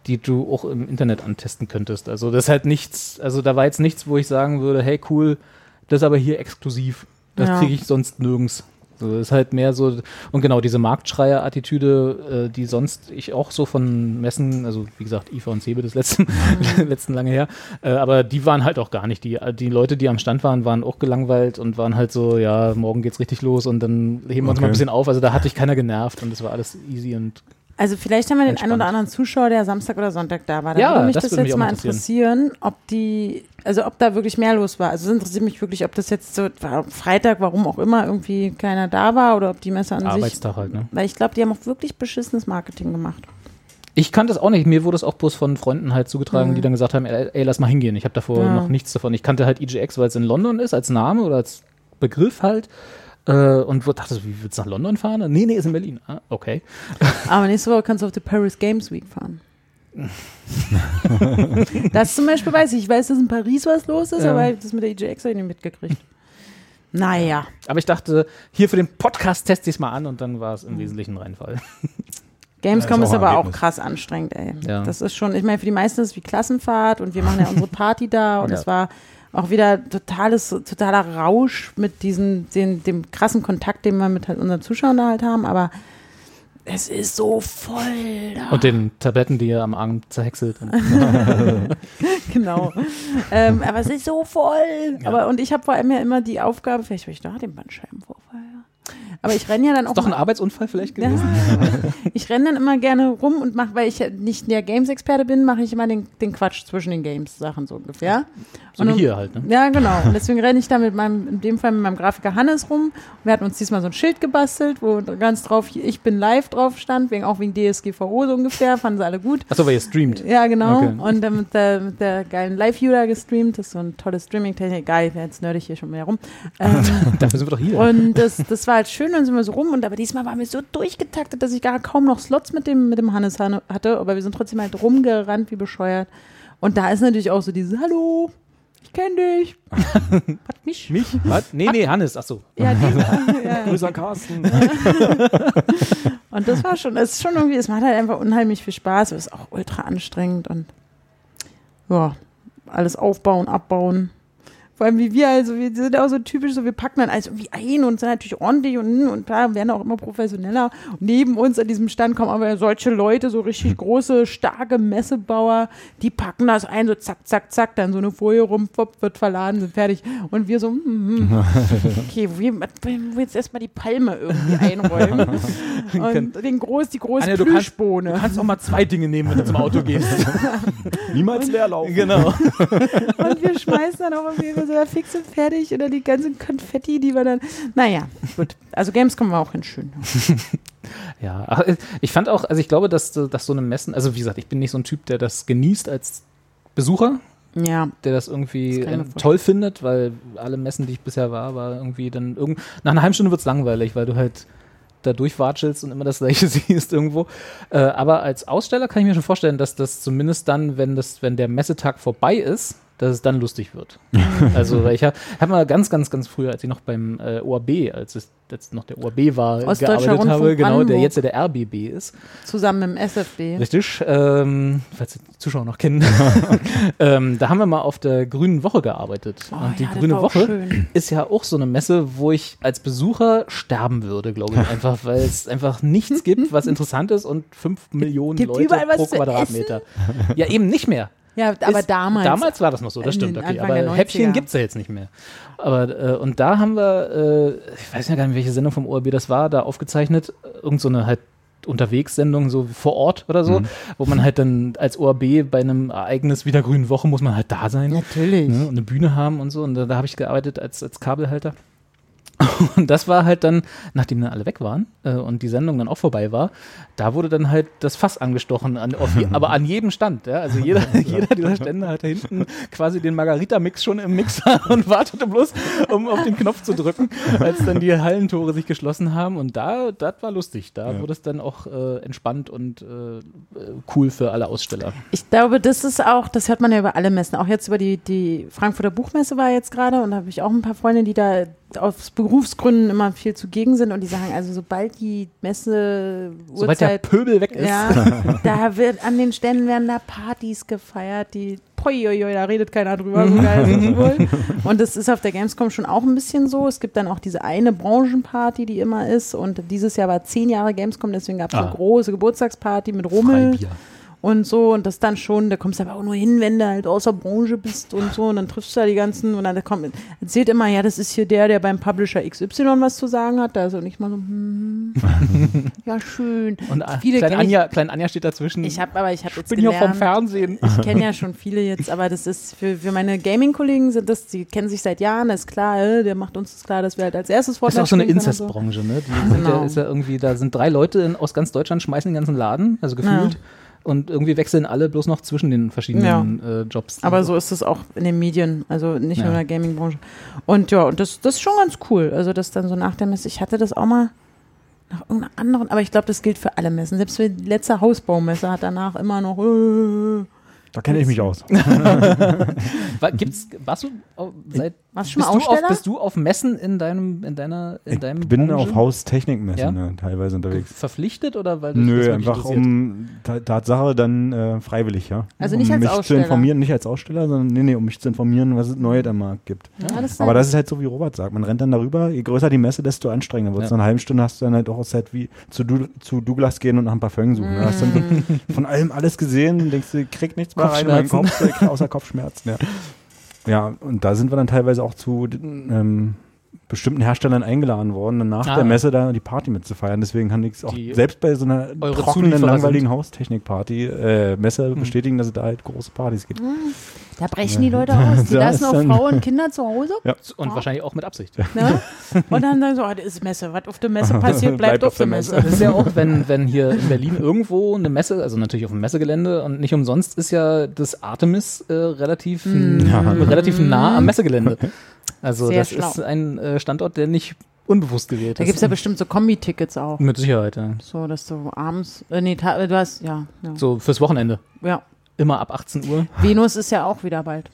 [SPEAKER 4] die du auch im Internet antesten könntest. Also das ist halt nichts, also da war jetzt nichts, wo ich sagen würde, hey cool, das ist aber hier exklusiv. Das
[SPEAKER 3] Ja.
[SPEAKER 4] kriege ich sonst nirgends. So, das ist halt mehr so, und genau, diese Marktschreier-Attitüde, äh, die sonst ich auch so von Messen, also wie gesagt, IFA und Sebe des letzten, letzten lange her, äh, aber die waren halt auch gar nicht. Die, die Leute, die am Stand waren, waren auch gelangweilt und waren halt so, ja, morgen geht's richtig los und dann heben wir uns mal ein bisschen auf. Also da hatte ich keiner genervt und das war alles easy und
[SPEAKER 3] Also vielleicht haben wir den einen oder anderen Zuschauer, der Samstag oder Sonntag da war. Da
[SPEAKER 4] Ja,
[SPEAKER 3] würde mich
[SPEAKER 4] das
[SPEAKER 3] das,
[SPEAKER 4] würde mich
[SPEAKER 3] jetzt
[SPEAKER 4] auch
[SPEAKER 3] mal
[SPEAKER 4] mal
[SPEAKER 3] interessieren, ob die, also ob da wirklich mehr los war. Also es interessiert mich wirklich, ob das jetzt so Freitag, warum auch immer, irgendwie keiner da war oder ob die Messe an sich.
[SPEAKER 4] Arbeitstag halt, ne?
[SPEAKER 3] Weil ich glaube, die haben auch wirklich beschissenes Marketing gemacht.
[SPEAKER 4] Ich kannte es auch nicht. Mir wurde es auch bloß von Freunden halt zugetragen, die dann gesagt haben, ey, ey lass mal hingehen. Ich habe davor
[SPEAKER 3] Ja.
[SPEAKER 4] noch nichts davon. Ich kannte halt EGX, weil es in London ist, als Name oder als Begriff halt. Äh, und wo- dachte so, wie willst du nach London fahren? Nee, nee, ist in Berlin. Ah, okay.
[SPEAKER 3] Aber nächste Woche kannst du auf die Paris Games Week fahren. das zum Beispiel weiß ich. Ich weiß, dass in Paris was los ist,
[SPEAKER 4] Ja.
[SPEAKER 3] aber das mit der EGX habe ich nicht mitgekriegt. Naja.
[SPEAKER 4] Aber ich dachte, hier für den Podcast teste ich es mal an und dann war es im Wesentlichen ein Reinfall.
[SPEAKER 3] Gamescom
[SPEAKER 5] Ja,
[SPEAKER 3] ist
[SPEAKER 5] ist
[SPEAKER 3] aber auch krass anstrengend, ey.
[SPEAKER 4] Ja.
[SPEAKER 3] Das ist schon, ich meine, für die meisten ist es wie Klassenfahrt und wir machen ja unsere Party da und
[SPEAKER 4] Ja.
[SPEAKER 3] es war auch wieder totales, totaler Rausch mit diesem, den, dem krassen Kontakt, den wir mit halt unseren Zuschauern da halt haben, aber es ist so voll da.
[SPEAKER 4] Und den Tabletten, die ihr am Arm zerhäckselt.
[SPEAKER 3] Genau. ähm, aber es ist so voll.
[SPEAKER 4] Ja.
[SPEAKER 3] Aber und ich habe vor allem ja immer die Aufgabe, vielleicht weil ich da den Bandscheibenvorfall. Ja. Aber ich renne ja dann auch
[SPEAKER 4] ist doch ein Arbeitsunfall vielleicht
[SPEAKER 3] Ja,
[SPEAKER 4] gewesen?
[SPEAKER 3] ich renne dann immer gerne rum und mache, weil ich ja nicht der Games-Experte bin, mache ich immer den, den Quatsch zwischen den Games-Sachen so ungefähr.
[SPEAKER 4] So
[SPEAKER 3] Und
[SPEAKER 4] wie hier halt, ne?
[SPEAKER 3] Ja, genau. Und deswegen renne ich da mit meinem, in dem Fall mit meinem Grafiker Hannes rum. Wir hatten uns diesmal so ein Schild gebastelt, wo ganz drauf, ich bin live drauf stand, wegen, auch wegen DSGVO so ungefähr, fanden sie alle gut.
[SPEAKER 4] Achso, weil ihr streamt.
[SPEAKER 3] Ja, genau.
[SPEAKER 4] Okay.
[SPEAKER 3] Und dann mit der, mit der geilen Live-Viewer gestreamt. Das ist so eine tolle Streaming-Technik. Geil, jetzt nerdig hier schon mehr rum. Ähm,
[SPEAKER 4] Dafür sind wir doch hier.
[SPEAKER 3] und das, das war halt schön, dann sind wir so rum. Und aber diesmal waren wir so durchgetaktet, dass ich gar kaum noch Slots mit dem, mit dem Hannes hanne- hatte. Aber wir sind trotzdem halt rumgerannt wie bescheuert. Und da ist natürlich auch so dieses Hallo, ich kenne dich. Hat mich?
[SPEAKER 4] Mich? Was? Nee, nee, Hannes. Achso.
[SPEAKER 3] Ja, die, ja.
[SPEAKER 5] Grüße an Carsten.
[SPEAKER 3] Und das war schon, es ist schon irgendwie, es macht halt einfach unheimlich viel Spaß. Es ist auch ultra anstrengend und ja, alles aufbauen, abbauen. Vor allem wie wir, also wir sind auch so typisch, so wir packen dann alles irgendwie ein und sind natürlich ordentlich und, und da werden auch immer professioneller. Und neben uns an diesem Stand kommen aber solche Leute, so richtig große, starke Messebauer, die packen das ein, so zack, zack, zack, dann so eine Folie rum, pop, wird verladen, sind fertig. Und wir so, hm, hm, okay, wir, wir jetzt erstmal die Palme irgendwie einräumen. und den groß, die große
[SPEAKER 4] Anja, du kannst-. Du kannst auch mal zwei Dinge nehmen, wenn du zum Auto gehst.
[SPEAKER 5] Niemals leerlaufen.
[SPEAKER 4] genau.
[SPEAKER 3] Und wir schmeißen dann auch irgendwie so ja, fix und fertig oder die ganzen Konfetti, die wir dann. Naja, gut. Also Gamescom war auch ganz schön.
[SPEAKER 4] Ja, ich fand auch, also ich glaube, dass, dass so eine Messen, also wie gesagt, ich bin nicht so ein Typ, der das genießt als Besucher,
[SPEAKER 3] Ja.
[SPEAKER 4] der das irgendwie
[SPEAKER 3] Das
[SPEAKER 4] äh,
[SPEAKER 3] vorstellen.
[SPEAKER 4] toll findet, weil alle Messen, die ich bisher war, war irgendwie dann irgend nach einer halben Stunde wird's langweilig, weil du halt da durchwatschelst und immer das gleiche siehst irgendwo. Äh, aber als Aussteller kann ich mir schon vorstellen, dass das zumindest dann, wenn das, wenn der Messetag vorbei ist, dass es dann lustig wird. also weil ich habe hab mal ganz, ganz, ganz früher, als ich noch beim äh, ORB, als es jetzt noch der ORB war, gearbeitet
[SPEAKER 3] Rundfunk
[SPEAKER 4] habe, genau, der
[SPEAKER 3] Brandenburg.
[SPEAKER 4] jetzt ja der RBB ist.
[SPEAKER 3] Zusammen mit dem SFB.
[SPEAKER 4] Richtig, ähm, falls die Zuschauer noch kennen. ähm, da haben wir mal auf der Grünen Woche gearbeitet.
[SPEAKER 3] Oh,
[SPEAKER 4] und die
[SPEAKER 3] ja, das
[SPEAKER 4] Grüne Woche
[SPEAKER 3] schön.
[SPEAKER 4] ist ja auch so eine Messe, wo ich als Besucher sterben würde, glaube ich. Einfach, weil es einfach nichts gibt, was interessant ist und fünf Millionen
[SPEAKER 3] Gibt
[SPEAKER 4] Leute pro Quadratmeter. Ja, eben nicht mehr.
[SPEAKER 3] Ja, aber
[SPEAKER 4] Ist-
[SPEAKER 3] damals.
[SPEAKER 4] Damals war das noch so, das stimmt. Okay, aber
[SPEAKER 3] 90er.
[SPEAKER 4] Häppchen gibt es ja jetzt nicht mehr. Aber, äh, und da haben wir, äh, ich weiß ja gar nicht, welche Sendung vom ORB das war, da aufgezeichnet, irgend so eine halt Unterwegssendung so vor Ort oder so, wo man halt dann als ORB bei einem Ereignis wie der Grünen Woche muss man halt da sein
[SPEAKER 3] Natürlich.
[SPEAKER 4] ne, und eine Bühne haben und so. Und da, da habe ich gearbeitet als, als Kabelhalter. Und das war halt dann, nachdem dann alle weg waren äh, und die Sendung dann auch vorbei war, da wurde dann halt das Fass angestochen, an, auf je, aber an jedem Stand. Ja? Also jeder, jeder dieser Stände hatte hinten quasi den Margarita-Mix schon im Mixer und wartete bloß, um auf den Knopf zu drücken, als dann die Hallentore sich geschlossen haben. Und da, das war lustig. Da wurde es dann auch äh, entspannt und äh, cool für alle Aussteller.
[SPEAKER 3] Ich glaube, das ist auch, das hört man ja über alle Messen. Auch jetzt über die, die Frankfurter Buchmesse war jetzt gerade und da habe ich auch ein paar Freunde, die da aus Berufsgründen immer viel zugegen sind und die sagen, also sobald die Messe
[SPEAKER 4] Sobald der Pöbel weg ist.
[SPEAKER 3] ja, da wird an den Ständen werden da Partys gefeiert, die poi, oi, oi, da redet keiner drüber. So geil ist es wohl. Und das ist auf der Gamescom schon auch ein bisschen so. Es gibt dann auch diese eine Branchenparty, die immer ist. Und dieses Jahr war zehn Jahre Gamescom, deswegen gab es
[SPEAKER 4] Ah.
[SPEAKER 3] eine große Geburtstagsparty mit Rummel
[SPEAKER 4] Freibier.
[SPEAKER 3] Und so und das dann schon, da kommst du aber auch nur hin, wenn du halt aus der Branche bist und so und dann triffst du da die ganzen und dann kommt, erzählt immer, ja, das ist hier der, der beim Publisher XY was zu sagen hat, da ist und ich mal so, hm, ja, schön.
[SPEAKER 4] Und äh,
[SPEAKER 3] Viele
[SPEAKER 4] Klein,
[SPEAKER 3] kenn ich-
[SPEAKER 4] Anja, Klein Anja steht dazwischen.
[SPEAKER 3] Ich habe aber, ich habe
[SPEAKER 4] ich
[SPEAKER 3] jetzt
[SPEAKER 4] bin hier vom
[SPEAKER 3] gelernt,
[SPEAKER 4] Fernsehen.
[SPEAKER 3] ich kenne ja schon viele jetzt, aber das ist für, für meine Gaming-Kollegen sind das, die kennen sich seit Jahren, ist klar, äh, der macht uns das klar, dass wir halt als erstes
[SPEAKER 4] Das ist auch so eine
[SPEAKER 3] und so.
[SPEAKER 4] Inzestbranche, ne? Die
[SPEAKER 3] Genau.
[SPEAKER 4] ja, ist ja irgendwie, da sind drei Leute in, aus ganz Deutschland, schmeißen den ganzen Laden, also gefühlt. Und irgendwie wechseln alle bloß noch zwischen den verschiedenen äh, Jobs.
[SPEAKER 3] Aber so ist es auch in den Medien, also nicht
[SPEAKER 4] Ja.
[SPEAKER 3] nur in der Gaming-Branche. Und ja, und das, das ist schon ganz cool. Also das dann so nach der Messe, ich hatte das auch mal nach irgendeiner anderen, aber ich glaube, das gilt für alle Messen. Selbst für die letzte Hausbaumesse hat danach immer noch äh,
[SPEAKER 5] Da kenne ich mich aus.
[SPEAKER 4] Gibt's, warst du au- seit
[SPEAKER 3] Warst du schon
[SPEAKER 4] bist
[SPEAKER 3] mal
[SPEAKER 4] du, auf,
[SPEAKER 3] Aussteller?
[SPEAKER 4] bist du auf Messen in deinem in deiner in
[SPEAKER 5] Ich
[SPEAKER 4] deinem
[SPEAKER 5] bin
[SPEAKER 4] Branche
[SPEAKER 5] auf Haustechnikmessen
[SPEAKER 4] Ja?
[SPEAKER 5] ne, teilweise unterwegs.
[SPEAKER 4] verpflichtet oder weil das
[SPEAKER 5] Nö, einfach um Ta- Tatsache dann äh, freiwillig, ja.
[SPEAKER 3] Also
[SPEAKER 5] um
[SPEAKER 3] nicht als
[SPEAKER 5] mich
[SPEAKER 3] Aussteller?
[SPEAKER 5] zu informieren, nicht als Aussteller, sondern nee, nee, um mich zu informieren, was es Neues am Markt gibt.
[SPEAKER 3] ja, das
[SPEAKER 5] Aber das ist halt so, wie Robert sagt. Man rennt dann darüber, je größer die Messe, desto anstrengender wird es.
[SPEAKER 4] Ja.
[SPEAKER 5] Nach einer halben Stunde hast du dann halt auch Zeit wie zu, du zu Douglas gehen und nach ein paar Fängen suchen. Da hast dann von allem alles gesehen und denkst du, krieg nichts mehr rein in meinen Kopf, krieg außer Kopfschmerzen. Ja. ja, und da sind wir dann teilweise auch zu ähm, bestimmten Herstellern eingeladen worden, dann nach
[SPEAKER 4] Ah.
[SPEAKER 5] der Messe da die Party mitzufeiern. Deswegen kann ich auch
[SPEAKER 4] Die-
[SPEAKER 5] selbst bei so einer trockenen, langweiligen Haustechnik-Party, äh, Messe
[SPEAKER 4] Hm.
[SPEAKER 5] bestätigen, dass es da halt große Partys gibt.
[SPEAKER 3] da brechen die Leute aus. Die
[SPEAKER 5] Da
[SPEAKER 3] lassen auch Frauen und Kinder zu Hause.
[SPEAKER 4] und wahrscheinlich auch mit Absicht.
[SPEAKER 3] Ne? Und dann sagen so, oh, das ist Messe. Was auf der Messe passiert, bleibt, auf der Messe.
[SPEAKER 4] Das ist ja auch, wenn, wenn hier in Berlin irgendwo eine Messe, also natürlich auf dem Messegelände und nicht umsonst ist ja das Artemis äh, relativ, n- relativ nah am Messegelände. Also
[SPEAKER 3] Sehr
[SPEAKER 4] das
[SPEAKER 3] schlau.
[SPEAKER 4] ist ein äh, Standort, der nicht unbewusst gewählt
[SPEAKER 3] Da
[SPEAKER 4] ist.
[SPEAKER 3] gibt es ja bestimmt so Kombi-Tickets auch.
[SPEAKER 4] Mit Sicherheit, ja.
[SPEAKER 3] So, dass du abends, äh, nee, du hast, ja, ja.
[SPEAKER 4] So fürs Wochenende.
[SPEAKER 3] ja.
[SPEAKER 4] Immer ab 18 Uhr.
[SPEAKER 3] Venus ist ja auch wieder bald.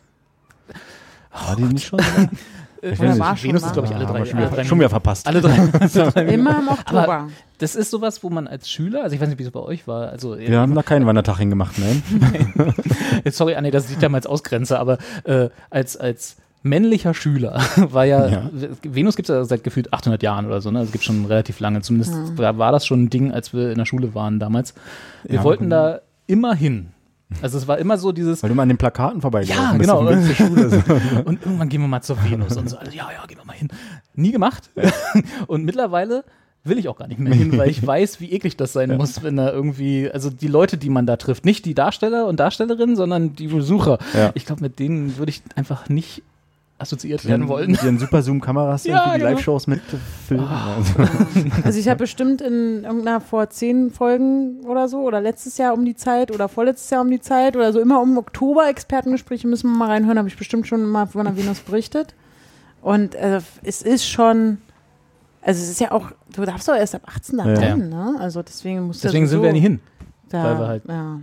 [SPEAKER 5] War die nicht schon?
[SPEAKER 4] Ich
[SPEAKER 3] Oder war schon
[SPEAKER 4] Venus
[SPEAKER 3] mal.
[SPEAKER 4] ist, glaube ich, alle drei,
[SPEAKER 5] schon,
[SPEAKER 4] alle
[SPEAKER 5] wieder,
[SPEAKER 4] drei
[SPEAKER 5] schon wieder verpasst.
[SPEAKER 4] Alle drei.
[SPEAKER 3] Immer im Oktober.
[SPEAKER 4] Aber das ist sowas, wo man als Schüler, also ich weiß nicht, wie es bei euch war, also
[SPEAKER 5] Wir haben da keinen Wandertag hingemacht, nein.
[SPEAKER 4] Sorry, Anne, dass ich damals ausgrenze, aber äh, als, als männlicher Schüler war ja,
[SPEAKER 5] Ja.
[SPEAKER 4] Venus gibt es ja seit gefühlt 800 Jahren oder so, ne? Das gibt schon relativ lange. Zumindest war, war das schon ein Ding, als wir in der Schule waren damals. Wir
[SPEAKER 5] Ja.
[SPEAKER 4] wollten da immer hin. Also es war immer so dieses,
[SPEAKER 5] Weil du mal an den Plakaten vorbeigelaufen
[SPEAKER 4] Ja,
[SPEAKER 5] bist
[SPEAKER 4] genau.
[SPEAKER 5] Schule. So.
[SPEAKER 4] und irgendwann gehen wir mal zur Venus und so. Also, ja, ja, gehen wir mal hin. Nie gemacht. und mittlerweile will ich auch gar nicht mehr hin, weil ich weiß, wie eklig das sein muss, wenn da irgendwie, also die Leute, die man da trifft, nicht die Darsteller und Darstellerinnen, sondern die Besucher.
[SPEAKER 5] Ja.
[SPEAKER 4] Ich glaube, mit denen würde ich einfach nicht assoziiert werden wollen.
[SPEAKER 5] Mit ihren super Zoom-Kameras
[SPEAKER 4] Ja,
[SPEAKER 5] für die
[SPEAKER 4] genau.
[SPEAKER 5] Live-Shows mit filmen. Also,
[SPEAKER 3] Also ich habe bestimmt in irgendeiner vor zehn Folgen oder so oder letztes Jahr um die Zeit oder vorletztes Jahr um die Zeit oder so immer um Oktober Expertengespräche müssen wir mal reinhören, habe ich bestimmt schon mal von der Venus berichtet. Und äh, es ist schon, also es ist ja auch, du darfst doch erst ab 18 da
[SPEAKER 5] Ja.
[SPEAKER 3] rein, ne? Also deswegen muss
[SPEAKER 4] Deswegen sind wir ja nicht hin.
[SPEAKER 3] Da,
[SPEAKER 4] weil wir halt-
[SPEAKER 3] ja,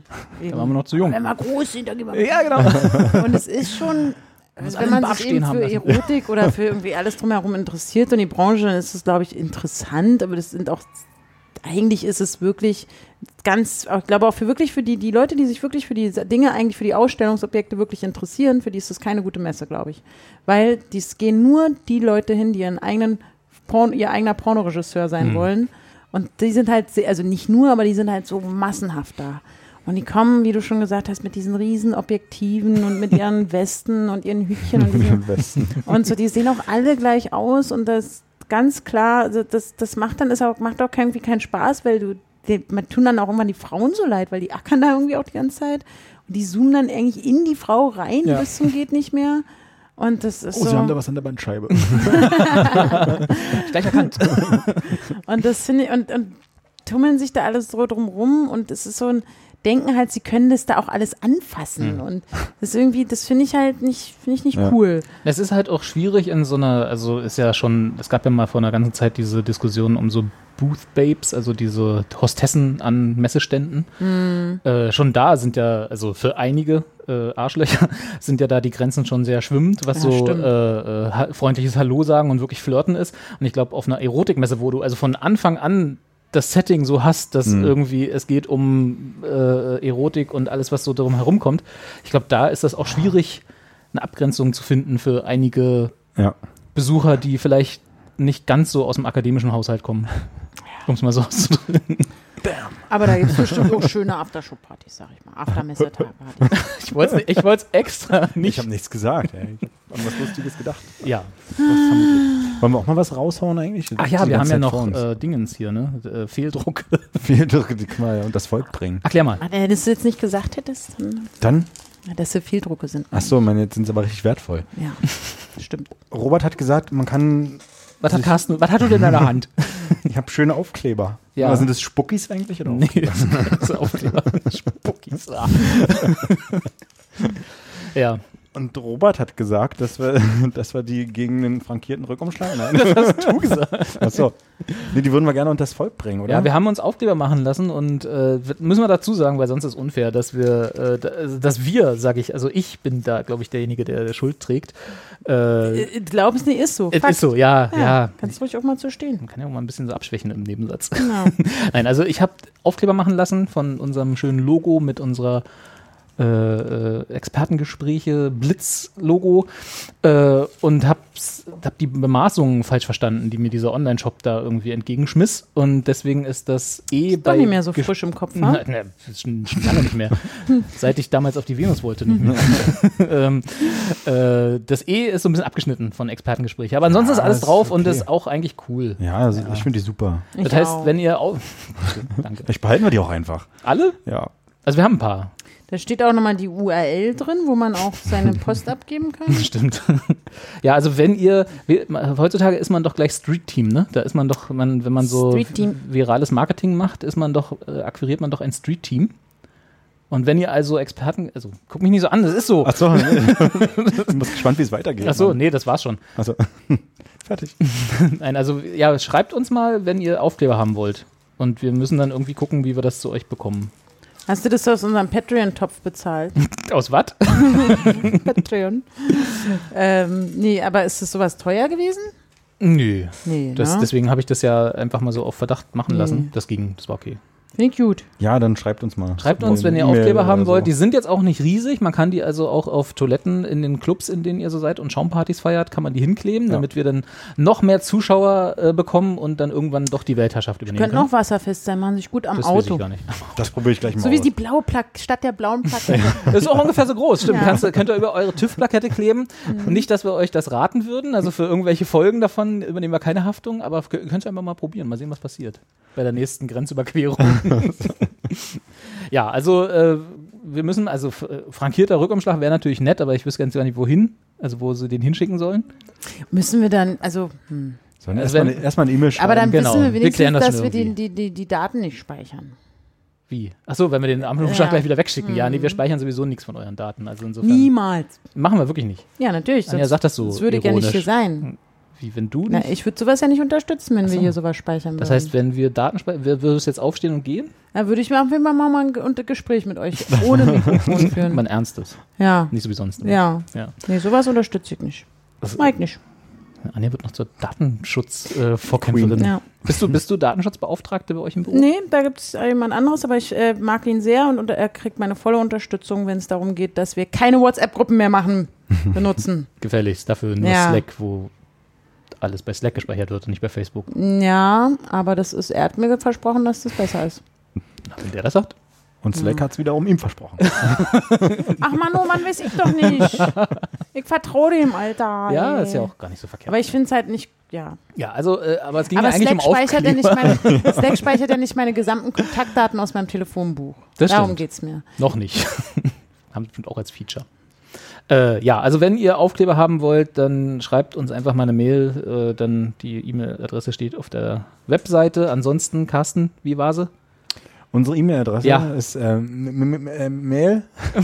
[SPEAKER 4] Da waren wir noch zu jung.
[SPEAKER 3] Wenn wir groß sind, dann gehen wir
[SPEAKER 4] Ja, genau.
[SPEAKER 3] Und es ist schon, also wenn man sich eben für
[SPEAKER 4] lassen.
[SPEAKER 3] Erotik oder für irgendwie alles drumherum interessiert und die Branche, dann ist es, glaube ich, interessant, aber das sind auch, eigentlich ist es wirklich ganz, ich glaube auch für wirklich für die, die Leute, die sich wirklich für die Dinge, eigentlich für die Ausstellungsobjekte wirklich interessieren, für die ist das keine gute Messe, glaube ich. Weil dies gehen nur die Leute hin, die ihren eigenen Porn, ihr eigener Pornoregisseur sein
[SPEAKER 4] Mhm.
[SPEAKER 3] wollen. Und die sind halt, sehr, also nicht nur, aber die sind halt so massenhaft da. Und die kommen, wie du schon gesagt hast, mit diesen riesen Objektiven und mit ihren Westen und ihren Hütchen und
[SPEAKER 5] besten.
[SPEAKER 3] und so, die sehen auch alle gleich aus und das ganz klar, also das, das macht dann ist auch, macht auch irgendwie keinen Spaß, weil du, die, man tun dann auch irgendwann die Frauen so leid, weil die ackern da irgendwie auch die ganze Zeit und die zoomen dann eigentlich in die Frau rein
[SPEAKER 4] Ja.
[SPEAKER 3] bis zum geht nicht mehr. Und das ist
[SPEAKER 5] Oh,
[SPEAKER 3] so.
[SPEAKER 5] Sie haben da was an der Bandscheibe.
[SPEAKER 4] Gleich erkannt.
[SPEAKER 3] Und das finde ich, und, und tummeln sich da alles so drumrum und es ist so ein, denken halt, sie können das da auch alles anfassen. Und das ist irgendwie, das finde ich halt nicht, finde ich nicht
[SPEAKER 5] Ja.
[SPEAKER 3] cool.
[SPEAKER 4] Es ist halt auch schwierig in so einer, also ist ja schon, es gab ja mal vor einer ganzen Zeit diese Diskussion um so Booth Babes, also diese Hostessen an Messeständen. Äh, schon da sind ja, also für einige äh, Arschlöcher sind ja da die Grenzen schon sehr schwimmend, was
[SPEAKER 3] Ja,
[SPEAKER 4] so äh, äh, ha- freundliches Hallo sagen und wirklich flirten ist. Und ich glaube, auf einer Erotikmesse, wo du also von Anfang an das Setting so hast, dass irgendwie es geht um äh, Erotik und alles, was so darum herumkommt. Ich glaube, da ist das auch schwierig, eine Abgrenzung zu finden für einige
[SPEAKER 5] ja.
[SPEAKER 4] Besucher, die vielleicht nicht ganz so aus dem akademischen Haushalt kommen. Um es mal so auszudrücken.
[SPEAKER 3] Aber da gibt es bestimmt auch schöne Aftershow-Partys, sag ich mal. Aftermessepartys.
[SPEAKER 4] Ich wollte es ich extra
[SPEAKER 5] Ich
[SPEAKER 4] nicht.
[SPEAKER 5] habe nichts gesagt. Ey. Ich habe an was Lustiges gedacht.
[SPEAKER 4] Ja.
[SPEAKER 5] Wollen wir auch mal was raushauen eigentlich?
[SPEAKER 4] Ach ja, wir haben ja noch äh, Dingens hier, ne? Äh, Fehldruck.
[SPEAKER 5] Viel Druck, die kann man ja das Volk bringen.
[SPEAKER 4] Erklär mal.
[SPEAKER 3] Wenn du das jetzt nicht gesagt hättest, dann,
[SPEAKER 5] Dann,
[SPEAKER 3] ja, dass sie Fehldrucke sind.
[SPEAKER 5] ach so, meine, jetzt sind sie aber richtig wertvoll.
[SPEAKER 3] Ja, stimmt.
[SPEAKER 5] Robert hat gesagt, man kann,
[SPEAKER 4] Was hat Carsten, was hat du denn in deiner Hand?
[SPEAKER 5] ich habe schöne Aufkleber.
[SPEAKER 4] Ja.
[SPEAKER 5] Aber sind das Spuckis eigentlich oder
[SPEAKER 4] nee,
[SPEAKER 5] Aufkleber?
[SPEAKER 4] das ist Aufkleber. Spuckis. Ja.
[SPEAKER 5] Und Robert hat gesagt, dass wir, dass wir die gegen den frankierten Rückumschlag. Nein, das hast du gesagt. Achso. Nee, die würden wir gerne unter das Volk bringen, oder?
[SPEAKER 4] Ja, wir haben uns Aufkleber machen lassen und äh, müssen wir dazu sagen, weil sonst ist unfair, dass wir, äh, also, dass wir, sage ich, also ich bin da, glaube ich, derjenige, der Schuld trägt. Äh,
[SPEAKER 3] Äh, Glaub es nicht, ist so.
[SPEAKER 4] es
[SPEAKER 3] Fakt.
[SPEAKER 4] ist so, ja, ja.
[SPEAKER 3] Ja, kannst ruhig auch mal so stehen.
[SPEAKER 4] Man kann ja auch mal ein bisschen so abschwächen im Nebensatz.
[SPEAKER 3] Genau.
[SPEAKER 4] Nein, also ich habe Aufkleber machen lassen von unserem schönen Logo mit unserer äh, äh, Expertengespräche Blitz-Logo äh, und habe hab die Bemaßungen falsch verstanden, die mir dieser Online-Shop da irgendwie entgegenschmiss und deswegen ist das eh
[SPEAKER 3] Doch
[SPEAKER 4] bei
[SPEAKER 3] nicht mehr so
[SPEAKER 4] Ges-
[SPEAKER 3] frisch im Kopf,
[SPEAKER 4] Nein,
[SPEAKER 3] ne?
[SPEAKER 4] ist schon, schon lange nicht mehr. Seit ich damals auf die Venus wollte, nicht mehr. ähm, äh, das E ist so ein bisschen abgeschnitten von Expertengespräche. Aber ansonsten
[SPEAKER 5] Ja,
[SPEAKER 4] ist alles
[SPEAKER 5] ist
[SPEAKER 4] drauf und
[SPEAKER 5] okay.
[SPEAKER 4] ist auch eigentlich cool.
[SPEAKER 5] Ja, also ich finde die super.
[SPEAKER 3] Ich
[SPEAKER 4] Das heißt,
[SPEAKER 3] auch.
[SPEAKER 4] wenn ihr auch. Danke.
[SPEAKER 5] Vielleicht behalten wir die auch einfach.
[SPEAKER 4] Alle?
[SPEAKER 5] Ja.
[SPEAKER 4] Also wir haben ein paar.
[SPEAKER 3] Da steht auch nochmal die URL drin, wo man auch seine Post abgeben kann.
[SPEAKER 4] Stimmt. ja, also wenn ihr, heutzutage ist man doch gleich Street Team, ne? Da ist man doch, man, wenn man so
[SPEAKER 3] Street Team.
[SPEAKER 4] virales Marketing macht, ist man doch, äh, akquiriert man doch ein Street Team. Und wenn ihr also Experten, also guck mich nicht so an, das ist so.
[SPEAKER 5] Achso, ich bin gespannt, wie es weitergeht.
[SPEAKER 4] Ach so, nee, das war's schon.
[SPEAKER 5] Also, fertig.
[SPEAKER 4] Nein, also ja, schreibt uns mal, wenn ihr Aufkleber haben wollt. Und wir müssen dann irgendwie gucken, wie wir das zu euch bekommen.
[SPEAKER 3] Hast du das aus unserem Patreon-Topf bezahlt?
[SPEAKER 4] Aus was?
[SPEAKER 3] Patreon. ähm, nee, aber ist das sowas teuer gewesen?
[SPEAKER 4] Nö.
[SPEAKER 3] Nee,
[SPEAKER 4] Das,
[SPEAKER 3] ne?
[SPEAKER 4] Deswegen habe ich das ja einfach mal so auf Verdacht machen
[SPEAKER 3] Nee.
[SPEAKER 4] lassen. Das ging, das war okay.
[SPEAKER 3] Finde ich gut.
[SPEAKER 5] Ja, dann schreibt uns mal.
[SPEAKER 4] Schreibt uns, wenn ihr Aufkleber haben wollt.
[SPEAKER 5] so.
[SPEAKER 4] Die sind jetzt auch nicht riesig. Man kann die also auch auf Toiletten in den Clubs, in denen ihr so seid und Schaumpartys feiert, kann man die hinkleben,
[SPEAKER 5] Ja.
[SPEAKER 4] damit wir dann noch mehr Zuschauer äh, bekommen und dann irgendwann doch die Weltherrschaft übernehmen
[SPEAKER 3] Könnten
[SPEAKER 4] können.
[SPEAKER 3] auch wasserfest sein, machen sich gut am
[SPEAKER 4] das weiß
[SPEAKER 3] Auto.
[SPEAKER 4] ich gar nicht.
[SPEAKER 5] Das probiere ich gleich mal
[SPEAKER 3] So wie
[SPEAKER 5] aus.
[SPEAKER 3] die blaue Plakette, statt der blauen Plakette.
[SPEAKER 4] Das ist auch ungefähr so groß, stimmt.
[SPEAKER 3] Ja.
[SPEAKER 4] Kannst, du- könnt ihr über eure TÜV-Plakette kleben. Und nicht, dass wir euch das raten würden. Also für irgendwelche Folgen davon übernehmen wir keine Haftung, aber kö- könnt ihr einfach mal probieren, mal sehen, was passiert. Bei der nächsten Grenzüberquerung. ja, also äh, wir müssen, also äh, frankierter Rückumschlag wäre natürlich nett, aber ich wüsste ganz gar nicht, wohin. Also wo sie den hinschicken sollen.
[SPEAKER 3] Müssen wir dann, also, hm.
[SPEAKER 5] Sollen
[SPEAKER 4] Also
[SPEAKER 5] erstmal
[SPEAKER 4] wenn-
[SPEAKER 5] eine, E-Mail schreiben.
[SPEAKER 3] aber dann
[SPEAKER 4] genau.
[SPEAKER 3] wissen wir
[SPEAKER 4] Wir
[SPEAKER 3] wenigstens,
[SPEAKER 4] klären das
[SPEAKER 3] dass wir die,
[SPEAKER 4] irgendwie.
[SPEAKER 3] die, die, die Daten nicht speichern.
[SPEAKER 4] Wie? Achso, wenn wir den Umschlag
[SPEAKER 3] Ja.
[SPEAKER 4] gleich wieder wegschicken. Ja, nee, wir speichern sowieso nichts von euren Daten. Also insofern.
[SPEAKER 3] Niemals.
[SPEAKER 4] Machen wir wirklich nicht.
[SPEAKER 3] Ja, natürlich.
[SPEAKER 4] Anja sagt das so
[SPEAKER 3] Das würde ich ja nicht hier
[SPEAKER 4] ironisch.
[SPEAKER 3] sein.
[SPEAKER 4] Wie wenn du
[SPEAKER 3] Na, ich würde sowas ja nicht unterstützen, wenn
[SPEAKER 4] Ach
[SPEAKER 3] wir
[SPEAKER 4] so.
[SPEAKER 3] hier sowas speichern
[SPEAKER 4] das
[SPEAKER 3] würden.
[SPEAKER 4] heißt, wenn wir Daten speichern, würdest du jetzt aufstehen und gehen?
[SPEAKER 3] Da würde ich mir auf jeden Fall mal mal ein Ge- und- Gespräch mit euch ohne Mikrofon führen.
[SPEAKER 4] Man ernstes.
[SPEAKER 3] ja.
[SPEAKER 4] Nicht so wie sonst.
[SPEAKER 3] Ja.
[SPEAKER 4] Ja.
[SPEAKER 3] Nee, sowas unterstütze ich nicht.
[SPEAKER 4] Das-
[SPEAKER 3] Mag ich nicht.
[SPEAKER 4] Anja wird noch zur Datenschutz-Vorkämpferin.
[SPEAKER 5] Queen.
[SPEAKER 3] Ja.
[SPEAKER 4] bist, du, bist du Datenschutzbeauftragte bei euch im Büro?
[SPEAKER 3] Nee, da gibt es jemand anderes, aber ich äh, mag ihn sehr und, und er kriegt meine volle Unterstützung, wenn es darum geht, dass wir keine WhatsApp-Gruppen mehr machen, benutzen.
[SPEAKER 4] Gefälligst. Dafür nur
[SPEAKER 3] Ja.
[SPEAKER 4] Slack, wo alles bei Slack gespeichert wird und nicht bei Facebook.
[SPEAKER 3] ja, aber das ist, er hat mir versprochen, dass das besser ist.
[SPEAKER 4] Na, Wenn der das sagt.
[SPEAKER 5] Und Slack hat es wiederum ihm versprochen.
[SPEAKER 3] Ach Mann, oh Mann, weiß ich doch nicht. Ich vertraue dem, Alter.
[SPEAKER 4] Ja,
[SPEAKER 3] ey.
[SPEAKER 4] ist ja auch gar nicht so verkehrt.
[SPEAKER 3] Aber ich finde es halt nicht, ja.
[SPEAKER 4] ja, also, äh, aber es ging
[SPEAKER 3] Aber
[SPEAKER 4] ja eigentlich
[SPEAKER 3] Slack
[SPEAKER 4] um
[SPEAKER 3] speichert, ja nicht meine, Slack speichert ja nicht meine gesamten Kontaktdaten aus meinem Telefonbuch.
[SPEAKER 4] Das
[SPEAKER 3] Darum geht es mir.
[SPEAKER 4] Noch nicht. Haben sie bestimmt auch als Feature. Äh, ja, also wenn ihr Aufkleber haben wollt, dann schreibt uns einfach mal eine Mail. Äh, dann die E-Mail-Adresse steht auf der Webseite. Ansonsten, Carsten, wie war sie?
[SPEAKER 5] Unsere E-Mail-Adresse
[SPEAKER 4] Ja.
[SPEAKER 5] ist ähm, äh, Mail.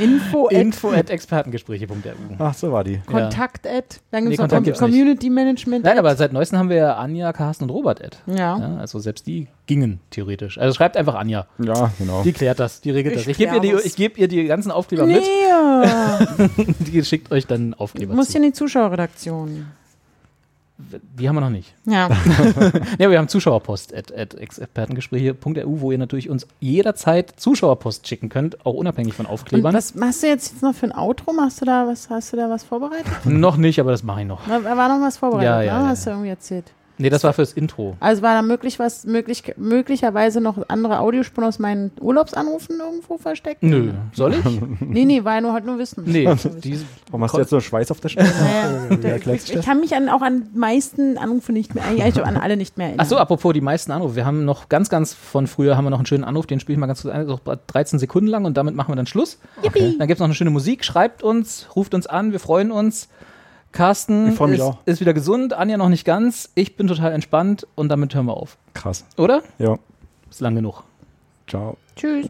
[SPEAKER 3] Info, at
[SPEAKER 4] Info at expertengespräche.ru.
[SPEAKER 5] Ach, so war die.
[SPEAKER 3] Kontakt, at, dann
[SPEAKER 4] Nee,
[SPEAKER 3] gibt es
[SPEAKER 4] Kontakt
[SPEAKER 3] noch
[SPEAKER 4] gibt's
[SPEAKER 3] Community Management.
[SPEAKER 4] Nein,
[SPEAKER 3] at.
[SPEAKER 4] aber seit neuestem haben wir ja Anja, Carsten und Robert Ad.
[SPEAKER 3] Ja.
[SPEAKER 4] Ja, also selbst die gingen theoretisch. Also schreibt einfach Anja.
[SPEAKER 5] Ja, genau.
[SPEAKER 4] Die klärt das, die regelt
[SPEAKER 3] Ich
[SPEAKER 4] das. Ich gebe ihr, die- ich geb ihr die ganzen Aufkleber mit.
[SPEAKER 3] Nee,
[SPEAKER 4] Die schickt euch dann Aufkleber
[SPEAKER 3] du musst
[SPEAKER 4] zu.
[SPEAKER 3] ja in die Zuschauerredaktion.
[SPEAKER 4] Die haben wir noch nicht.
[SPEAKER 3] Ja.
[SPEAKER 4] Ja, wir haben Zuschauerpost at, at expertengespräche.ru, wo ihr natürlich uns jederzeit Zuschauerpost schicken könnt, auch unabhängig von
[SPEAKER 3] Und
[SPEAKER 4] Aufklebern.
[SPEAKER 3] was machst du jetzt noch für ein Outro? Machst du da was, hast du da was vorbereitet?
[SPEAKER 4] noch nicht, aber das mache ich noch.
[SPEAKER 3] Da war noch was vorbereitet,
[SPEAKER 4] Ja, ja,
[SPEAKER 3] ne?
[SPEAKER 4] ja,
[SPEAKER 3] Hast du irgendwie erzählt.
[SPEAKER 4] Nee, das war fürs Intro.
[SPEAKER 3] Also war da möglich was, möglich, möglicherweise noch andere Audiospuren aus meinen Urlaubsanrufen irgendwo versteckt?
[SPEAKER 4] Nö, soll ich?
[SPEAKER 3] Nee, nee, war ja nur halt nur wissen.
[SPEAKER 4] Nee, die,
[SPEAKER 5] Warum hast du jetzt so Schweiß auf der Stirn?
[SPEAKER 3] Naja, ich, ich kann mich an, auch an die meisten Anrufe nicht mehr, eigentlich an alle nicht mehr erinnern.
[SPEAKER 4] Ach so, apropos die meisten Anrufe. Wir haben noch ganz, ganz von früher haben wir noch einen schönen Anruf, den spiele ich mal ganz kurz ein, so 13 Sekunden lang und damit machen wir dann Schluss.
[SPEAKER 3] Yippie.
[SPEAKER 4] Dann gibt es noch eine schöne Musik. Schreibt uns, ruft uns an, wir freuen uns. Carsten ist, ist wieder gesund, Anja noch nicht ganz. Ich bin total entspannt und damit hören wir auf.
[SPEAKER 5] Krass.
[SPEAKER 4] Oder?
[SPEAKER 5] Ja.
[SPEAKER 4] Ist lang genug.
[SPEAKER 5] Ciao.
[SPEAKER 3] Tschüss.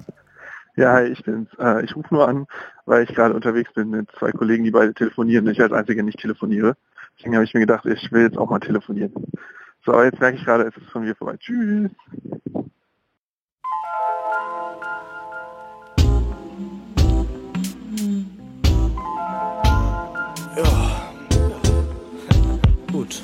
[SPEAKER 7] Ja, hi, ich bin's. Äh, ich rufe nur an, weil ich gerade unterwegs bin mit zwei Kollegen, die beide telefonieren. Ich als Einziger nicht telefoniere. Deswegen habe ich mir gedacht, ich will jetzt auch mal telefonieren. So, aber jetzt merke ich gerade, es ist von mir vorbei. Tschüss.
[SPEAKER 8] Gut.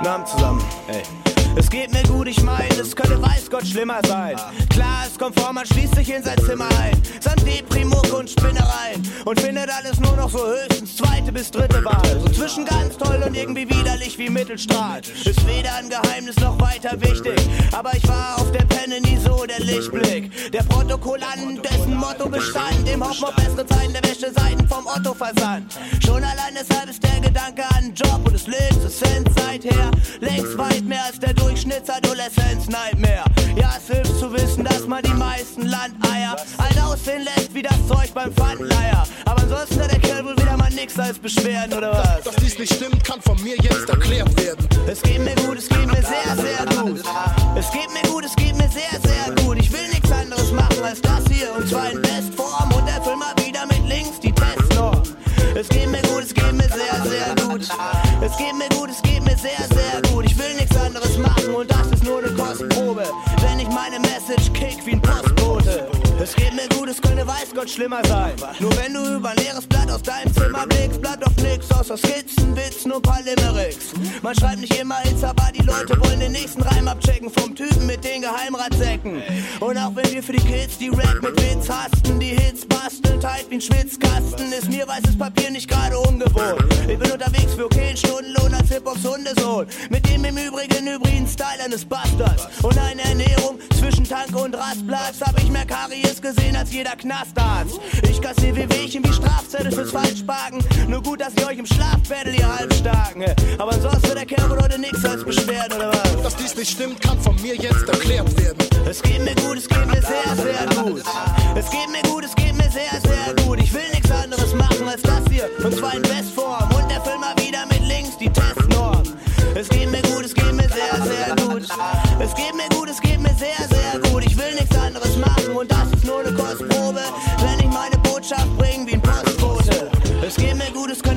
[SPEAKER 8] Abend zusammen. Ey. Es geht mir gut, ich meine, es könnte weiß Gott schlimmer sein. Klar, es kommt vor, man schließt sich in sein Zimmer ein. Samt Deprimuk und Spinnereien. Und findet alles nur noch so höchstens zweite bis dritte Wahl. So zwischen ganz toll und irgendwie widerlich wie Mittelstrahl. Ist weder ein Geheimnis noch weiter wichtig. Aber ich war auf der Penne nie so der Lichtblick. Der Protokollant, dessen Motto bestand. Im Hoffnung bessere Zeiten der Wäsche Seiten vom Otto versandt. Schon allein deshalb ist der Gedanke an Job und des Lebens Essenz seither. Längst weit mehr als der Durchschnittsadoleszenz-Nightmare. Ja, es hilft zu wissen, dass man die meisten Landeier alt aussehen lässt wie das Zeug beim Pfandleier. Aber ansonsten hat der Kerl wohl wieder mal nix als Beschwerden, oder was?
[SPEAKER 9] Dass dies nicht stimmt, kann von mir jetzt erklärt werden.
[SPEAKER 8] Es geht mir gut, es geht mir sehr, sehr gut. Es geht mir gut, es geht mir sehr, sehr gut. Ich will nichts anderes machen als das hier und zwar in Bestform und erfüll mal wieder mit links die Testnorm. Es geht mir gut, es geht mir sehr, sehr gut. Es geht mir gut, es geht mir sehr, sehr gut. Ich will nichts anderes machen und das ist nur eine Kostprobe. Wenn ich meine Message kick wie ein Postbote. Es geht mir gut, es könnte weiß Gott schlimmer sein. Nur wenn du über leeres Blatt aus deinem Zimmer blickst, bleibt auf nix außer Skizzen, Witzen und paar Limericks. Man schreibt nicht immer Hits, aber die Leute wollen den nächsten Reim abchecken vom Typen mit den Geheimratsecken. Und auch wenn wir für die Kids die Rap mit Witz hasten, die Hits basteln tight wie ein Schwitzkasten, ist mir weißes Papier nicht gerade ungewohnt. Ich bin unterwegs für okayen Stundenlohn als Hip-Hops Hundesohn. Mit dem im Übrigen hybriden Style eines Bastards. Und eine Ernährung zwischen Tank und Rastplatz hab ich mehr Karies gesehen als jeder Knastarzt. Ich kassier wie Wehchen wie Strafzettel fürs Falschparken. Nur gut, dass ich euch im Schlaf battle, ihr Halbstarken. Aber ansonsten hat der Kerl wohl heute nix als Beschwerden, oder was?
[SPEAKER 9] Dass dies nicht stimmt, kann von mir jetzt erklärt werden.
[SPEAKER 8] Es geht mir gut, es geht mir sehr, sehr gut. Es geht mir gut, es geht mir sehr, sehr gut. Ich will nichts anderes machen als das hier. Und zwar in Bestform. Und erfüll mal wieder mit links die Testnorm. Es geht mir gut, es geht mir sehr, sehr gut. Es geht mir gut, es geht mir sehr, sehr gut. Ich will nichts anderes machen und das eine Kostprobe. Wenn ich meine Botschaft bringe wie ein Postbote.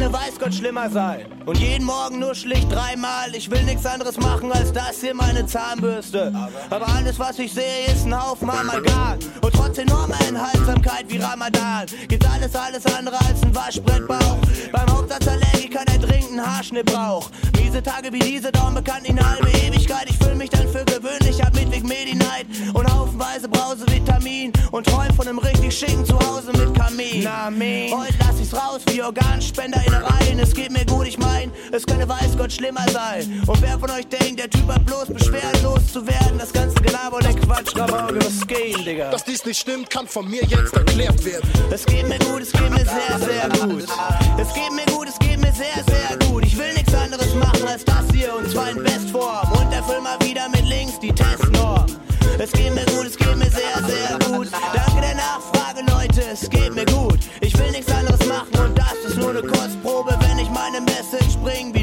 [SPEAKER 8] Könnte weiß Gott schlimmer sein. Und jeden Morgen nur schlicht dreimal. Ich will nichts anderes machen als das hier, meine Zahnbürste. Aber alles, was ich sehe, ist ein Haufen Amalgam. Und trotz enormer Enthaltsamkeit wie Ramadan gibt alles, alles andere als ein Waschbrettbauch. Beim Hauptsatzallergiker, der dringend einen Haarschnittbrauch. Miese Tage wie diese dauern bekannt in halbe Ewigkeit. Ich fühle mich dann für gewöhnlich ab Midwig Medi-Night. Und haufenweise Brause Vitamin. Und träum von einem richtig schicken Zuhause mit Kamin. Na, Heute lass ich's raus wie Organspender Innereien. Es geht mir gut, ich mein, es könnte weiß Gott schlimmer sein. Und wer von euch denkt, der Typ hat bloß beschwerdenlos zu werden, das ganze Gelaber und der Quatsch, Rabauge, was geht, Digga?
[SPEAKER 9] Dass dies nicht stimmt, kann von mir jetzt erklärt werden.
[SPEAKER 8] Es geht mir gut, es geht mir sehr, sehr gut. Es geht mir gut, es geht mir sehr, sehr gut. Ich will nichts anderes machen als das hier und zwar in Bestform. Und erfüll mal wieder mit links die Testnorm. Es geht mir gut, es geht mir sehr, sehr gut. Danke der Nachfrage, Leute, es geht mir gut. Ich will nichts anderes machen und das ist nur eine Kostprobe, wenn ich meine Message bringe.